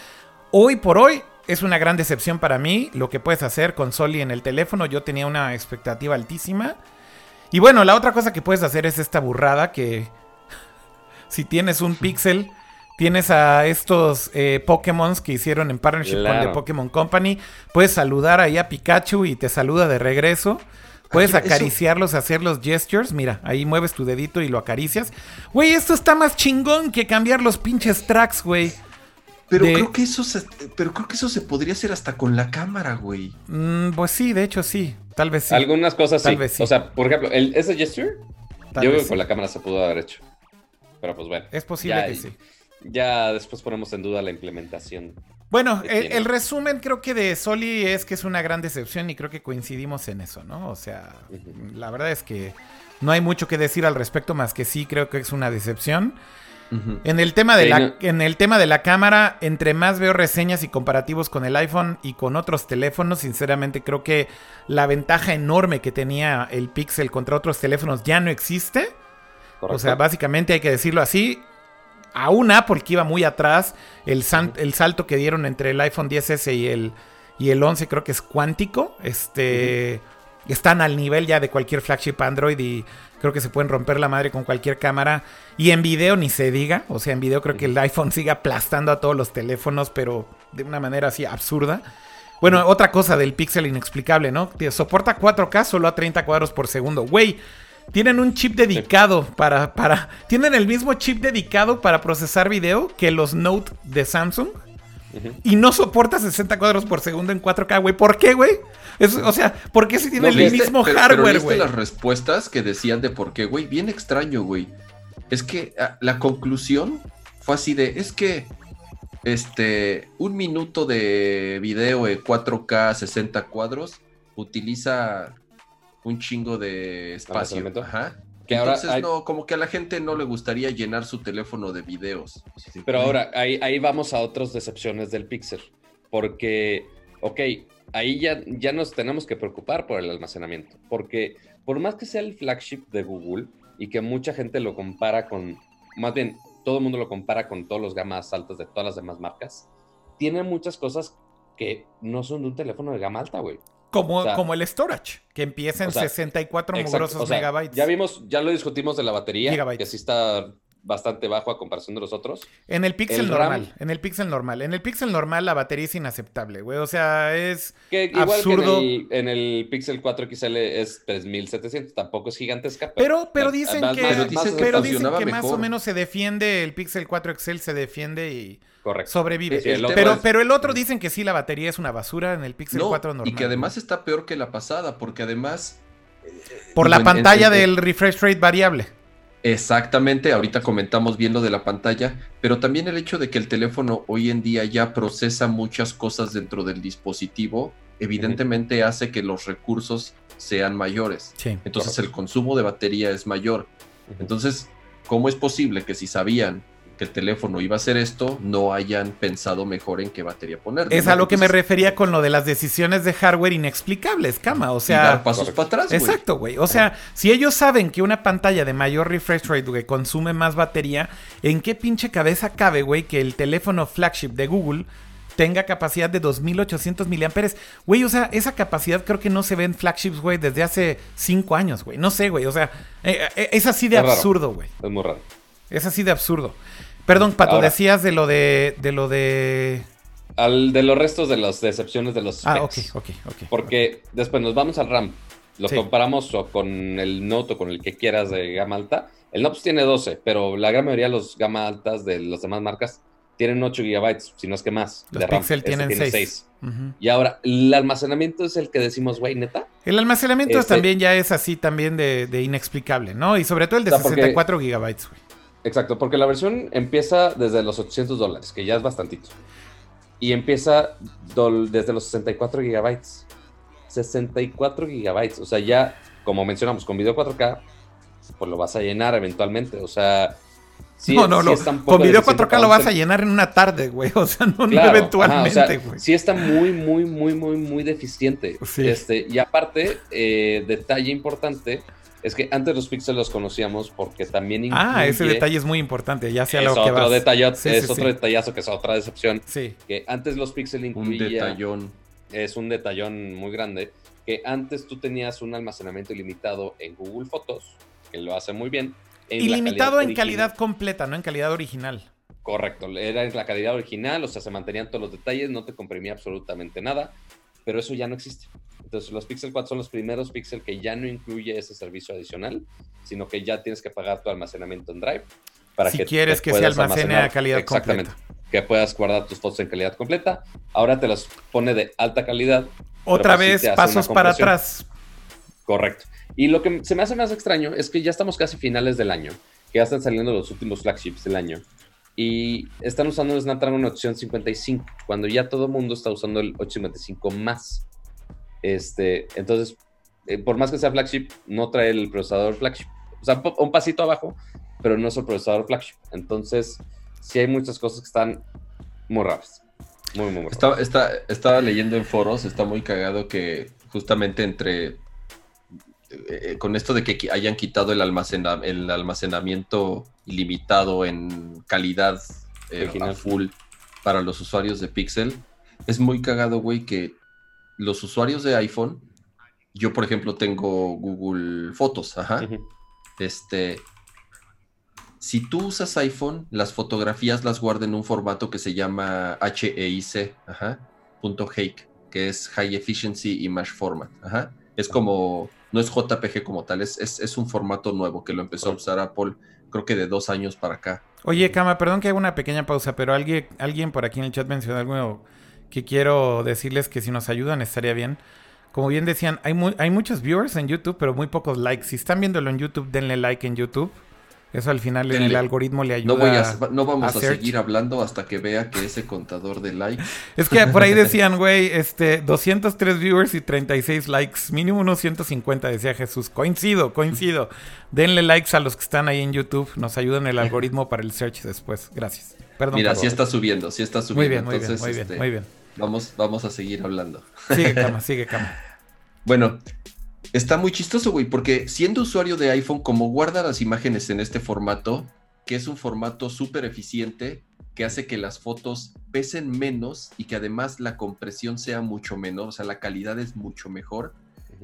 S1: Hoy por hoy es una gran decepción para mí lo que puedes hacer con Soli en el teléfono. Yo tenía una expectativa altísima. Y bueno, la otra cosa que puedes hacer es esta burrada que si tienes un Pixel, tienes a estos eh, Pokémon que hicieron en partnership con. The Pokémon Company. Puedes saludar ahí a Pikachu y te saluda de regreso. Puedes acariciarlos, hacer los gestures. Mira, ahí mueves tu dedito y lo acaricias. Güey, esto está más chingón que cambiar los pinches tracks, güey.
S3: Pero
S1: de-
S3: creo que eso se, pero creo que eso se podría hacer hasta con la cámara, güey.
S1: Mm, pues sí, de hecho sí. Tal vez sí.
S2: Algunas cosas
S1: Tal
S2: sí.
S1: vez sí.
S2: O sea, por ejemplo, el, ese gesture,
S1: Tal
S2: yo creo que
S1: sí.
S2: con la cámara se pudo haber hecho. Pero pues bueno.
S1: Es posible
S2: ya-
S1: que sí.
S2: Ya después ponemos en duda la implementación.
S1: Bueno, el, resumen creo que de Soli es que es una gran decepción y creo que coincidimos en eso, ¿no? O sea, la verdad es que no hay mucho que decir al respecto más que sí creo que es una decepción. En el tema de
S2: Sí,
S1: la
S2: no.
S1: en el tema de la cámara, entre más veo reseñas y comparativos con el iPhone y con otros teléfonos, sinceramente creo que la ventaja enorme que tenía el Pixel contra otros teléfonos ya no existe. O sea, básicamente hay que decirlo así. A un Apple que iba muy atrás, el, san- el salto que dieron entre el iPhone 10S y el, y el 11 creo que es cuántico. Este, Están al nivel ya de cualquier flagship Android y creo que se pueden romper la madre con cualquier cámara. Y en video ni se diga. O sea, en video creo que el iPhone sigue aplastando a todos los teléfonos, pero de una manera así absurda. Bueno, otra cosa del Pixel inexplicable, ¿no? Soporta 4K solo a 30 cuadros por segundo. Güey, tienen un chip dedicado para, para... Tienen el mismo chip dedicado para procesar video que los Note de Samsung. Y no soporta 60 cuadros por segundo en 4K, güey. ¿Por qué, güey? O sea, ¿por qué si tiene
S2: No,
S1: el
S2: ¿viste?
S1: mismo
S3: Pero-
S1: hardware,
S3: ¿viste
S1: güey?
S3: las respuestas que decían de por qué, güey? Bien extraño, güey. Es que ah, la conclusión fue así de, es que este, un minuto de video en 4K 60 cuadros utiliza un chingo de espacio. Ajá.
S2: Que ahora
S3: Entonces,
S2: hay-
S3: no, como que a la gente no le gustaría llenar su teléfono de videos.
S2: Pero ahora, ahí, ahí vamos a otras decepciones del Pixel. Porque, ok, ahí ya, ya nos tenemos que preocupar por el almacenamiento. Porque por más que sea el flagship de Google y que mucha gente lo compara con, más bien, todo el mundo lo compara con todos los gamas altas de todas las demás marcas, tiene muchas cosas que no son de un teléfono de gama alta, güey.
S1: Como,
S2: o sea,
S1: como el storage, que empieza en
S2: o sea,
S1: 64
S2: Exacto,
S1: mugrosos
S2: o sea,
S1: megabytes.
S2: Ya vimos, ya lo discutimos de la batería, que sí está bastante bajo a comparación de los otros.
S1: En el Pixel
S2: El RAM-
S1: normal, en el Pixel normal. En el Pixel normal la batería es inaceptable, güey. O sea, es...
S2: Que igual
S1: Absurdo.
S2: que en el, en el Pixel 4 XL es 3700, tampoco es gigantesca.
S1: Pero, pero
S2: más-
S1: dicen
S2: más-
S1: que,
S2: más-
S3: Pero dicen
S2: más-
S3: que
S1: pero dicen
S3: funcionaba
S1: que más o menos se defiende, el Pixel 4 Excel se defiende y
S2: Correcto.
S1: sobrevive.
S3: Sí, el tema
S1: pero,
S3: es-
S1: pero el otro dicen que sí, la batería es una basura en el Pixel
S3: No,
S1: 4 normal.
S3: y que además está peor que la pasada, porque además...
S1: Por
S3: digo,
S1: la
S3: en-
S1: pantalla
S3: en-
S1: del refresh rate variable.
S3: Exactamente, ahorita comentamos bien lo de la pantalla, pero también el hecho de que el teléfono hoy en día ya procesa muchas cosas dentro del dispositivo, evidentemente hace que los recursos sean mayores.
S1: Sí.
S3: Entonces
S2: Correcto.
S3: el consumo de batería es mayor. Entonces, ¿cómo es posible que si sabían que el teléfono iba a hacer esto, no hayan pensado mejor en qué batería poner?
S1: Es a lo que me refería con lo de las decisiones de hardware inexplicables, cama. O
S3: y
S1: sea,
S3: dar pasos para atrás, güey.
S1: Exacto, güey. O sea, si ellos saben que una pantalla de mayor refresh rate, güey, consume más batería, ¿en qué pinche cabeza cabe, güey, que el teléfono flagship de Google tenga capacidad de 2800 miliamperes. Güey, o sea, esa capacidad creo que no se ve en flagships, güey, desde hace 5 años, güey. No sé, güey. O sea, eh, eh, es así de absurdo, güey.
S2: Es muy raro.
S1: Es así de absurdo. Perdón, Pato, decías de lo de, de lo de...
S2: Al, de los restos de las decepciones de los
S1: Ah, ok, ok, ok.
S2: Porque después nos vamos al RAM. Lo comparamos con el Note o con el que quieras de gama alta. El Note tiene 12, pero la gran mayoría de los gama altas de las demás marcas tienen 8 GB, si no es que más.
S1: Los Pixel este tienen 6.
S2: Y ahora, el almacenamiento es el que decimos, güey, neta.
S1: El almacenamiento este también ya es así también de, inexplicable, ¿no? Y sobre todo el de 64 GB, güey.
S2: Exacto, porque la versión empieza desde los 800 dólares, que ya es bastantito. Y empieza desde los 64 GB. 64 GB. O sea, ya, como mencionamos, con video 4K, pues lo vas a llenar eventualmente. O sea,
S1: sí, no, no, no. con video 4K lo vas a llenar en una tarde, güey. O sea, no, eventualmente, güey.
S2: sí está muy, muy, muy, muy, muy deficiente. Este, y aparte, eh, detalle importante es que antes los píxeles los conocíamos porque también
S1: incluye... Ah, ese detalle es muy importante, ya sea
S2: lo
S1: que
S2: otro Detalle, es otro detallazo que es otra decepción. Sí. Que antes los píxeles incluían...
S3: Un detallón.
S2: Es un detallón muy grande. Que antes tú tenías un almacenamiento ilimitado en Google Fotos, que lo hace muy bien.
S1: Ilimitado en calidad completa, no en calidad original.
S2: Correcto, era en la calidad original, o sea, se mantenían todos los detalles, no te comprimía absolutamente nada, pero eso ya no existe. Entonces, los Pixel 4 son los primeros Pixel que ya no incluye ese servicio adicional, sino que ya tienes que pagar tu almacenamiento en Drive.
S1: Para si que quieres que se almacene a calidad exactamente,
S2: Que puedas guardar tus fotos en calidad completa. Ahora te las pone de alta calidad.
S1: Otra vez, pasos para atrás.
S2: Correcto. Y lo que se me hace más extraño es que ya estamos casi finales del año, que ya están saliendo los últimos flagships del año. Y están usando el Snapdragon 855, cuando ya todo el mundo está usando el 855 más. Este, entonces, eh, por más que sea flagship, no trae el procesador flagship. O sea, un pasito abajo, pero no es el procesador flagship. Entonces, sí hay muchas cosas que están muy raras. Muy, muy, muy
S3: estaba, estaba leyendo en foros, está muy cagado que justamente entre eh, con esto de que hayan quitado el, el almacenamiento ilimitado en calidad eh, full para los usuarios de Pixel, es muy cagado, güey, que los usuarios de iPhone, yo por ejemplo tengo Google Fotos, ajá. Este, si tú usas iPhone, las fotografías las guarda en un formato que se llama HEIC, ajá, punto .hake, que es High Efficiency Image Format, ajá. Es como, no es JPG como tal, es, es, un formato nuevo que lo empezó a usar Apple, creo que de dos años para acá.
S1: Oye, Kama, perdón que haga una pequeña pausa, pero alguien, alguien por aquí en el chat mencionó algo que quiero decirles que si nos ayudan estaría bien. Como bien decían, hay, hay muchos viewers en YouTube, pero muy pocos likes. Si están viéndolo en YouTube, denle like en YouTube. Eso al final el algoritmo le ayuda.
S3: No, no vamos a, seguir hablando hasta que vea que ese contador de likes.
S1: Es que por ahí decían, güey, este, 203 viewers y 36 likes. Mínimo unos 150, decía Jesús. Coincido, coincido. Denle likes a los que están ahí en YouTube. Nos ayudan el algoritmo para el search después. Gracias.
S3: Perdón. Mira, sí está subiendo, sí está subiendo.
S1: Muy bien, muy bien, muy bien, este, muy bien.
S3: Vamos, vamos a seguir hablando.
S1: Sigue, cama, sigue, cama.
S3: Bueno, está muy chistoso, güey, porque siendo usuario de iPhone, como guarda las imágenes en este formato, que es un formato súper eficiente, que hace que las fotos pesen menos y que además la compresión sea mucho menor, o sea, la calidad es mucho mejor.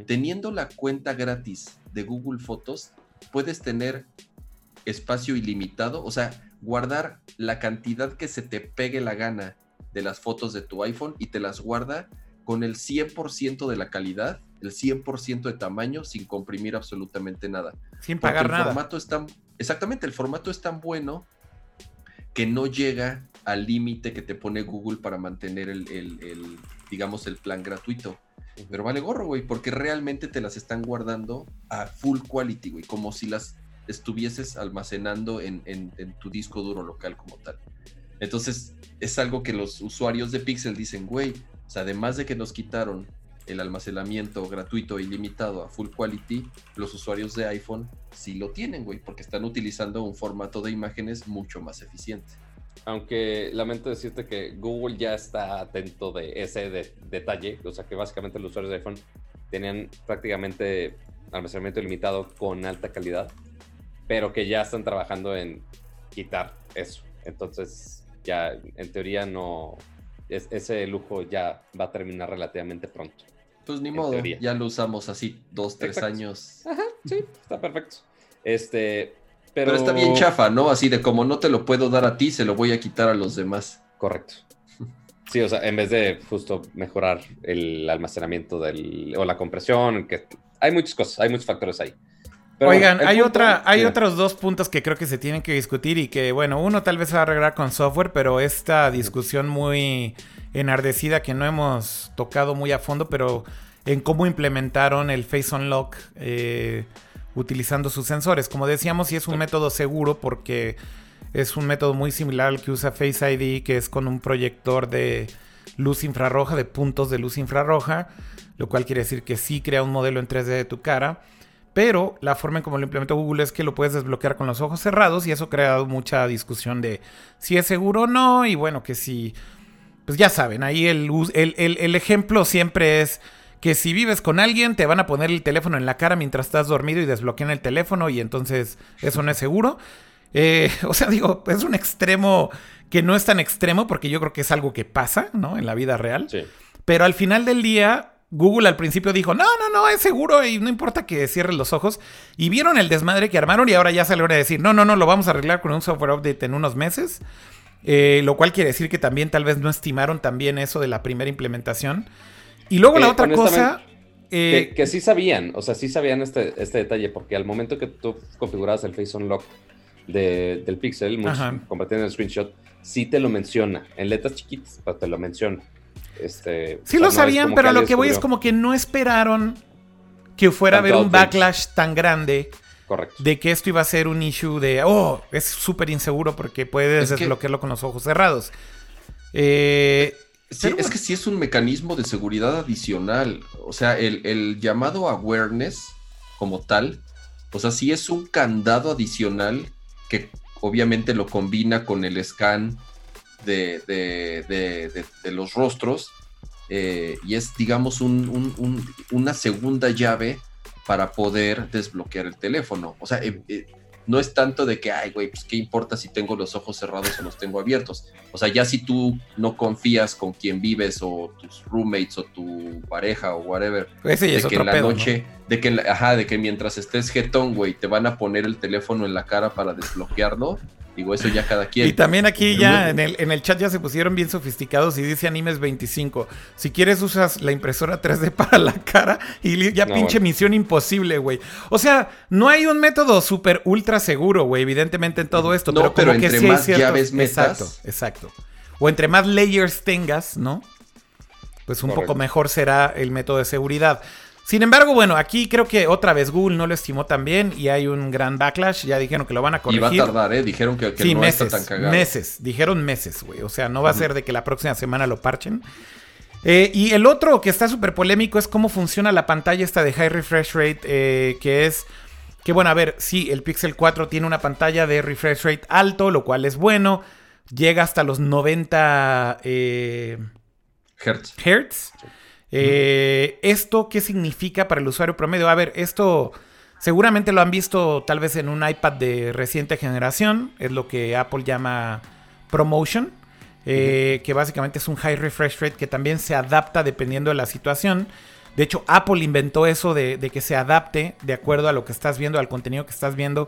S3: Teniendo la cuenta gratis de Google Fotos, puedes tener espacio ilimitado, o sea, guardar la cantidad que se te pegue la gana de las fotos de tu iPhone y te las guarda con el 100% de la calidad, el 100% de tamaño, sin comprimir absolutamente nada.
S1: Sin pagar
S3: el
S1: nada.
S3: Formato es tan, exactamente, el formato es tan bueno que no llega al límite que te pone Google para mantener el, digamos, el plan gratuito. Pero vale gorro, güey, porque realmente te las están guardando a full quality, güey, como si las estuvieses almacenando en, en tu disco duro local como tal. Entonces, es algo que los usuarios de Pixel dicen, güey, o sea, además de que nos quitaron el almacenamiento gratuito e ilimitado a full quality, los usuarios de iPhone sí lo tienen, güey, porque están utilizando un formato de imágenes mucho más eficiente.
S2: Aunque lamento decirte que Google ya está atento de ese detalle, o sea que básicamente los usuarios de iPhone tenían prácticamente almacenamiento ilimitado con alta calidad, pero que ya están trabajando en quitar eso. Entonces, ya en teoría no, ese lujo ya va a terminar relativamente pronto.
S3: Pues ni modo, ya lo usamos así dos, tres años.
S2: Ajá, sí, está perfecto. Este,
S3: pero... está bien chafa, ¿no? Así de como no te lo puedo dar a ti, se lo voy a quitar a los demás.
S2: Correcto. Sí, o sea, en vez de justo mejorar el almacenamiento del, o la compresión, que hay muchas cosas, hay muchos factores ahí.
S1: Oigan, hay otra, hay otros dos puntos que creo que se tienen que discutir y que, bueno, uno tal vez se va a arreglar con software, pero esta discusión muy enardecida que no hemos tocado muy a fondo, pero en cómo implementaron el Face Unlock eh, utilizando sus sensores. Como decíamos, sí es un método seguro porque es un método muy similar al que usa Face ID, que es con un proyector de luz infrarroja, de puntos de luz infrarroja, lo cual quiere decir que sí crea un modelo en 3D de tu cara. Pero la forma en cómo lo implementó Google es que lo puedes desbloquear con los ojos cerrados y eso ha creado mucha discusión de si es seguro o no. Y bueno, que si, pues ya saben, ahí el, el, ejemplo siempre es que si vives con alguien te van a poner el teléfono en la cara mientras estás dormido y desbloquean el teléfono y entonces eso no es seguro. Eh, o sea, digo, es un extremo que no es tan extremo porque yo creo que es algo que pasa, ¿no? En la vida real. Sí. Pero al final del día, Google al principio dijo, no, no, no, es seguro y no importa que cierren los ojos. Y vieron el desmadre que armaron y ahora ya salieron a decir, no, no, no, lo vamos a arreglar con un software update en unos meses. Eh, lo cual quiere decir que también tal vez no estimaron también eso de la primera implementación. Y luego la otra cosa...
S2: Eh, que, sí sabían, o sea, sí sabían este, este detalle, porque al momento que tú configurabas el Face Unlock del Pixel, compartiendo el screenshot, sí te lo menciona, en letras chiquitas, pero te lo menciona. Este,
S1: sí lo sabían, pero lo que voy es como que no esperaron que fuera a haber un backlash tan grande. De que esto iba a ser un issue de, oh, es súper inseguro porque puedes desbloquearlo con los ojos cerrados.
S3: Eh, es que sí es un mecanismo de seguridad adicional. O sea, el, el, llamado awareness como tal, o sea, sí es un candado adicional que obviamente lo combina con el scan de, los rostros eh, y es, digamos, una segunda llave para poder desbloquear el teléfono. O sea, eh, eh, no es tanto de que, ay, güey, pues qué importa si tengo los ojos cerrados o los tengo abiertos. O sea, ya si tú no confías con quien vives o tus roommates o tu pareja o whatever,
S1: pues de que en la noche,
S3: de que, ajá, de que mientras estés jetón, güey, te van a poner el teléfono en la cara para desbloquearlo, Digo, eso ya cada quien.
S1: Y también aquí ya en el, en el chat ya se pusieron bien sofisticados y dice Animes 25. Si quieres usas la impresora 3D para la cara y ya pinche misión imposible, güey. O sea, no hay un método súper ultra seguro, güey, evidentemente en todo esto.
S3: No, pero, entre más llaves metas.
S1: Exacto, exacto. O entre más layers tengas, ¿no? Pues un poco mejor será el método de seguridad. Sin embargo, bueno, aquí creo que otra vez Google no lo estimó tan bien y hay un gran backlash. Ya dijeron que lo van a corregir.
S3: Y va a tardar, ¿eh? Dijeron que, no está tan cagado.
S1: Meses, dijeron meses, güey. O sea, no va a ser de que la próxima semana lo parchen. Eh, y el otro que está súper polémico es cómo funciona la pantalla esta de high refresh rate, eh, que es... Que bueno, a ver, sí, el Pixel 4 tiene una pantalla de refresh rate alto, lo cual es bueno. Llega hasta los 90 eh,
S3: hertz.
S1: hertz. Eh, ¿Esto qué significa para el usuario promedio? A ver, esto seguramente lo han visto tal vez en un iPad de reciente generación, es lo que Apple llama ProMotion, eh, que básicamente es un high refresh rate que también se adapta dependiendo de la situación. De hecho, Apple inventó eso de, de que se adapte de acuerdo a lo que estás viendo, al contenido que estás viendo.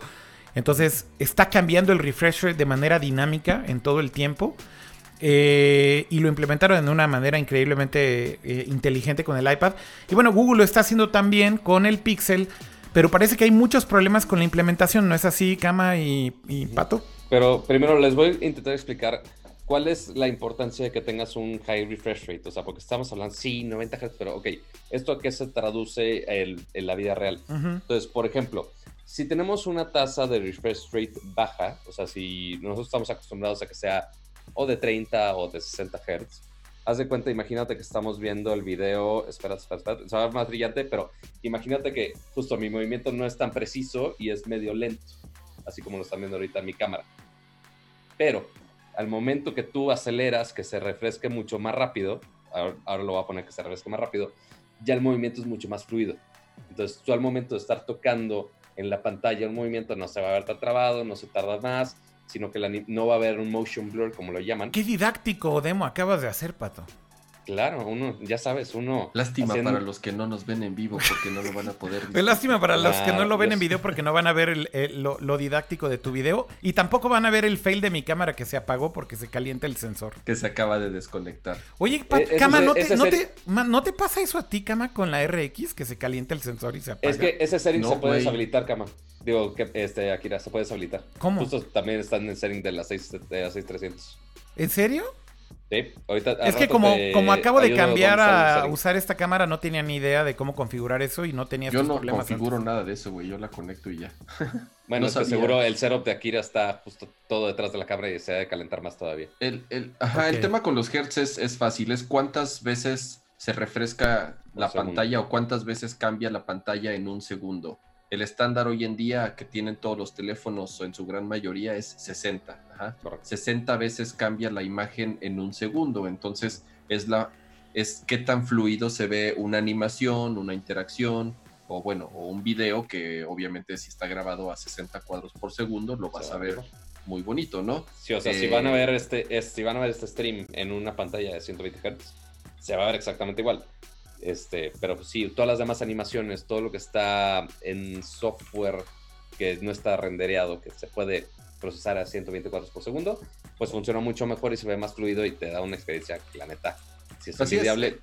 S1: Entonces, está cambiando el refresh rate de manera dinámica en todo el tiempo. Eh, y lo implementaron de una manera increíblemente eh, inteligente con el iPad. Y bueno, Google lo está haciendo también con el Pixel, pero parece que hay muchos problemas con la implementación, ¿no es así, Kama y, Pato?
S2: Pero primero les voy a intentar explicar cuál es la importancia de que tengas un high refresh rate. O sea, porque estamos hablando, sí, 90 Hz, pero ok, ¿esto a qué se traduce en la vida real? Entonces, por ejemplo, si tenemos una tasa de refresh rate baja, o sea, si nosotros estamos acostumbrados a que sea o de 30 o de 60 Hz. Haz de cuenta, imagínate que estamos viendo el video, espera, espera, espera, se va a ver más brillante, pero imagínate que justo mi movimiento no es tan preciso y es medio lento, así como lo están viendo ahorita en mi cámara. Pero al momento que tú aceleras, que se refresque mucho más rápido, ahora, lo voy a poner que se refresque más rápido, ya el movimiento es mucho más fluido. Entonces tú al momento de estar tocando en la pantalla un movimiento no se va a ver tan trabado, no se tarda más, sino que la no va a haber un motion blur, como lo llaman.
S1: Qué didáctico demo acabas de hacer, Pato.
S2: Claro, uno, ya sabes, uno...
S3: Lástima
S2: haciendo-
S3: para los que no nos ven en vivo porque no lo van a poder
S1: Pues lástima para los que no lo ven
S2: Dios.
S1: en video porque no van a ver el- el- lo, lo didáctico de tu video y tampoco van a ver el fail de mi cámara que se apagó porque se calienta el sensor.
S3: que se acaba de desconectar.
S1: Oye, Pat-
S2: Eh,
S1: Cama,
S2: es-
S1: ¿no te, no, te, ma- ¿no te pasa eso a ti, Cama, con la RX que se calienta el sensor y se apaga?
S2: Es que ese setting
S3: No,
S2: se puede deshabilitar, Kama. Digo, que este, Akira, se puede deshabilitar.
S1: ¿Cómo?
S2: Justo también están en el setting de las 6, de las 6300.
S1: ¿En serio?
S2: Sí, ahorita... al
S1: Es que como,
S2: te
S1: como acabo de cambiar a usar esta cámara, no tenía ni idea de cómo configurar eso y no tenía
S3: Yo no
S1: problemas.
S3: configuro
S1: antes.
S3: nada de eso, güey. Yo la conecto y ya.
S2: Bueno,
S3: no
S2: es que
S3: sabía.
S2: seguro el setup de Akira está justo todo detrás de la cámara y se ha de calentar más todavía.
S3: El, el- ajá, el tema con los hertz es, es fácil. Es cuántas veces se refresca la pantalla o cuántas veces cambia la pantalla en un segundo. El estándar hoy en día que tienen todos los teléfonos en su gran mayoría es 60. Ajá.
S2: Correcto.
S3: 60 veces cambia la imagen en un segundo. Entonces, es la es qué tan fluido se ve una animación, una interacción, o bueno, o un video que obviamente si está grabado a 60 cuadros por segundo, lo vas a ver muy bonito, ¿no?
S2: Sí, o sea, si
S3: Eh,
S2: van a ver este, es- si van a ver este stream en una pantalla de 120 Hz, se va a ver exactamente igual. Este, pero pues sí, todas las demás animaciones, todo lo que está en software que no está rendereado, que se puede procesar a 120 cuadros por segundo, pues funciona mucho mejor y se ve más fluido y te da una experiencia que la neta, si es
S3: Así
S2: envidiable,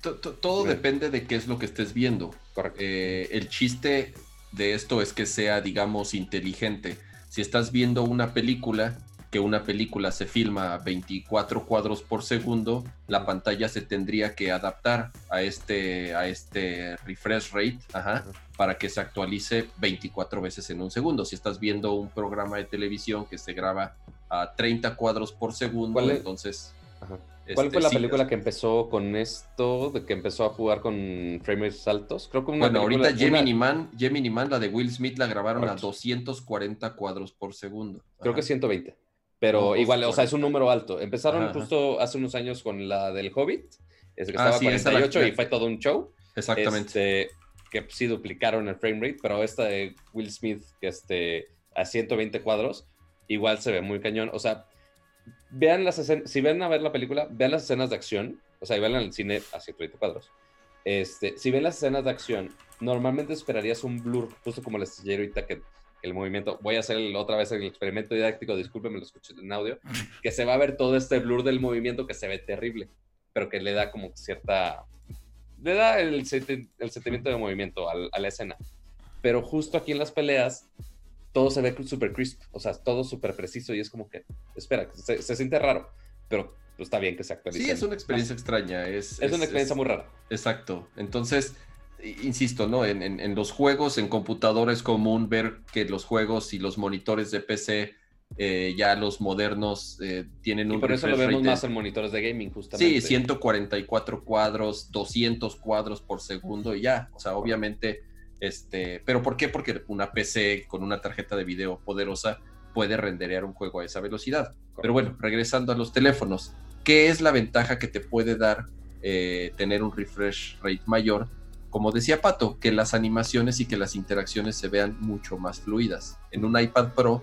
S3: To- to- Todo
S2: Bien.
S3: depende de qué es lo que estés viendo.
S2: correcto.
S3: Eh, el chiste de esto es que sea, digamos, inteligente. Si estás viendo una película, que una película se filma a 24 cuadros por segundo, la pantalla se tendría que adaptar a este, a este refresh rate ajá, para que se actualice 24 veces en un segundo. Si estás viendo un programa de televisión que se graba a 30 cuadros por segundo, entonces...
S2: Ajá. ¿Cuál
S3: este,
S2: fue la
S3: sí,
S2: película que empezó con esto, de que empezó a jugar con frame rates altos? Creo que una
S3: Bueno,
S2: película-
S3: ahorita
S2: una-
S3: Gemini Man, Gemini Man, la de Will Smith, la grabaron a 240 cuadros por segundo.
S2: Creo que
S3: Ajá.
S2: 120. Pero igual, o sea, es un
S3: 240.
S2: número alto. Empezaron
S3: Ajá, ajá.
S2: justo hace unos años con la del Hobbit, es que
S3: Ah,
S2: estaba
S3: sí,
S2: a
S3: esa la-
S2: 48 y fue todo un show.
S3: Exactamente.
S2: Este, que sí duplicaron el frame rate, pero esta de Will Smith, que este, a 120 cuadros, igual se ve muy cañón. O sea, vean las escenas, si ven a ver la película, vean las escenas de acción, o sea, y vean en el cine a 120 cuadros. Este, si ven las escenas de acción, normalmente esperarías un blur, justo como les dije ahorita que el movimiento, voy a hacer el- otra vez el experimento didáctico, discúlpenme, lo escuché en audio, que se va a ver todo este blur del movimiento que se ve terrible, pero que le da como cierta, le da el, el sentimiento de movimiento al- a la escena. Pero justo aquí en las peleas, todo se ve súper crisp, o sea, todo súper preciso y es como que, espera, se, se siente raro, pero está bien que se actualice.
S3: Sí, es una experiencia extraña. Es,
S2: Es una experiencia muy rara.
S3: Exacto. Entonces, insisto, ¿no? En, en- en los juegos, en computadora es común ver que los juegos y los monitores de PC, eh, ya los modernos, eh, tienen
S2: Y
S3: un
S2: por eso lo vemos
S3: rate
S2: más en monitores de gaming, justamente.
S3: Sí, 144 cuadros, 200 cuadros por segundo y ya. O sea, obviamente, este, pero ¿por qué? Porque una PC con una tarjeta de video poderosa puede renderear un juego a esa velocidad. Pero bueno, regresando a los teléfonos, ¿qué es la ventaja que te puede dar eh, tener un refresh rate mayor? Como decía Pato, que las animaciones y que las interacciones se vean mucho más fluidas. En un iPad Pro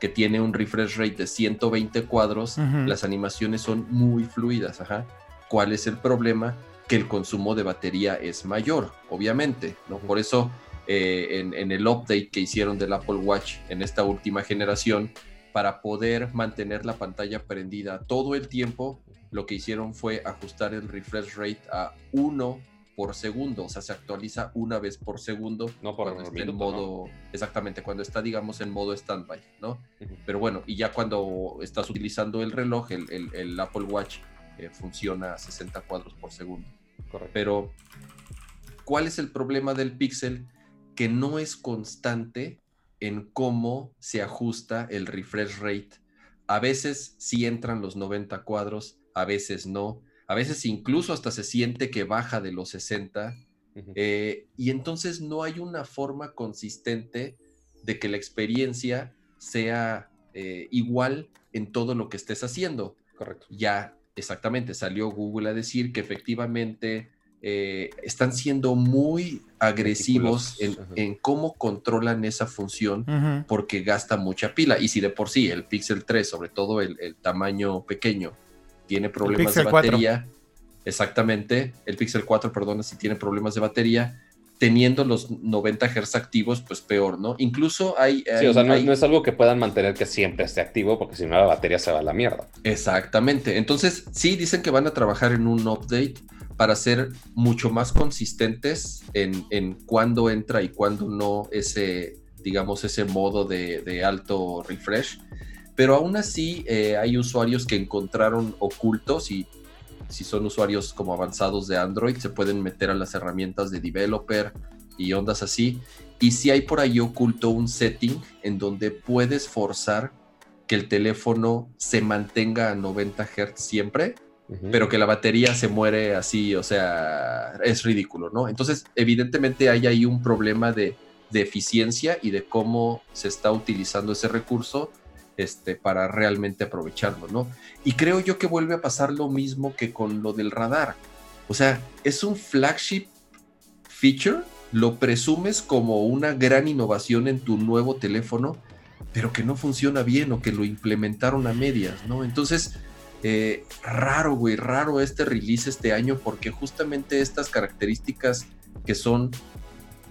S3: que tiene un refresh rate de 120 cuadros, las animaciones son muy fluidas. Ajá. ¿Cuál es el problema? Que el consumo de batería es mayor, obviamente. ¿no? Por eso, eh, en, en el update que hicieron del Apple Watch en esta última generación, para poder mantener la pantalla prendida todo el tiempo, lo que hicieron fue ajustar el refresh rate a 1 por segundo, o sea, se actualiza una vez por segundo
S2: No por
S3: cuando está en
S2: minuto, ¿no?
S3: modo, exactamente, cuando está, digamos, en modo standby, ¿no? Pero bueno, y ya cuando estás utilizando el reloj, el, el- el Apple Watch eh, funciona a 60 cuadros por segundo.
S2: Correcto.
S3: Pero, ¿cuál es el problema del Pixel? Que no es constante en cómo se ajusta el refresh rate. A veces sí entran los 90 cuadros, a veces no. A veces incluso hasta se siente que baja de los 60.
S2: Ujú.
S3: eh, y entonces no hay una forma consistente de que la experiencia sea eh, igual en todo lo que estés haciendo
S2: Correcto.
S3: ya exactamente salió Google a decir que efectivamente eh, están siendo muy agresivos en, cómo controlan esa función porque gasta mucha pila. Y si de por sí el Pixel 3, sobre todo el, tamaño pequeño, tiene problemas de batería, exactamente, el Pixel 4, perdona, si tiene problemas de batería, teniendo los 90 Hz activos, pues peor, ¿no? Incluso hay...
S2: sí, o sea, no, es algo que puedan mantener que siempre esté activo, porque si no la batería se va a la mierda.
S3: Exactamente. Entonces, sí, dicen que van a trabajar en un update para ser mucho más consistentes en, en cuándo entra y cuándo no ese, digamos, ese modo de, alto refresh. Pero aún así eh, hay usuarios que encontraron ocultos y si son usuarios como avanzados de Android, se pueden meter a las herramientas de developer y ondas así. Y si hay por ahí oculto un setting en donde puedes forzar que el teléfono se mantenga a 90 Hz siempre, pero que la batería se muere así, o sea, es ridículo, ¿no? Entonces, evidentemente hay ahí un problema de, de eficiencia y de cómo se está utilizando ese recurso este, para realmente aprovecharlo, ¿no? Y creo yo que vuelve a pasar lo mismo que con lo del radar. O sea, es un flagship feature, lo presumes como una gran innovación en tu nuevo teléfono, pero que no funciona bien o que lo implementaron a medias, ¿no? Entonces, eh, raro, güey, raro este release este año porque justamente estas características que son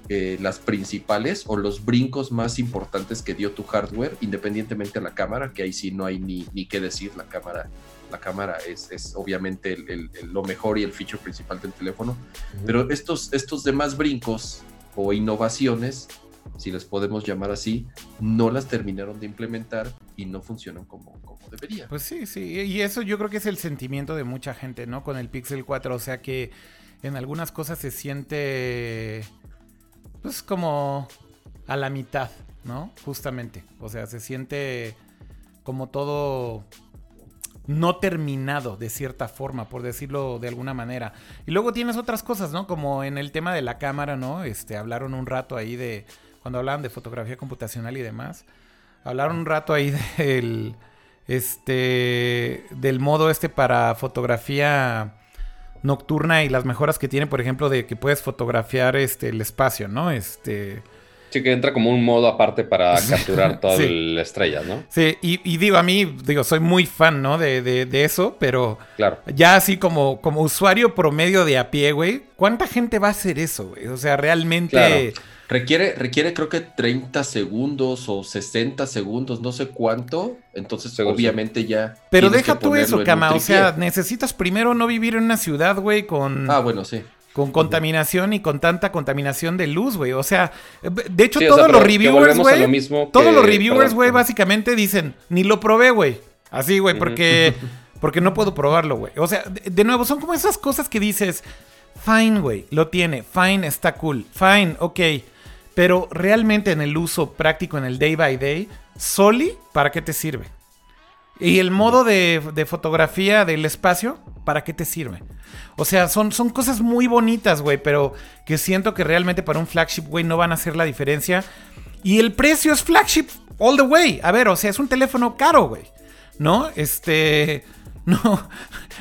S3: eh, las principales o los brincos más importantes que dio tu hardware, independientemente de la cámara, que ahí sí no hay ni, ni qué decir, la cámara, la cámara es, es obviamente lo mejor y el feature principal del teléfono, pero estos, estos demás brincos o innovaciones, si les podemos llamar así, no las terminaron de implementar y no funcionan como, como debería.
S1: Pues sí, sí, y eso yo creo que es el sentimiento de mucha gente, ¿no? Con el Pixel 4, o sea que en algunas cosas se siente pues como a la mitad, ¿no? Justamente. O sea, se siente como todo no terminado de cierta forma, por decirlo de alguna manera. Y luego tienes otras cosas, ¿no? Como en el tema de la cámara, ¿no? Este, hablaron un rato ahí de, cuando hablaban de fotografía computacional y demás, hablaron un rato ahí del, este, del modo este para fotografía nocturna y las mejoras que tiene, por ejemplo, de que puedes fotografiar este el espacio, ¿no? Este.
S2: Sí, que entra como un modo aparte para capturar toda la estrella, ¿no?
S1: Sí, y, digo, a mí, digo, soy muy fan, ¿no? De, de, eso, pero
S2: claro.
S1: ya así como, como usuario promedio de a pie, güey, ¿cuánta gente va a hacer eso, güey? O sea, realmente...
S3: Requiere, requiere creo que 30 segundos o 60 segundos, no sé cuánto. Entonces, obviamente ya.
S1: Pero deja tú eso, Cama. O sea, necesitas primero no vivir en una ciudad, güey, con.
S3: Ah, bueno, sí.
S1: Con contaminación y con tanta contaminación de luz, güey. O sea, de hecho, todos, los reviewers, güey, todos los reviewers, güey, básicamente dicen, ni lo probé, güey. Así, güey, porque, porque no puedo probarlo, güey. O sea, de, nuevo, son como esas cosas que dices, fine, güey, lo tiene, fine, está cool, fine, ok. Pero realmente en el uso práctico, en el day by day, Soli, ¿para qué te sirve? Y el modo de, fotografía del espacio, ¿para qué te sirve? O sea, son, son cosas muy bonitas, güey, pero que siento que realmente para un flagship, güey, no van a hacer la diferencia. Y el precio es flagship all the way. A ver, o sea, es un teléfono caro, güey. ¿No? Este... No.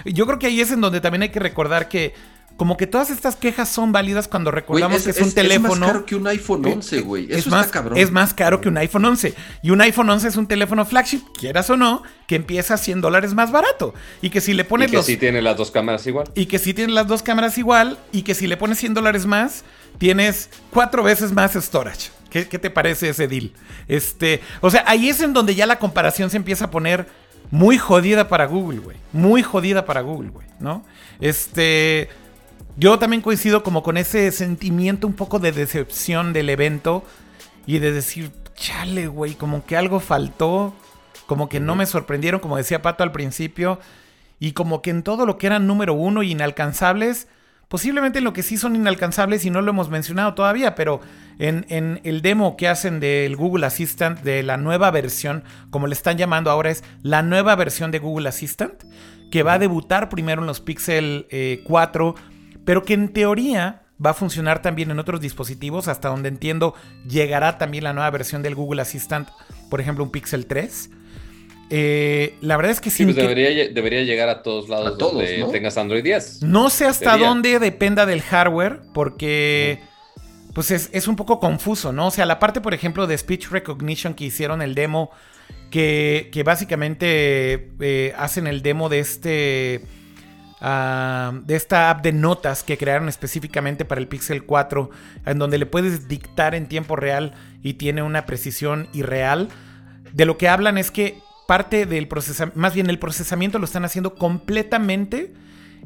S1: Yo creo que ahí es en donde también hay que recordar que como que todas estas quejas son válidas cuando recordamos que es, un teléfono. Es
S3: más caro que un iPhone 11, güey.
S1: es más, cabrón. Es más caro que un iPhone 11. Y un iPhone 11 es un teléfono flagship, quieras o no, que empieza a 100 dólares más barato. Y que si le pones.
S2: Y que si tiene las dos cámaras igual.
S1: Y que si tiene las dos cámaras igual. Y que si le pones 100 dólares más, tienes cuatro veces más storage. ¿Qué, ¿Qué te parece ese deal? Este. O sea, ahí es en donde ya la comparación se empieza a poner muy jodida para Google, güey. Muy jodida para Google, güey. ¿No? Este. Yo también coincido como con ese sentimiento un poco de decepción del evento y de decir, chale, güey, como que algo faltó, como que no me sorprendieron, como decía Pato al principio, y como que en todo lo que eran número uno y inalcanzables, posiblemente en lo que sí son inalcanzables y no lo hemos mencionado todavía, pero en, en, el demo que hacen del Google Assistant, de la nueva versión, como le están llamando ahora, es la nueva versión de Google Assistant, que va a debutar primero en los Pixel 4 eh, pero que en teoría va a funcionar también en otros dispositivos, hasta donde entiendo llegará también la nueva versión del Google Assistant, por ejemplo un Pixel 3. Eh, la verdad es que sí.
S2: Pues debería, debería, llegar a todos lados donde tengas Android 10.
S1: No sé hasta dónde dependa del hardware, porque pues es, un poco confuso, ¿no? O sea, la parte, por ejemplo, de speech recognition que hicieron el demo, que, básicamente eh, hacen el demo de este. Ah, de esta app de notas que crearon específicamente para el Pixel 4, en donde le puedes dictar en tiempo real y tiene una precisión irreal. De lo que hablan es que parte del procesamiento, más bien el procesamiento lo están haciendo completamente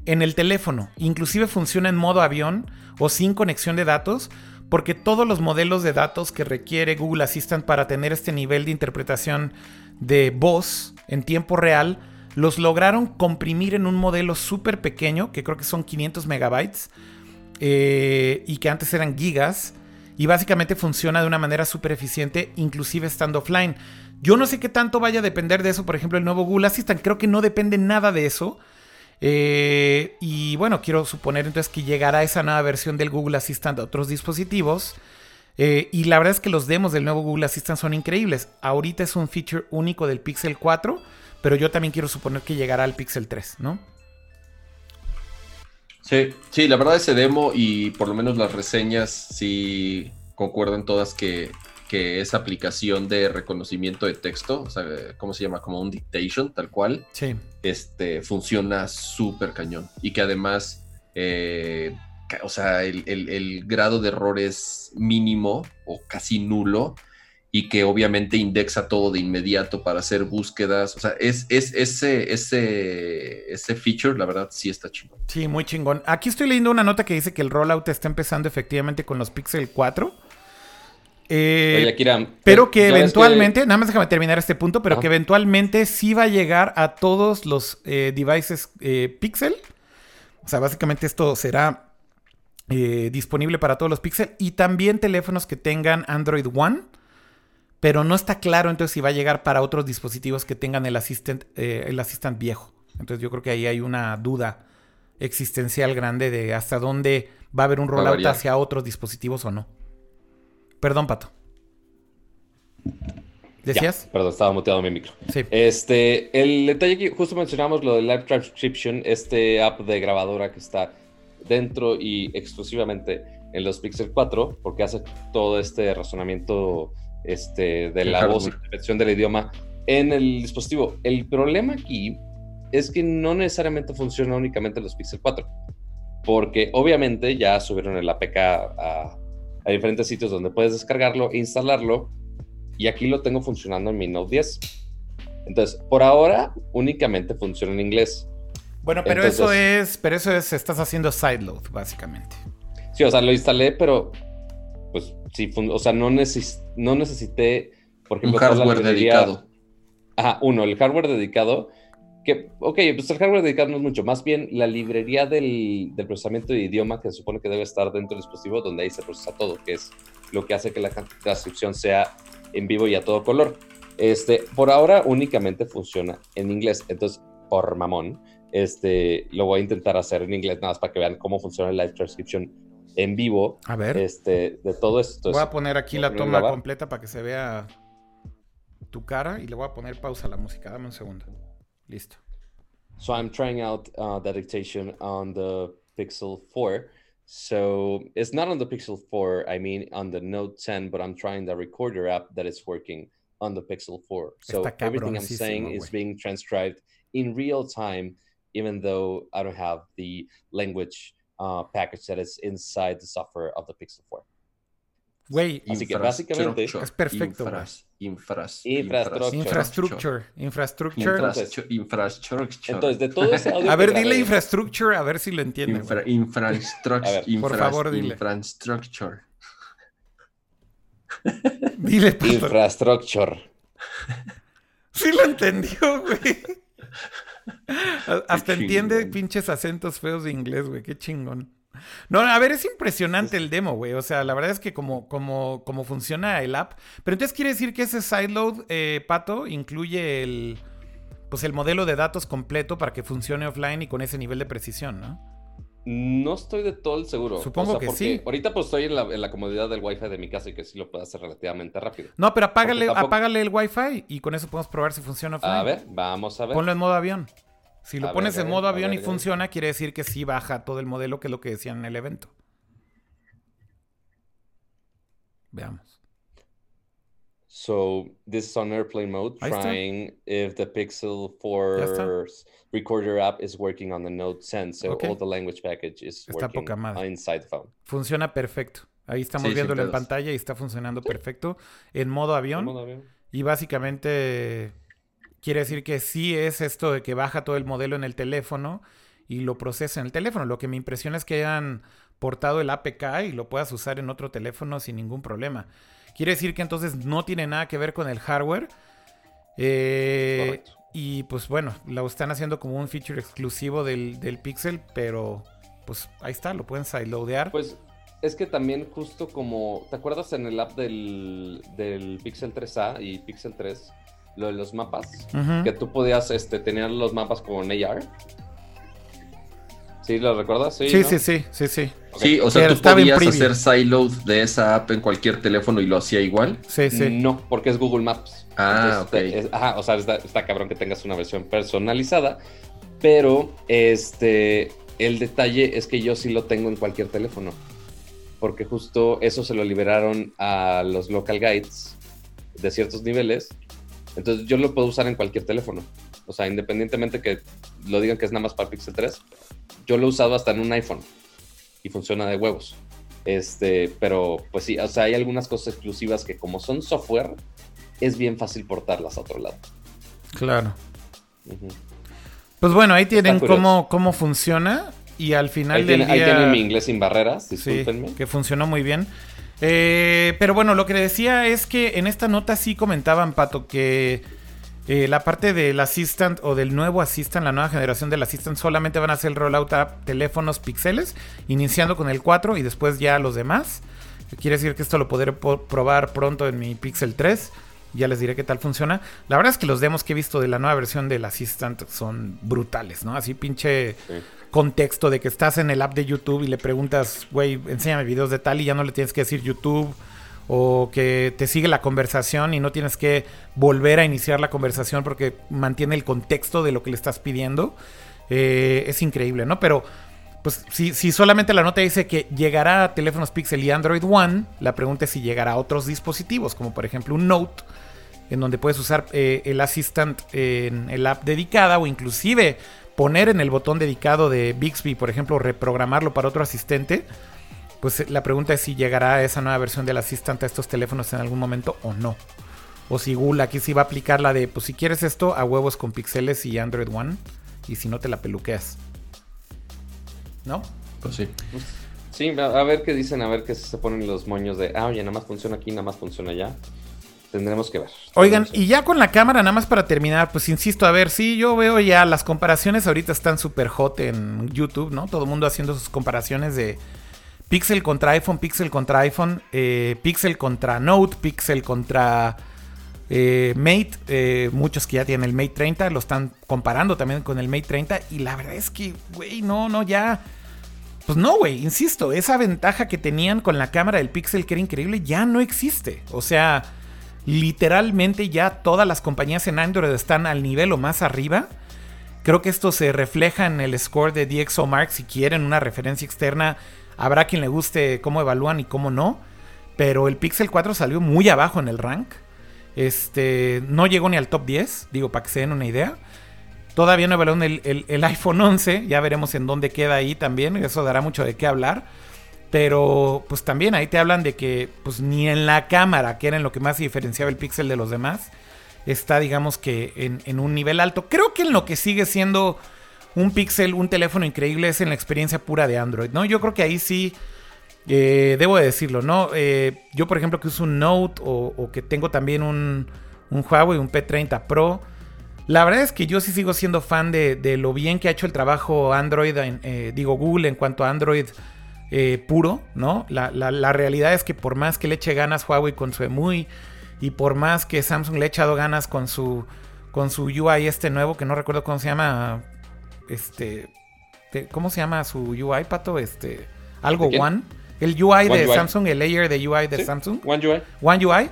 S1: en el teléfono. Inclusive funciona en modo avión o sin conexión de datos, porque todos los modelos de datos que requiere Google Assistant para tener este nivel de interpretación de voz en tiempo real, los lograron comprimir en un modelo súper pequeño, que creo que son 500 megabytes, eh, y que antes eran gigas, y básicamente funciona de una manera súper eficiente, inclusive estando offline. Yo no sé qué tanto vaya a depender de eso, por ejemplo, el nuevo Google Assistant, creo que no depende nada de eso. Eh, y bueno, quiero suponer entonces que llegará esa nueva versión del Google Assistant a otros dispositivos. Eh, y la verdad es que los demos del nuevo Google Assistant son increíbles. Ahorita es un feature único del Pixel 4, pero yo también quiero suponer que llegará al Pixel 3, ¿no?
S3: Sí, sí, la verdad ese demo y por lo menos las reseñas sí concuerdan todas que que esa aplicación de reconocimiento de texto, o sea, ¿cómo se llama? Como un dictation, tal cual.
S1: Sí.
S3: Este, funciona súper cañón. Y que además, eh, o sea, el, grado de error es mínimo o casi nulo. Y que obviamente indexa todo de inmediato para hacer búsquedas. O sea, es, es ese, ese, ese feature, la verdad, sí está chingón.
S1: Sí, muy chingón. Aquí estoy leyendo una nota que dice que el rollout está empezando efectivamente con los Pixel 4 eh, pero que eventualmente, nada más déjame terminar este punto, pero que eventualmente sí va a llegar a todos los eh, devices eh, Pixel. O sea, básicamente esto será disponible para todos los Pixel y también teléfonos que tengan Android One. Pero no está claro entonces si va a llegar para otros dispositivos que tengan el Assistant, el Assistant viejo. Entonces yo creo que ahí hay una duda existencial grande de hasta dónde va a haber un rollout hacia otros dispositivos o no. Perdón, Pato. ¿Decías?
S2: perdón, estaba muteado mi micro.
S1: Sí.
S2: Este, el detalle que justo mencionamos, lo de Live Transcription, este app de grabadora que está dentro y exclusivamente en los Pixel 4, porque hace todo este razonamiento este, de la voz y interpretación del idioma en el dispositivo. El problema aquí es que no necesariamente funciona únicamente en los Pixel 4, porque obviamente ya subieron el APK a hay diferentes sitios donde puedes descargarlo e instalarlo. Y aquí lo tengo funcionando en mi Note 10. Entonces, por ahora únicamente funciona en inglés.
S1: Bueno, pero eso es, pero eso es, estás haciendo sideload, básicamente.
S2: Sí, o sea, lo instalé, pero pues sí, o sea, no, no necesité, por ejemplo,
S3: un hardware dedicado.
S2: Ajá, uno, el hardware dedicado que, ok, pues el hardware dedicado no es mucho, más bien la librería del, procesamiento de idioma que se supone que debe estar dentro del dispositivo donde ahí se procesa todo, que es lo que hace que la transcripción sea en vivo y a todo color. Este, por ahora únicamente funciona en inglés, entonces, por mamón, este, lo voy a intentar hacer en inglés nada más para que vean cómo funciona la live transcription en vivo.
S1: A ver.
S2: Este, de todo esto.
S1: Voy a poner aquí la toma completa para que se vea tu cara y le voy a poner pausa a la música. Dame un segundo. Listo.
S2: So I'm trying out uh, that dictation on the Pixel 4. So it's not on the Pixel 4, I mean on the Note 10, but I'm trying the recorder app that is working on the Pixel 4. So everything I'm saying is being transcribed in real time, even though I don't have the language uh, package that is inside the software of the Pixel 4.
S1: Güey,
S2: Así que básicamente
S1: es perfecto.
S3: Infras,
S1: infrastructure. Infrastructure.
S3: Infrastructure.
S2: Entonces, de todo ese audio.
S1: A ver, dile infrastructure, a ver si lo entienden.
S3: infrastructure.
S1: por favor, dile.
S3: Infrastructure.
S1: Dile,
S2: Infrastructure.
S1: Sí lo entendió, güey. Hasta entiende pinches acentos feos de inglés, güey. Qué chingón. No, a ver, es impresionante el demo, güey. O sea, la verdad es que como, como, como funciona el app. Pero entonces quiere decir que ese sideload, eh, Pato, incluye el, pues el modelo de datos completo para que funcione offline y con ese nivel de precisión, ¿no?
S2: No estoy de todo el seguro.
S1: Supongo que sí.
S2: Ahorita pues estoy en la, comodidad del Wi-Fi de mi casa y que sí lo puedo hacer relativamente rápido.
S1: No, pero apágale, apágale el Wi-Fi y con eso podemos probar si funciona.
S2: A ver, vamos a ver.
S1: Ponlo en modo avión. Si lo pones en modo avión y funciona, quiere decir que sí baja todo el modelo, que es lo que decían en el evento. Veamos.
S2: So this is on airplane mode, trying if the Pixel 4 recorder app is working on the Note 10. So all the language package is working inside the phone.
S1: Funciona perfecto. Ahí estamos viéndolo en pantalla y está funcionando perfecto en modo avión. modo avión. Y básicamente quiere decir que sí es esto de que baja todo el modelo en el teléfono y lo procesa en el teléfono. Lo que me impresiona es que hayan portado el APK y lo puedas usar en otro teléfono sin ningún problema. Quiere decir que entonces no tiene nada que ver con el hardware. Eh, y pues bueno, lo están haciendo como un feature exclusivo del, Pixel, pero pues ahí está, lo pueden sideloadear.
S2: Pues es que también justo como, ¿te acuerdas en el app del, del Pixel 3A y Pixel 3? Lo de los mapas, que tú podías este, tener los mapas como en AR. ¿Sí lo recuerdas? Sí,
S1: sí, sí, sí, sí,
S3: sí. o sea, tú podías hacer sideload de esa app en cualquier teléfono y lo hacía igual.
S1: Sí, sí.
S2: No, porque es Google Maps.
S3: Ah, ok.
S2: ajá, o sea, está, cabrón que tengas una versión personalizada, pero este, el detalle es que yo sí lo tengo en cualquier teléfono, porque justo eso se lo liberaron a los local guides de ciertos niveles, entonces yo lo puedo usar en cualquier teléfono. O sea, independientemente que lo digan que es nada más para Pixel 3, yo lo he usado hasta en un iPhone y funciona de huevos. Este, pero pues sí, o sea, hay algunas cosas exclusivas que como son software, es bien fácil portarlas a otro lado.
S1: Claro. Pues bueno, ahí tienen cómo, cómo funciona y al final del día...
S2: Ahí tienen mi inglés sin barreras, discúlpenme.
S1: que funcionó muy bien. Eh, pero bueno, lo que decía es que en esta nota sí comentaban, Pato, que eh, la parte del Assistant o del nuevo Assistant, la nueva generación del Assistant, solamente van a hacer el rollout a teléfonos pixeles, iniciando con el 4 y después ya los demás. Quiere decir que esto lo podré probar pronto en mi Pixel 3. Ya les diré qué tal funciona. La verdad es que los demos que he visto de la nueva versión del Assistant son brutales, ¿no? Así pinche contexto de que estás en el app de YouTube y le preguntas, güey, enséñame videos de tal y ya no le tienes que decir YouTube o que te sigue la conversación y no tienes que volver a iniciar la conversación porque mantiene el contexto de lo que le estás pidiendo. Eh, es increíble, ¿no? Pero pues si, si, solamente la nota dice que llegará a teléfonos Pixel y Android One, la pregunta es si llegará a otros dispositivos, como por ejemplo un Note, en donde puedes usar eh, el Assistant en el app dedicada o inclusive poner en el botón dedicado de Bixby, por ejemplo, reprogramarlo para otro asistente pues eh, la pregunta es si llegará esa nueva versión del Assistant a estos teléfonos en algún momento o no. O si Google aquí sí va a aplicar la de, pues si quieres esto, a huevos con pixeles y Android One. Y si no, te la peluqueas. ¿No?
S3: Pues sí.
S2: Sí, a ver qué dicen, a ver qué se ponen los moños de, ah, oye, nada más funciona aquí, nada más funciona allá. Tendremos que ver.
S1: Oigan, y ya con la cámara, nada más para terminar, pues insisto, a ver, sí, yo veo ya las comparaciones ahorita están súper hot en YouTube, ¿no? Todo el mundo haciendo sus comparaciones de Pixel contra iPhone, Pixel contra iPhone, eh, Pixel contra Note, Pixel contra eh, Mate. Eh, muchos que ya tienen el Mate 30 lo están comparando también con el Mate 30. Y la verdad es que, güey, no, no, ya. Pues no, güey, insisto, esa ventaja que tenían con la cámara del Pixel que era increíble ya no existe. O sea, literalmente ya todas las compañías en Android están al nivel o más arriba. Creo que esto se refleja en el score de DxOMark. Si quieren una referencia externa, Habrá quien le guste cómo evalúan y cómo no. Pero el Pixel 4 salió muy abajo en el rank. Este, no llegó ni al top 10, digo, para que se den una idea. Todavía no evaluaron el, iPhone 11, ya veremos en dónde queda ahí también, eso dará mucho de qué hablar. Pero pues también ahí te hablan de que pues ni en la cámara, que era en lo que más diferenciaba el Pixel de los demás, está digamos que en, en un nivel alto. Creo que en lo que sigue siendo un Pixel, un teléfono increíble es en la experiencia pura de Android, ¿no? Yo creo que ahí sí, eh, debo de decirlo, ¿no? Eh, yo, por ejemplo, que uso un Note o, que tengo también un, un, Huawei, un P30 Pro, la verdad es que yo sí sigo siendo fan de, lo bien que ha hecho el trabajo Android, eh, digo Google, en cuanto a Android puro, ¿no? La, la, realidad es que por más que le eche ganas Huawei con su EMUI y por más que Samsung le ha echado ganas con su, con su UI este nuevo, que no recuerdo cómo se llama, este. ¿cómo se llama su UI, Pato? Este, algo One. El UI de Samsung, el layer de UI de Samsung.
S2: One UI.
S1: One UI.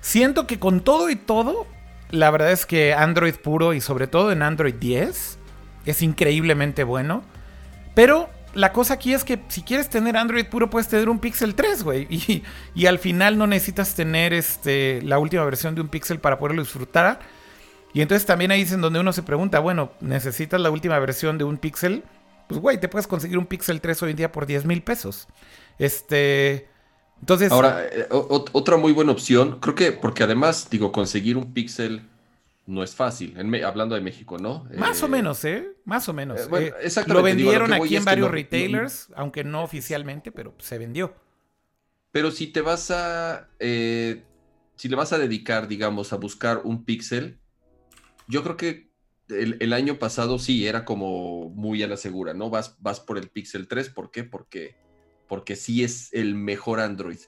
S1: Siento que con todo y todo, la verdad es que Android puro y sobre todo en Android 10 es increíblemente bueno. Pero la cosa aquí es que si quieres tener Android puro, puedes tener un Pixel 3, güey. Y, y, al final no necesitas tener este, la última versión de un Pixel para poderlo disfrutar. Y entonces también ahí es en donde uno se pregunta, bueno, ¿necesitas la última versión de un Pixel? Pues, güey, te puedes conseguir un Pixel 3 hoy en día por 10 mil pesos. Este. Entonces.
S3: Ahora, eh, otra muy buena opción, creo que, porque además, digo, conseguir un Pixel no es fácil, hablando de México, ¿no?
S1: Más o eh, menos, ¿eh? Más o menos. Eh, lo vendieron aquí en varios retailers, aunque no oficialmente, pero se vendió.
S3: Pero si te vas a. si le vas a dedicar, digamos, a buscar un Pixel, yo creo que el, año pasado sí era como muy a la segura, ¿no? Vas, vas por el Pixel 3, ¿por qué? Porque, porque sí es el mejor Android.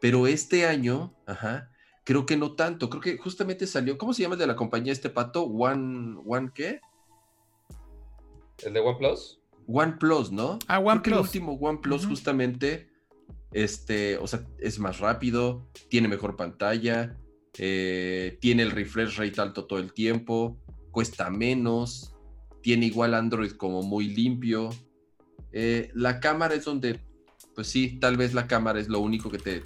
S3: Pero este año, ajá, creo que no tanto. Creo que justamente salió, ¿cómo se llama el de la compañía este pato? One, One ¿qué?
S2: ¿El de OnePlus?
S3: OnePlus, ¿no?
S1: Ah, OnePlus.
S3: El último OnePlus justamente, este, o sea, es más rápido, tiene mejor pantalla, eh, tiene el refresh rate alto todo el tiempo, cuesta menos, tiene igual Android como muy limpio. Eh, la cámara es donde, pues sí, tal vez la cámara es lo único que te,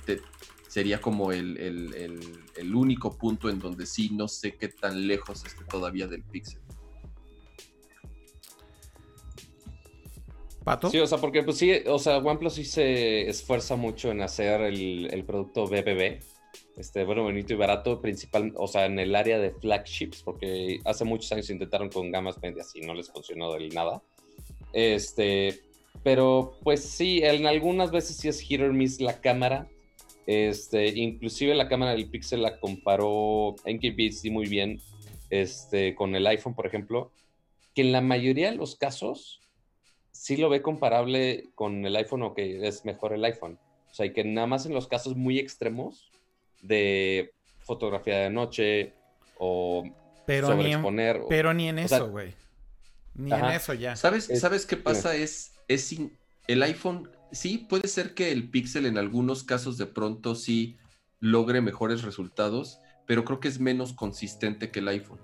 S3: sería como el, el, único punto en donde sí no sé qué tan lejos esté todavía del Pixel.
S2: ¿Pato? Sí, o sea, porque pues sí, o sea, OnePlus sí se esfuerza mucho en hacer el, producto BBB, este, bueno, bonito y barato, principal, o sea, en el área de flagships, porque hace muchos años intentaron con gamas medias y no les funcionó del nada. Este, pero pues sí, en algunas veces sí es hit or miss la cámara. Este, inclusive la cámara del Pixel la comparó en KBHD muy bien este, con el iPhone, por ejemplo, que en la mayoría de los casos sí lo ve comparable con el iPhone o que es mejor el iPhone. O sea, que nada más en los casos muy extremos de fotografía de noche o
S1: pero sobreexponer. Ni pero ni en eso, güey. Ni en eso ya.
S3: ¿Sabes, ¿sabes qué pasa? Es, es sin, el iPhone, sí, puede ser que el Pixel en algunos casos de pronto sí logre mejores resultados, pero creo que es menos consistente que el iPhone.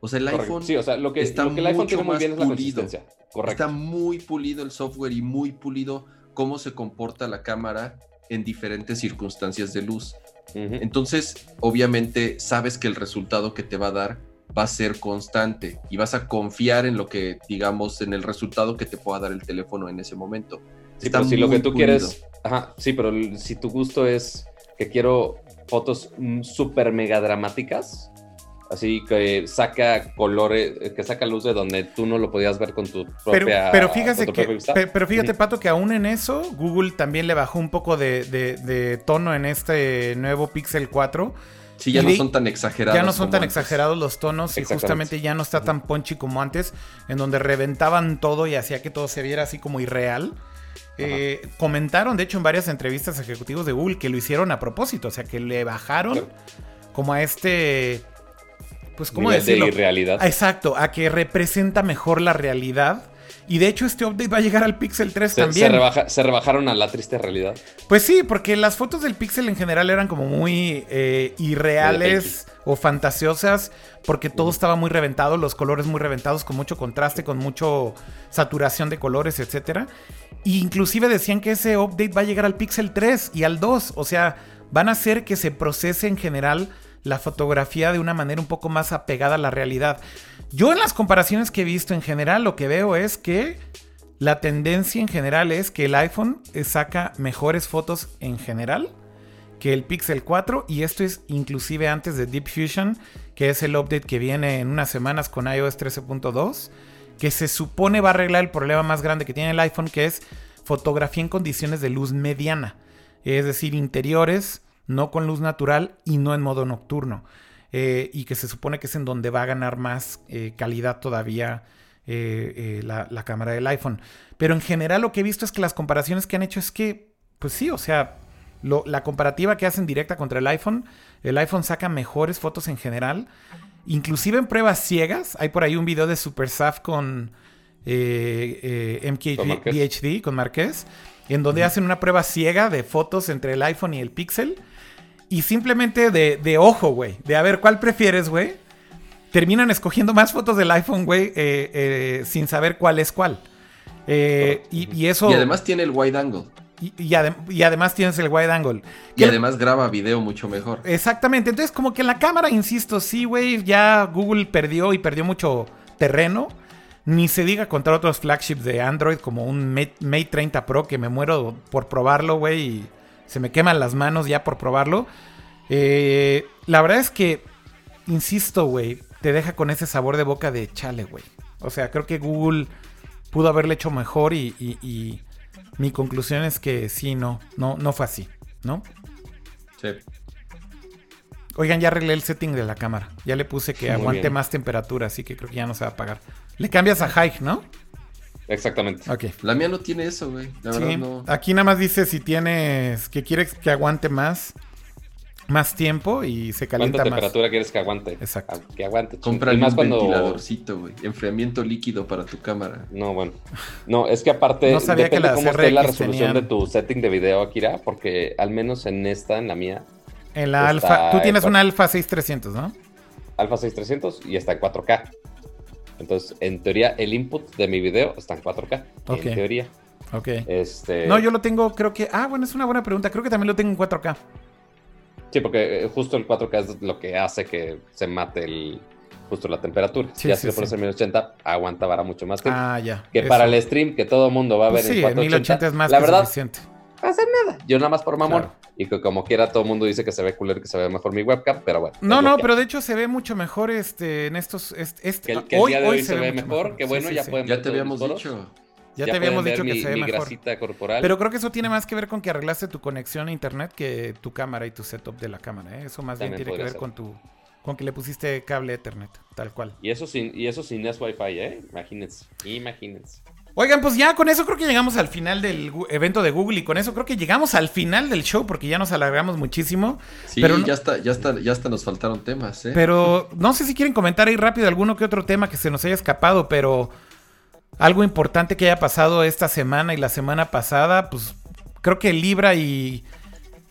S3: O sea, el iPhone
S2: sí, o sea, lo que, está lo que el iPhone tiene muy bien es la consistencia.
S3: Está muy pulido el software y muy pulido cómo se comporta la cámara en diferentes circunstancias de luz. Entonces, obviamente, sabes que el resultado que te va a dar va a ser constante y vas a confiar en lo que, digamos, en el resultado que te pueda dar el teléfono en ese momento.
S2: Sí, pero si lo que tú quieres, ajá, sí, pero si tu gusto es que quiero fotos mm, súper mega dramáticas, así que saca colores, eh, que saca luz de donde tú no lo podías ver con tu propia.
S1: Pero, fíjate que, pero fíjate, Pato, que aún en eso, Google también le bajó un poco de, tono en este nuevo Pixel 4.
S3: Sí, ya no son tan exagerados.
S1: Ya no son tan exagerados los tonos y justamente ya no está tan punchy como antes, en donde reventaban todo y hacía que todo se viera así como irreal. Eh, comentaron, de hecho, en varias entrevistas ejecutivos de Google que lo hicieron a propósito, o sea, que le bajaron como a este pues, ¿cómo decirlo?
S2: De irrealidad.
S1: Exacto, a que representa mejor la realidad. Y de hecho este update va a llegar al Pixel 3 también.
S2: Se, rebajaron a la triste realidad.
S1: Pues sí, porque las fotos del Pixel en general eran como muy eh, irreales o fantasiosas, porque todo estaba muy reventado, los colores muy reventados, con mucho contraste, con mucho saturación de colores, etc. E inclusive decían que ese update va a llegar al Pixel 3 y al 2, o sea, van a hacer que se procese en general la fotografía de una manera un poco más apegada a la realidad. Yo en las comparaciones que he visto en general lo que veo es que la tendencia en general es que el iPhone saca mejores fotos en general que el Pixel 4 y esto es inclusive antes de Deep Fusion, que es el update que viene en unas semanas con iOS 13.2, que se supone va a arreglar el problema más grande que tiene el iPhone, que es fotografía en condiciones de luz mediana, es decir, interiores, no con luz natural y no en modo nocturno. Eh, y que se supone que es en donde va a ganar más eh, calidad todavía eh, la, cámara del iPhone. Pero en general lo que he visto es que las comparaciones que han hecho es que, pues sí, o sea, la comparativa que hacen directa contra el iPhone, el iPhone saca mejores fotos en general. Inclusive en pruebas ciegas, hay por ahí un video de SuperSAF con. MKBHD con Marqués, en donde hacen una prueba ciega de fotos entre el iPhone y el Pixel. Y simplemente de, de ojo, güey, de a ver cuál prefieres, güey. Terminan escogiendo más fotos del iPhone, güey, eh, eh, sin saber cuál es cuál. Eh, y, y eso.
S3: Y además tiene el wide angle.
S1: y, y adem- y además tienes el wide angle.
S3: Y además graba video mucho mejor.
S1: Exactamente. Entonces, como que la cámara, insisto, sí, güey, ya Google perdió y perdió mucho terreno. Ni se diga contra otros flagships de Android como un Mate, Mate 30 Pro que me muero por probarlo, güey, y se me queman las manos ya por probarlo. Eh, la verdad es que, insisto, güey, te deja con ese sabor de boca de chale, güey. O sea, creo que Google pudo haberle hecho mejor y, y- y mi conclusión es que sí, no, no, no fue así, ¿no?
S3: Sí.
S1: Oigan, ya arreglé el setting de la cámara. Ya le puse que
S2: Muy
S1: aguante
S2: bien.
S1: más temperatura, así que creo que ya no se va a apagar. Le cambias a high, ¿no?
S2: Exactamente.
S1: Ok.
S3: La mía no tiene eso, güey. La
S1: Sí,
S3: verdad no.
S1: Aquí nada más dice si tienes que quieres que aguante más más tiempo y se
S2: ¿Cuánta
S1: calienta más.
S2: temperatura quieres que aguante?
S1: Exacto.
S2: Que aguante. más
S3: un
S2: cuando...
S3: ventiladorcito, güey. Enfriamiento líquido para tu cámara.
S2: No, bueno. No, es que aparte
S1: No sabía que
S2: depende
S1: las
S2: cómo esté la resolución
S1: tenían-
S2: de tu setting de video, Akira, porque al menos en esta, en la mía,
S1: En la alfa, tú tienes
S2: en
S1: una alfa 6300, ¿no?
S2: Alpha 6300 y está en 4K. Entonces, en teoría, el input de mi video está en 4K.
S1: Ok.
S2: En teoría.
S1: Ok.
S2: Este...
S1: No, yo lo tengo, creo que. Ah, bueno, es una buena pregunta. Creo que también lo tengo en 4K.
S2: Sí, porque eh, justo el 4K es lo que hace que se mate el justo la temperatura.
S1: Sí,
S2: ya si lo pones en 1080, aguanta mucho más tiempo.
S1: Ah, ya.
S2: que
S1: eso.
S2: para el stream que todo el mundo va a ver
S1: Pues sí,
S2: en
S1: en 1080
S2: 480,
S1: es más
S2: la
S1: que
S2: verdad,
S1: suficiente.
S2: No hace nada. Yo nada más por mamón.
S1: Claro.
S2: Y que como quiera todo el mundo dice que se ve y que se ve mejor mi webcam, pero bueno.
S1: No,
S2: es
S1: no, pero de hecho se ve mucho mejor este en estos este, este-
S2: Que el, que el día de hoy, se, ve mejor, que
S1: Sí,
S2: bueno,
S1: sí,
S2: ya
S1: sí.
S2: pueden
S3: Ya
S2: ver
S3: te habíamos dicho.
S1: Ya, te habíamos dicho que
S2: mi,
S1: se ve
S2: mi
S1: mejor.
S2: grasita corporal.
S1: Pero creo que eso tiene más que ver con que arreglaste tu conexión a internet que tu cámara y tu setup de la cámara. ¿eh? Eso más bien tiene que ver
S2: ser.
S1: con tu con que le pusiste cable Ethernet, tal cual.
S2: Y eso sin, y eso sin S-Wi-Fi, ¿eh? Imagínense, imagínense.
S1: Oigan, pues ya con eso creo que llegamos al final del evento de Google y con eso creo que llegamos al final del show porque ya nos alargamos muchísimo.
S3: Sí,
S1: Pero no-
S3: ya está, ya está, ya hasta nos faltaron temas, ¿eh?
S1: Pero no sé si quieren comentar ahí rápido alguno que otro tema que se nos haya escapado, pero algo importante que haya pasado esta semana y la semana pasada, pues creo que Libra y,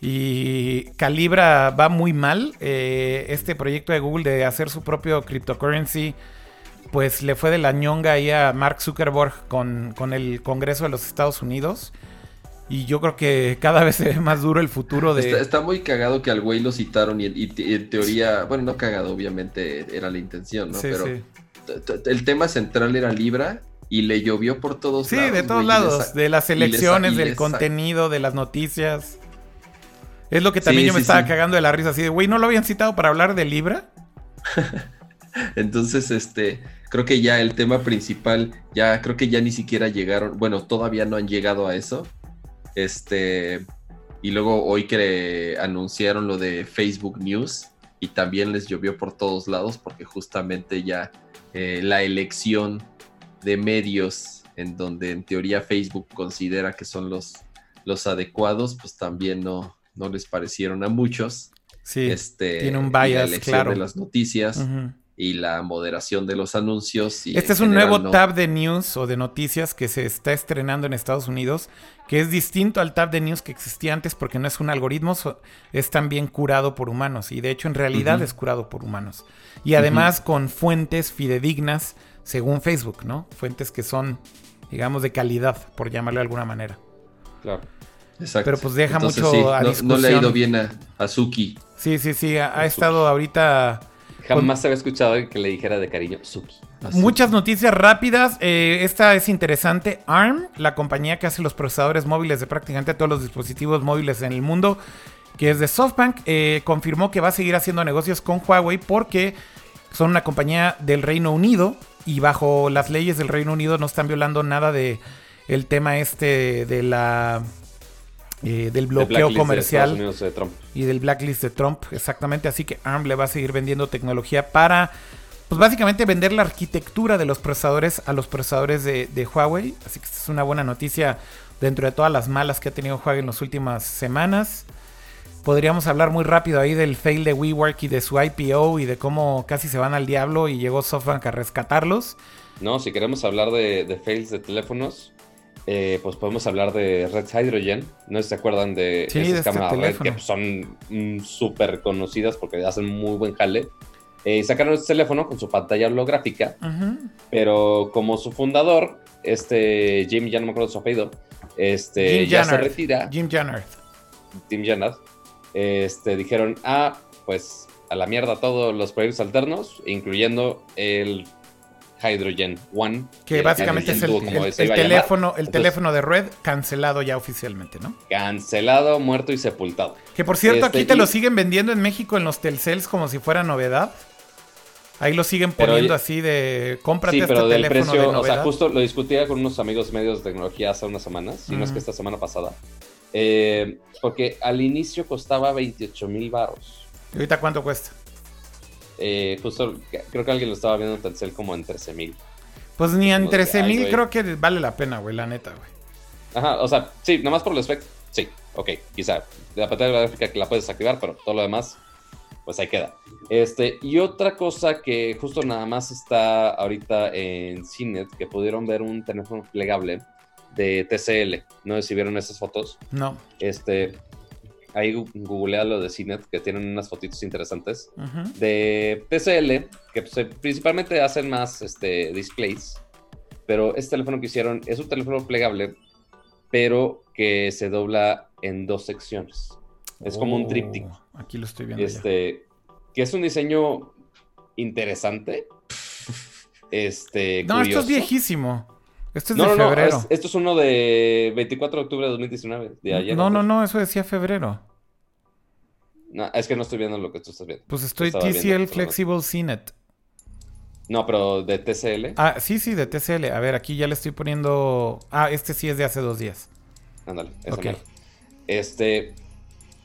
S1: y Calibra va muy mal. Eh, este proyecto de Google de hacer su propio cryptocurrency, pues le fue de la ñonga ahí a Mark Zuckerberg con, con el Congreso de los Estados Unidos. Y yo creo que cada vez se ve más duro el futuro de...
S3: Está, está muy cagado que al güey lo citaron y, y- y en teoría, bueno, no cagado, obviamente era la intención, ¿no?
S1: Sí,
S3: Pero
S1: sí.
S3: el tema central era Libra y le llovió por todos
S1: Sí,
S3: lados.
S1: de todos
S3: güey,
S1: lados, de las elecciones, del contenido, de las noticias. Es lo que también
S3: Sí,
S1: yo me
S3: sí,
S1: estaba
S3: sí.
S1: cagando de la risa, así de, güey, ¿no lo habían citado para hablar de Libra?
S3: Entonces, este, creo que ya el tema principal, ya creo que ya ni siquiera llegaron, bueno, todavía no han llegado a eso. Este, y luego hoy que anunciaron lo de Facebook News y también les llovió por todos lados porque justamente ya eh, la elección de medios en donde en teoría Facebook considera que son los, los adecuados, pues también no, no les parecieron a muchos.
S1: Sí.
S3: este,
S1: tiene un
S3: la
S1: bias, claro.
S3: de las noticias. Y la moderación de los anuncios. y
S1: Este es un nuevo
S3: no-
S1: tab de news o de noticias que se está estrenando en Estados Unidos, que es distinto al tab de news que existía antes porque no es un algoritmo, es también curado por humanos y de hecho en realidad es curado por humanos. Y además con fuentes fidedignas según Facebook, ¿no? Fuentes que son, digamos, de calidad, por llamarlo de alguna manera.
S2: Claro.
S3: Exacto.
S1: Pero, pues, deja
S3: Entonces,
S1: mucho
S3: sí,
S1: a
S3: no, no le ha
S1: discusión.
S3: ido bien a, a Suki.
S1: Sí, sí, sí, ha, ha estado ahorita
S2: Jamás se había escuchado que le dijera de cariño Suki.
S3: a Suki.
S1: Muchas noticias rápidas. Eh, esta es interesante. ARM, la compañía que hace los procesadores móviles de prácticamente todos los dispositivos móviles en el mundo, que es de SoftBank, eh, confirmó que va a seguir haciendo negocios con Huawei porque son una compañía del Reino Unido y bajo las leyes del Reino Unido no están violando nada de el tema este de la eh, del
S2: De
S1: bloqueo
S2: de
S1: comercial
S2: de
S1: y del blacklist de Trump, exactamente. Así que ARM le va a seguir vendiendo tecnología para, pues básicamente vender la arquitectura de los procesadores a los procesadores de, de Huawei. Así que esta es una buena noticia dentro de todas las malas que ha tenido Huawei en las últimas semanas. Podríamos hablar muy rápido ahí del fail de WeWork y de su IPO y de cómo casi se van al diablo y llegó SoftBank a rescatarlos.
S2: ¿no? Si queremos hablar de, de fails de teléfonos, eh, pues podemos hablar de Red Hydrogen. No sé si se acuerdan de
S1: Sí, de
S2: esas
S1: este
S2: cámaras Red que son mm, súper conocidas porque hacen muy buen jale. Eh, sacaron este teléfono con su pantalla holográfica,
S1: Ujú.
S2: pero como su fundador, este Jim, ya no me acuerdo su apellido, este,
S1: Jim
S2: ya se retira.
S1: Jim Jannard.
S2: Tim Jannard, este, dijeron, ah, pues a la mierda todos los proyectos alternos, incluyendo el Hydrogen One.
S1: Que básicamente es el,
S2: Duo,
S1: teléfono, el
S2: Entonces,
S1: teléfono de Red cancelado ya oficialmente, ¿no?
S2: Cancelado, muerto y sepultado.
S1: Que por cierto,
S2: Este,
S1: aquí te
S2: y-
S1: lo siguen vendiendo en México en los Telcels como si fuera novedad. Ahí lo siguen poniendo así de cómprate
S2: Sí,
S1: este
S2: pero del
S1: teléfono
S2: precio,
S1: de
S2: o sea, justo lo discutía con unos amigos medios de tecnología hace unas semanas, si no es que esta semana pasada. Eh, porque al inicio costaba 28 mil baros.
S1: ¿Y ahorita cuánto cuesta?
S2: Eh, justo creo que alguien lo estaba viendo en Telcel como en 13 mil.
S1: Pues ni en
S2: No sé,
S1: 13
S2: ay,
S1: mil creo que vale la pena, güey, la neta, güey.
S2: Ajá, o sea, sí, nada más por los specs, sí, ok, quizá. La pantalla gráfica que la puedes activar, pero todo lo demás, pues ahí queda. Este, y otra cosa que justo nada más está ahorita en CINET, que pudieron ver un teléfono plegable de TCL. No sé si vieron esas fotos.
S1: No.
S2: Este, ahí googlea lo de CINET, que tienen unas fotitos interesantes. De TCL, que pues, principalmente hacen más este, displays. Pero este teléfono que hicieron es un teléfono plegable, pero que se dobla en dos secciones. Es como un
S1: Oh,
S2: tríptico.
S1: Aquí lo estoy viendo ya.
S2: Este, que es un diseño interesante. Este,
S1: No, esto es viejísimo. Esto es
S2: No,
S1: de
S2: no, no,
S1: febrero.
S2: es- esto es uno de 24 de octubre de 2019, de ayer.
S1: no, no, no, eso decía febrero.
S2: No, es que no estoy viendo lo que tú estás viendo.
S1: Pues estoy TCL. Flexible CNET.
S2: No, pero de TCL.
S1: Ah, sí, sí, de TCL. A ver, aquí ya le estoy poniendo. Ah, este sí es de hace dos días.
S2: Ándale, ese
S1: Ok.
S2: mero. Este,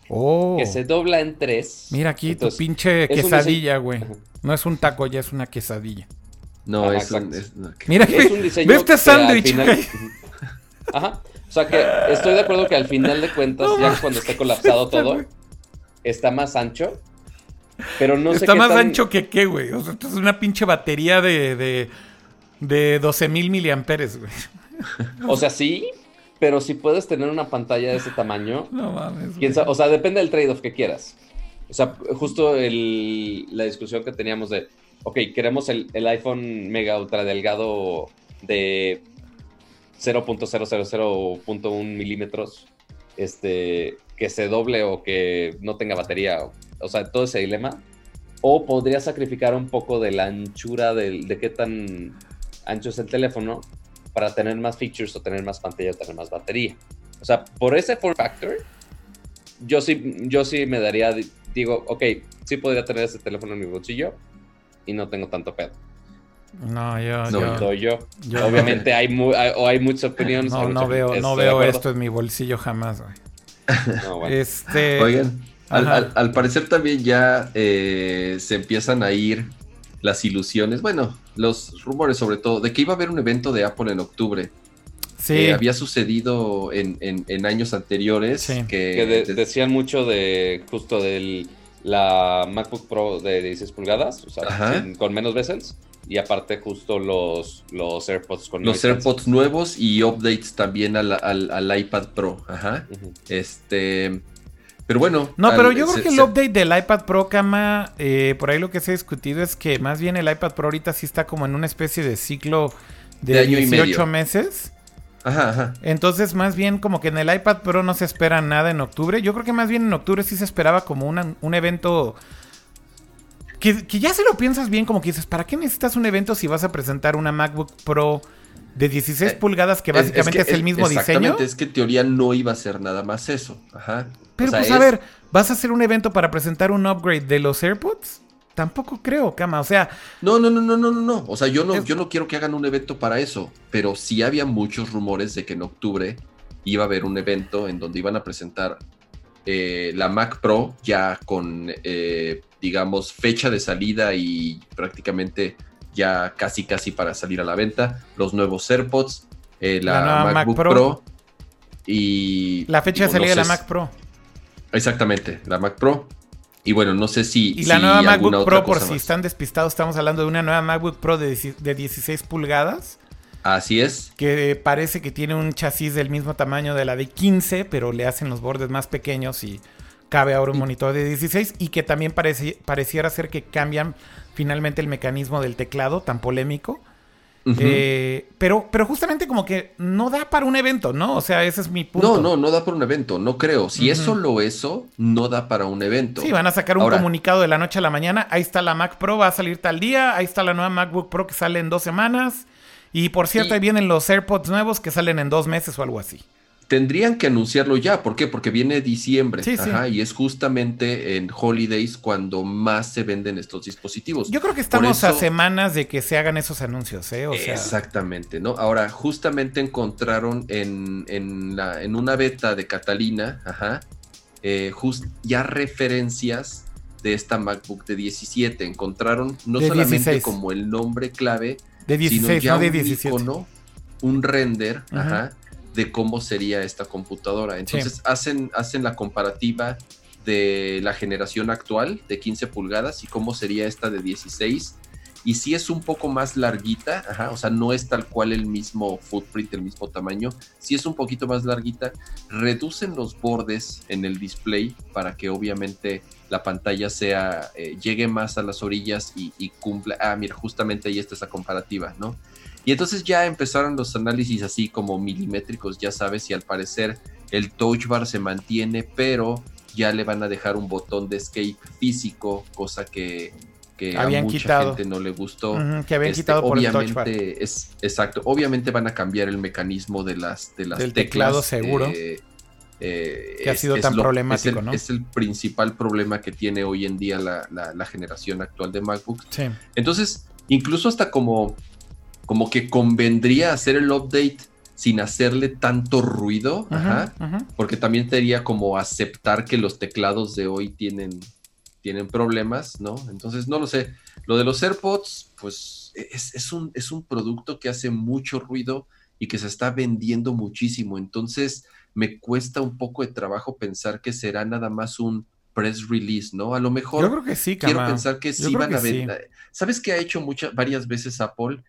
S1: Oh.
S2: que se dobla en tres.
S1: Mira aquí
S2: Entonces,
S1: tu pinche
S2: es
S1: quesadilla, güey. No es un taco, ya es una quesadilla.
S3: No,
S2: Ajá,
S3: es un-
S2: exacto.
S3: es- no, que-
S1: Mira,
S2: Es un diseño
S1: ve este sándwich.
S2: final-. Ajá. O sea que estoy de acuerdo que al final de cuentas,
S1: No
S2: ya cuando esté colapsado
S1: está,
S2: todo, está más ancho. Pero no sé
S1: Está
S2: qué
S1: más
S2: tan-
S1: ancho que qué, güey. O sea, esto es una pinche batería de, de, de 12 mil miliamperes, güey.
S2: O sea, sí, pero si puedes tener una pantalla de ese tamaño,
S1: No mames. güey.
S2: quién sabe- o sea, depende del trade-off que quieras. O sea, justo el- la discusión que teníamos de, ok, queremos el, el iPhone mega ultra delgado de 0.000.1 milímetros, este, que se doble o que no tenga batería, o, sea, todo ese dilema. O podría sacrificar un poco de la anchura del- de qué tan ancho es el teléfono para tener más features o tener más pantalla o tener más batería. O sea, por ese form factor, yo sí, yo sí me daría, di- digo, ok, sí podría tener ese teléfono en mi bolsillo y no tengo tanto pedo.
S1: No, yo,
S3: No,
S1: yo,
S2: Soy yo.
S1: yo-
S2: Obviamente hay, mu- hay, o hay muchas opiniones.
S1: no, no veo, no veo esto en mi bolsillo jamás, güey.
S2: No, bueno.
S1: Este.
S3: Oigan, al, al- al parecer también ya eh, se empiezan a ir las ilusiones, bueno, los rumores sobre todo, de que iba a haber un evento de Apple en octubre.
S1: Sí.
S3: que había sucedido en, en- en años anteriores.
S1: Sí.
S3: Que,
S2: que de- decían mucho de justo de la MacBook Pro de 16 pulgadas, o sea, sin- con menos bezels, y aparte justo los, los AirPods con
S3: los
S2: cancel.
S3: AirPods nuevos y updates también al, al- al iPad Pro. Ajá. Este. Pero bueno.
S1: No,
S3: al-
S1: pero yo
S3: se-
S1: creo que el
S3: se-
S1: update del iPad Pro, Cama, eh, por ahí lo que se ha discutido es que más bien el iPad Pro ahorita sí está como en una especie de ciclo de,
S3: De año y
S1: 18
S3: medio.
S1: meses.
S3: Ajá, ajá.
S1: Entonces, más bien como que en el iPad Pro no se espera nada en octubre. Yo creo que más bien en octubre sí se esperaba como una- un evento que, que ya se lo piensas bien, como que dices, ¿para qué necesitas un evento si vas a presentar una MacBook Pro de 16
S3: Eh,
S1: pulgadas que básicamente es,
S3: que
S1: el mismo diseño?
S3: Exactamente, es que en teoría no iba a ser nada más eso. Ajá.
S1: Pero
S3: O sea,
S1: pues
S3: es-
S1: a ver, ¿vas a hacer un evento para presentar un upgrade de los AirPods? Tampoco creo, Cama. O sea,
S3: No, no, no, no, no, no, no. O sea, yo no,
S1: Es-
S3: yo no quiero que hagan un evento para eso. Pero sí había muchos rumores de que en octubre iba a haber un evento en donde iban a presentar eh, la Mac Pro ya con, eh, digamos, fecha de salida y prácticamente ya casi, casi para salir a la venta. Los nuevos AirPods, eh, la,
S1: La nueva Mac
S3: MacBook
S1: Pro.
S3: Pro. y...
S1: la fecha de
S3: no
S1: salida de la Mac Pro.
S3: Exactamente, la Mac Pro. Y bueno, no sé si.
S1: Y la
S3: si
S1: nueva MacBook Pro, por si
S3: más.
S1: están despistados, estamos hablando de una nueva MacBook Pro de, de 16 pulgadas.
S3: Así es.
S1: que parece que tiene un chasis del mismo tamaño de la de 15, pero le hacen los bordes más pequeños y cabe ahora un monitor de 16 y que también parece- pareciera ser que cambian finalmente el mecanismo del teclado tan polémico. Eh, pero, pero justamente como que no da para un evento, ¿no? O sea, ese es mi punto.
S3: No, no, no da para un evento, no creo. Si es
S1: Ujú.
S3: solo eso, no da para un evento.
S1: Sí, van a sacar un
S3: Ahora-
S1: comunicado de la noche a la mañana. Ahí está la Mac Pro, va a salir tal día. Ahí está la nueva MacBook Pro que sale en dos semanas. Y por cierto,
S3: Y-
S1: ahí vienen los AirPods nuevos que salen en dos meses o algo así.
S3: Tendrían que anunciarlo ya, ¿por qué? Porque viene diciembre,
S1: Sí, sí.
S3: Ajá, y es justamente en holidays cuando más se venden estos dispositivos.
S1: Yo creo que estamos a semanas de que se hagan esos anuncios, ¿eh? O sea,
S3: Exactamente, ¿no? Ahora, justamente encontraron en, en, la, en una beta de Catalina, ajá, eh, jus- ya referencias de esta MacBook de 17. Encontraron no
S1: De
S3: solamente
S1: 16.
S3: como el nombre clave,
S1: de 16,
S3: sino ya
S1: no de
S3: un
S1: 17.
S3: icono, un render,
S1: Ajá.
S3: ajá, de cómo sería esta computadora. Entonces hacen, hacen la comparativa de la generación actual de 15 pulgadas y cómo sería esta de 16. Y si es un poco más larguita, ajá, o sea, no es tal cual el mismo footprint, el mismo tamaño, si es un poquito más larguita, reducen los bordes en el display para que obviamente la pantalla sea, eh, llegue más a las orillas y, y cumpla. Ah, mira, justamente ahí está esa comparativa, ¿no? Y entonces ya empezaron los análisis así como milimétricos, ya sabes, y al parecer el touch bar se mantiene, pero ya le van a dejar un botón de escape físico, cosa que, que a
S1: Habían
S3: mucha
S1: quitado.
S3: gente no le gustó.
S1: Que habían
S3: Este,
S1: quitado por el touch
S3: obviamente
S1: bar.
S3: es exacto. Obviamente van a cambiar el mecanismo de las de las
S1: Del
S3: teclas,
S1: teclado seguro.
S3: eh, eh,
S1: Que ha sido tan problemático,
S3: es el,
S1: ¿no?
S3: Es el principal problema que tiene hoy en día la, la- la generación actual de MacBook.
S1: Sí.
S3: Entonces, incluso hasta como, como que convendría hacer el update sin hacerle tanto ruido, ajá, porque también sería como aceptar que los teclados de hoy tienen, tienen problemas, ¿no? Entonces, no lo sé. Lo de los AirPods, pues es, es un, es un producto que hace mucho ruido y que se está vendiendo muchísimo. Entonces, me cuesta un poco de trabajo pensar que será nada más un press release, ¿no? A lo mejor
S1: Yo creo que sí,
S3: quiero
S1: Cama.
S3: pensar que sí van a
S1: sí.
S3: ver. ¿Sabes qué ha hecho muchas, varias veces Apple?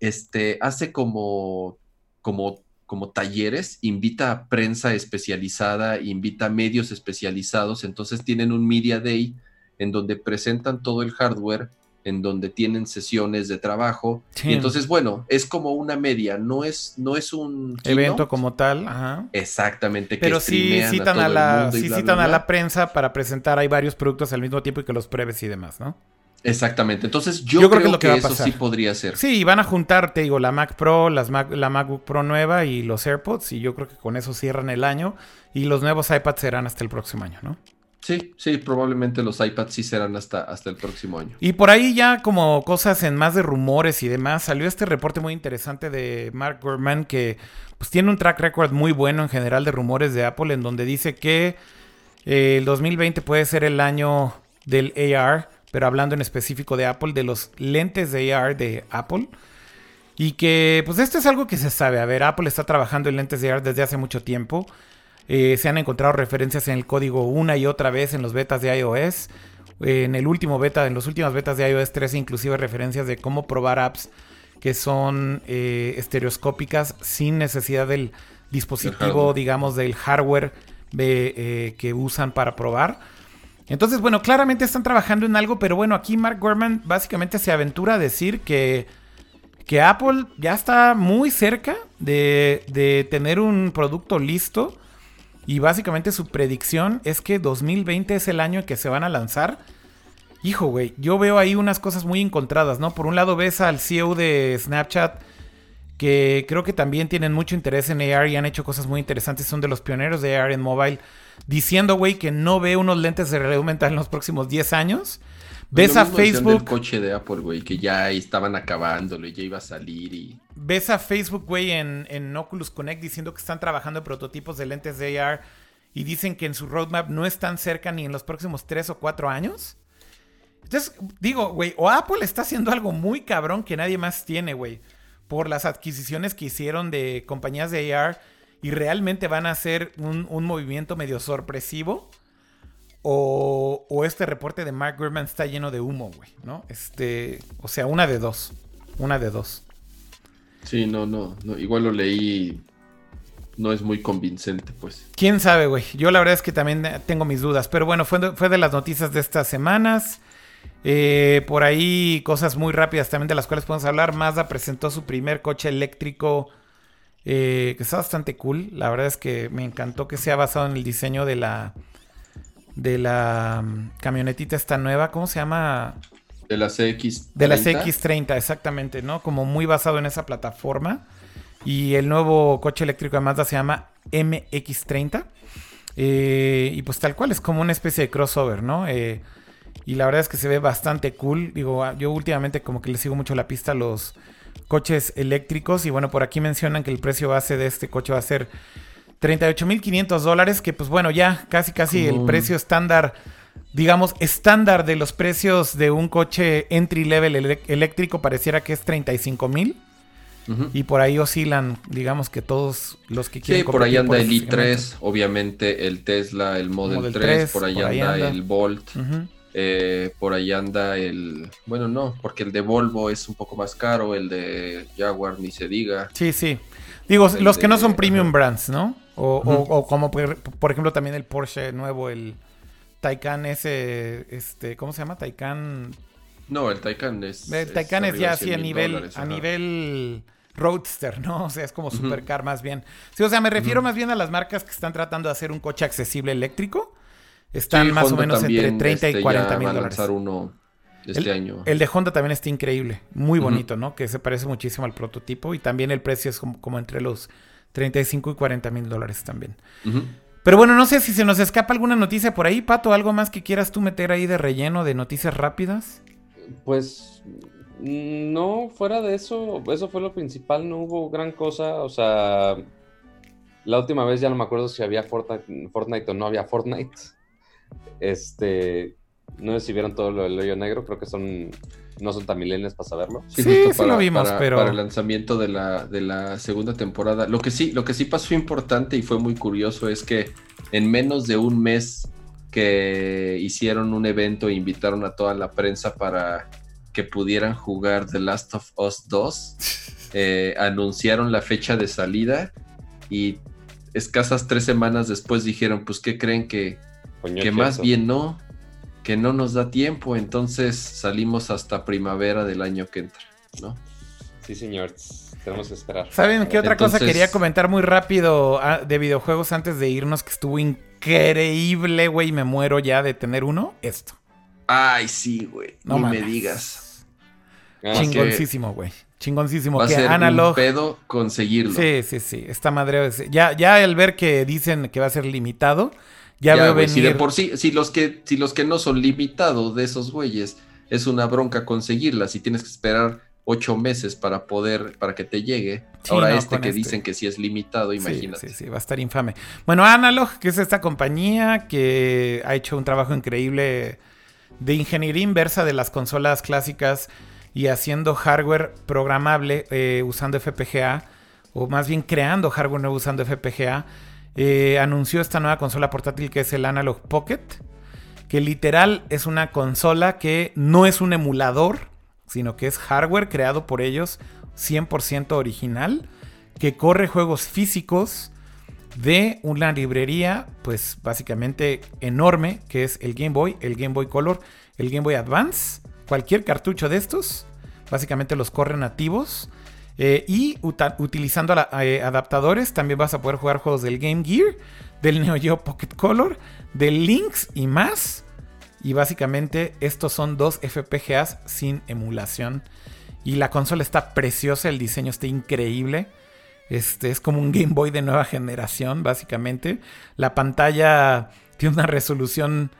S3: Este, hace como, como, como talleres, invita a prensa especializada, invita a medios especializados, entonces tienen un Media Day en donde presentan todo el hardware, en donde tienen sesiones de trabajo.
S1: Sí.
S3: Y entonces, bueno, es como una media, no es, no es un
S1: Evento como tal, ajá.
S3: Exactamente, que
S1: Pero sí
S3: streamean
S1: citan a la, sí
S3: bla,
S1: citan
S3: bla,
S1: a la prensa para presentar hay varios productos al mismo tiempo y que los pruebes y demás, ¿no?
S3: Exactamente. Entonces, yo,
S1: Yo creo
S3: creo,
S1: que es lo que
S3: que, eso sí podría ser.
S1: Sí, y van a juntar, te digo, la Mac Pro, las Mac- la MacBook Pro nueva y los AirPods. Y yo creo que con eso cierran el año. Y los nuevos iPads serán hasta el próximo año, ¿no?
S3: Sí, sí, probablemente los iPads sí serán hasta, hasta el próximo año.
S1: Y por ahí ya como cosas en más de rumores y demás, salió este reporte muy interesante de Mark Gurman que pues tiene un track record muy bueno en general de rumores de Apple en donde dice que eh, el 2020 puede ser el año del AR, pero hablando en específico de Apple, de los lentes de AR de Apple. Y que pues esto es algo que se sabe. A ver, Apple está trabajando en lentes de AR desde hace mucho tiempo. Eh, se han encontrado referencias en el código una y otra vez en los betas de iOS. Eh, en el último beta, en los últimos betas de iOS 13, inclusive referencias de cómo probar apps que son eh, estereoscópicas sin necesidad del dispositivo, digamos, del hardware de, eh, que usan para probar. Entonces, bueno, claramente están trabajando en algo, pero bueno, aquí Mark Gurman básicamente se aventura a decir que, que Apple ya está muy cerca de, de tener un producto listo. Y básicamente su predicción es que 2020 es el año que se van a lanzar. Hijo, güey, yo veo ahí unas cosas muy encontradas, ¿no? Por un lado ves al CEO de Snapchat, que creo que también tienen mucho interés en AR y han hecho cosas muy interesantes, son de los pioneros de AR en mobile, diciendo, güey, que no ve unos lentes de realidad aumentada en los próximos 10 años. Ves
S3: Lo
S1: a
S3: mismo
S1: Facebook,
S3: del coche de Apple, güey, que ya estaban acabándolo y ya iba a salir y...
S1: ves a Facebook, güey, en, en Oculus Connect diciendo que están trabajando en prototipos de lentes de AR y dicen que en su roadmap no están cerca ni en los próximos 3 o 4 años. Entonces, digo, güey, o Apple está haciendo algo muy cabrón que nadie más tiene, güey, por las adquisiciones que hicieron de compañías de AR y realmente van a hacer un, un movimiento medio sorpresivo. o, o este reporte de Mark Gurman está lleno de humo, güey, ¿no? Este, o sea, una de dos, una de dos.
S3: Sí, no, no, no, igual lo leí, no es muy convincente, pues.
S1: Quién sabe, güey. Yo la verdad es que también tengo mis dudas, pero bueno, fue fue de las noticias de estas semanas. Eh, por ahí cosas muy rápidas también de las cuales podemos hablar. Mazda presentó su primer coche eléctrico eh, que está bastante cool. La verdad es que me encantó que sea basado en el diseño de la de la mm, camionetita esta nueva, ¿cómo se llama?
S3: De la CX.
S1: De la CX30, exactamente, ¿no? Como muy basado en esa plataforma. Y el nuevo coche eléctrico de Mazda se llama MX30. Eh, y pues tal cual, es como una especie de crossover, ¿no? Eh, y la verdad es que se ve bastante cool. Digo, ah, yo últimamente como que le sigo mucho la pista a los coches eléctricos. Y bueno, por aquí mencionan que el precio base de este coche va a ser 38.500 dólares, que pues bueno, ya casi casi el precio estándar, digamos, estándar de los precios de un coche entry level eléctrico pareciera que es 35.000. Y por ahí oscilan, digamos que todos los que quieren.
S3: Sí, por ahí anda el i3, obviamente el Tesla, el Model, 3, por ahí, anda, el Volt. Eh, por ahí anda el. Bueno, no, porque el de Volvo es un poco más caro, el de Jaguar ni se diga.
S1: Sí, sí. Digo, los que no son premium brands, ¿no? O, como por, ejemplo también el Porsche nuevo, el Taycan ese, este, ¿cómo se llama? Taycan.
S3: No, el Taycan es.
S1: El Taycan es, ya así a nivel, a nivel roadster, ¿no? O sea, es como supercar más bien. Sí, o sea, me refiero más bien a las marcas que están tratando de hacer un coche accesible eléctrico. Están más o menos entre 30 y 40 este, mil dólares.
S3: uno este
S1: el,
S3: año.
S1: El de Honda también está increíble, muy bonito, ¿no? Que se parece muchísimo al prototipo y también el precio es como entre los 35 y 40 mil dólares también. Pero bueno, no sé si se nos escapa alguna noticia por ahí, Pato, algo más que quieras tú meter ahí de relleno de noticias rápidas.
S2: Pues no, fuera de eso, eso fue lo principal, no hubo gran cosa, o sea, la última vez ya no me acuerdo si había Fortnite, Fortnite o no había Fortnite. Este, no sé si vieron todo lo del hoyo negro, creo que son no son tan milenios para saberlo.
S1: Sí, sí, para, lo vimos, pero...
S3: Para el lanzamiento de la, de la segunda temporada. Lo que, sí, lo que sí pasó importante y fue muy curioso es que en menos de un mes que hicieron un evento e invitaron a toda la prensa para que pudieran jugar The Last of Us 2, eh, anunciaron la fecha de salida y escasas tres semanas después dijeron, pues, ¿qué creen que, que más bien no? que no nos da tiempo, entonces salimos hasta primavera del año que entra, ¿no?
S2: Sí, señor. Tenemos que esperar.
S1: ¿Saben qué otra cosa quería comentar muy rápido ah, de videojuegos antes de irnos? Que estuvo increíble, güey. Me muero ya de tener uno. Esto.
S3: Ay, sí, güey. No me digas.
S1: Ah, Chingoncísimo, güey. Chingoncísimo.
S3: Va que a ser Analog... un pedo conseguirlo.
S1: Sí, sí, sí. Esta madre. Ya, ya el ver que dicen que va a ser limitado ya, veo venir.
S3: Si de por sí, si los que, si los que no son limitados de esos güeyes, es una bronca conseguirlas y tienes que esperar ocho meses para poder, para que te llegue. Ahora este que este. dicen que sí es limitado, imagínate.
S1: Sí, sí, va a estar infame. Bueno, Analog, que es esta compañía que ha hecho un trabajo increíble de ingeniería inversa de las consolas clásicas y haciendo hardware programable eh, usando FPGA, o más bien creando hardware nuevo usando FPGA eh, anunció esta nueva consola portátil que es el Analog Pocket, que literal es una consola que no es un emulador, sino que es hardware creado por ellos 100% original, que corre juegos físicos de una librería, pues básicamente enorme, que es el Game Boy, el Game Boy Color, el Game Boy Advance, cualquier cartucho de estos, básicamente los corre nativos eh, y utilizando eh, adaptadores también vas a poder jugar juegos del Game Gear, del Neo Geo Pocket Color, del Lynx y más. Y básicamente estos son dos FPGAs sin emulación. Y la consola está preciosa, el diseño está increíble. Este es como un Game Boy de nueva generación, básicamente. La pantalla tiene una resolución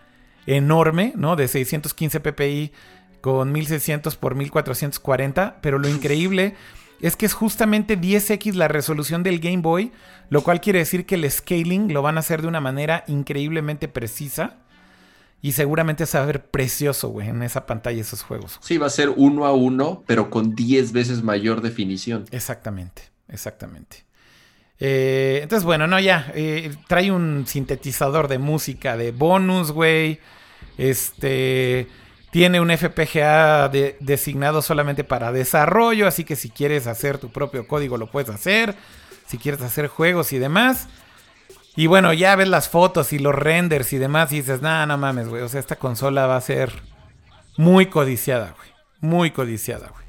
S1: enorme, ¿no? De 615 ppi con 1600 por 1440. Pero lo increíble es que es justamente 10x la resolución del Game Boy, lo cual quiere decir que el scaling lo van a hacer de una manera increíblemente precisa. Y seguramente se va a ver precioso, güey, en esa pantalla esos juegos.
S3: Sí, va a ser uno a uno, pero con 10 veces mayor definición.
S1: Exactamente, exactamente. Eh, entonces, bueno, no, ya. eh, trae un sintetizador de música de bonus, güey. Este. Tiene un FPGA de- designado solamente para desarrollo. Así que si quieres hacer tu propio código, lo puedes hacer. Si quieres hacer juegos y demás. Y bueno, ya ves las fotos y los renders y demás. Y dices, nah, no mames, güey. O sea, esta consola va a ser muy codiciada, güey. Muy codiciada, güey.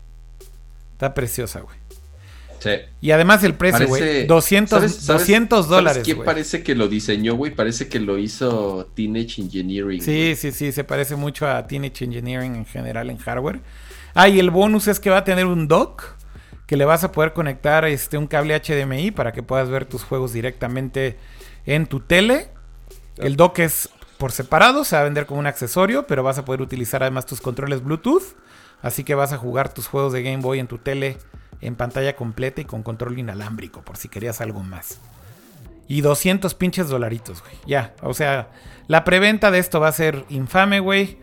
S1: Está preciosa, güey.
S3: Sí.
S1: Y además el precio, güey.
S3: Parece-
S1: 200,
S3: ¿sabes- sabes-
S1: 200
S3: ¿sabes
S1: dólares,
S3: quién
S1: güey.
S3: parece que lo diseñó, güey? Parece que lo hizo Teenage Engineering.
S1: Sí, sí, sí, se parece mucho a Teenage Engineering en general en hardware. Ah, y el bonus es que va a tener un dock que le vas a poder conectar este un cable HDMI para que puedas ver tus juegos directamente en tu tele. El dock es por separado, se va a vender como un accesorio, pero vas a poder utilizar además tus controles Bluetooth. Así que vas a jugar tus juegos de Game Boy en tu tele en pantalla completa y con control inalámbrico, por si querías algo más. Y 200 pinches dolaritos, güey. Ya, o sea, la preventa de esto va a ser infame, güey.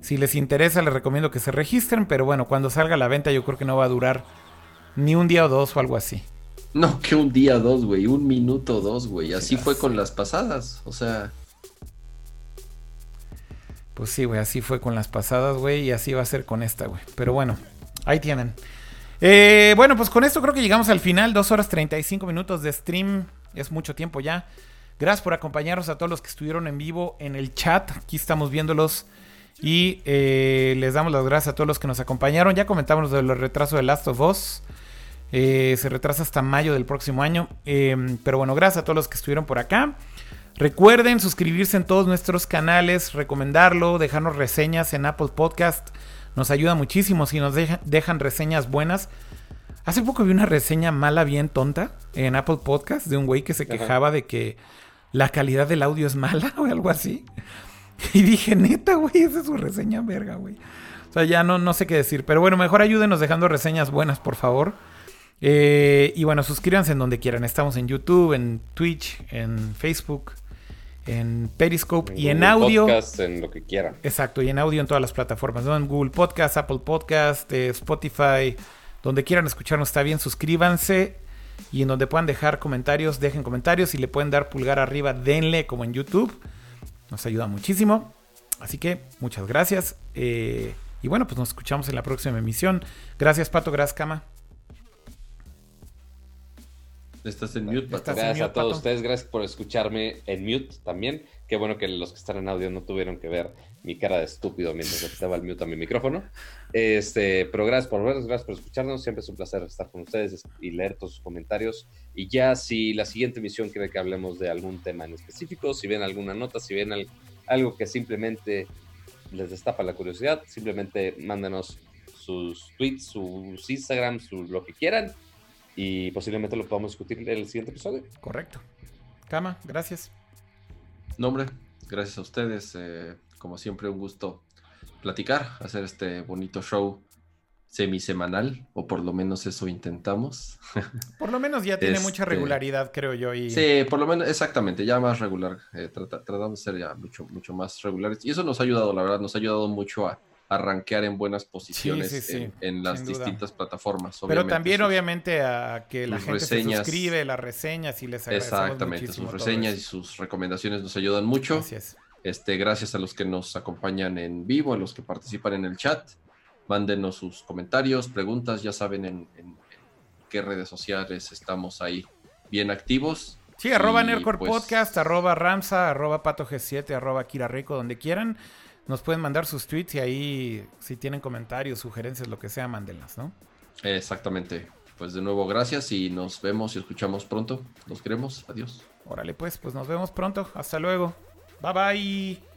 S1: Si les interesa, les recomiendo que se registren, pero bueno, cuando salga la venta yo creo que no va a durar ni un día o dos o algo así.
S3: No, que un día dos, güey. Un minuto dos, güey. Así fue con las pasadas. O sea,
S1: Pues sí, güey, así fue con las pasadas, güey, y así va a ser con esta, güey. Pero bueno, ahí tienen. Eh, bueno, pues con esto creo que llegamos al final. Dos horas 35 minutos de stream. Es mucho tiempo ya. Gracias por acompañarnos a todos los que estuvieron en vivo en el chat. Aquí estamos viéndolos. Y eh, les damos las gracias a todos los que nos acompañaron. Ya comentamos de los retrasos de Last of Us. Eh, se retrasa hasta mayo del próximo año. Eh, pero bueno, gracias a todos los que estuvieron por acá. Recuerden suscribirse en todos nuestros canales, recomendarlo, dejarnos reseñas en Apple Podcast. Nos ayuda muchísimo si nos deja- dejan reseñas buenas. Hace poco vi una reseña mala, bien tonta, en Apple Podcast de un güey que se
S2: Ajá.
S1: quejaba de que la calidad del audio es mala o algo así. Y dije, neta, güey, esa es su reseña verga, güey. O sea, ya no, no sé qué decir. Pero bueno, mejor ayúdenos dejando reseñas buenas, por favor. Eh, y bueno, suscríbanse en donde quieran. Estamos en YouTube, en Twitch, en Facebook, en Periscope y en audio.
S2: Podcast, en lo que quieran.
S1: Exacto, y en audio en todas las plataformas, ¿no? En Google Podcast, Apple Podcast, eh, Spotify, donde quieran escucharnos está bien, suscríbanse y en donde puedan dejar comentarios, dejen comentarios y le pueden dar pulgar arriba, denle como en YouTube, nos ayuda muchísimo. Así que muchas gracias eh, y bueno, pues nos escuchamos en la próxima emisión. Gracias Pato, gracias Cama.
S3: Estás en mute,
S1: Estás
S3: pato.
S1: en
S2: Gracias
S1: mute,
S2: a todos
S1: Pato.
S2: ustedes, gracias por escucharme en mute también. Qué bueno que los que están en audio no tuvieron que ver mi cara de estúpido mientras estaba el mute a mi micrófono. Este, pero gracias por vernos, gracias por escucharnos. Siempre es un placer estar con ustedes y leer todos sus comentarios. Y ya si la siguiente emisión quiere que hablemos de algún tema en específico, si ven alguna nota, si ven al- algo que simplemente les destapa la curiosidad, simplemente mándenos sus tweets, sus Instagram, su, lo que quieran. Y posiblemente lo podamos discutir en el siguiente episodio.
S1: Correcto. Cama, gracias.
S3: No, hombre, gracias a ustedes. eh, como siempre, un gusto platicar, hacer este bonito show semisemanal, o por lo menos eso intentamos.
S1: Por lo menos ya tiene mucha
S3: Este-
S1: regularidad, creo yo. Y...
S3: Sí, por lo menos, exactamente, ya más regular. eh, trata- tratamos de ser ya mucho, mucho más regulares. Y eso nos ha ayudado, la verdad, nos ha ayudado mucho a, a rankear en buenas posiciones
S1: sí, sí,
S3: en, en las distintas plataformas.
S1: Pero también,
S3: sus-
S1: obviamente, a que la gente
S3: reseñas.
S1: se suscribe, las reseñas y les agradecemos
S3: Exactamente, sus reseñas y sus recomendaciones nos ayudan mucho.
S1: Gracias.
S3: Este, gracias a los que nos acompañan en vivo, a los que participan en el chat. Mándenos sus comentarios, preguntas, ya saben en, en- en qué redes sociales estamos ahí bien activos.
S1: Sí, arroba
S3: pues,
S1: Podcast, arroba Ramsa, arroba Pato G7, arroba Kira Rico, donde quieran. Nos pueden mandar sus tweets y ahí, si tienen comentarios, sugerencias, lo que sea, mándenlas, ¿no?
S3: Exactamente. Pues de nuevo, gracias y nos vemos y escuchamos pronto. Nos queremos. Adiós.
S1: Órale, pues, pues nos vemos pronto. Hasta luego. Bye bye.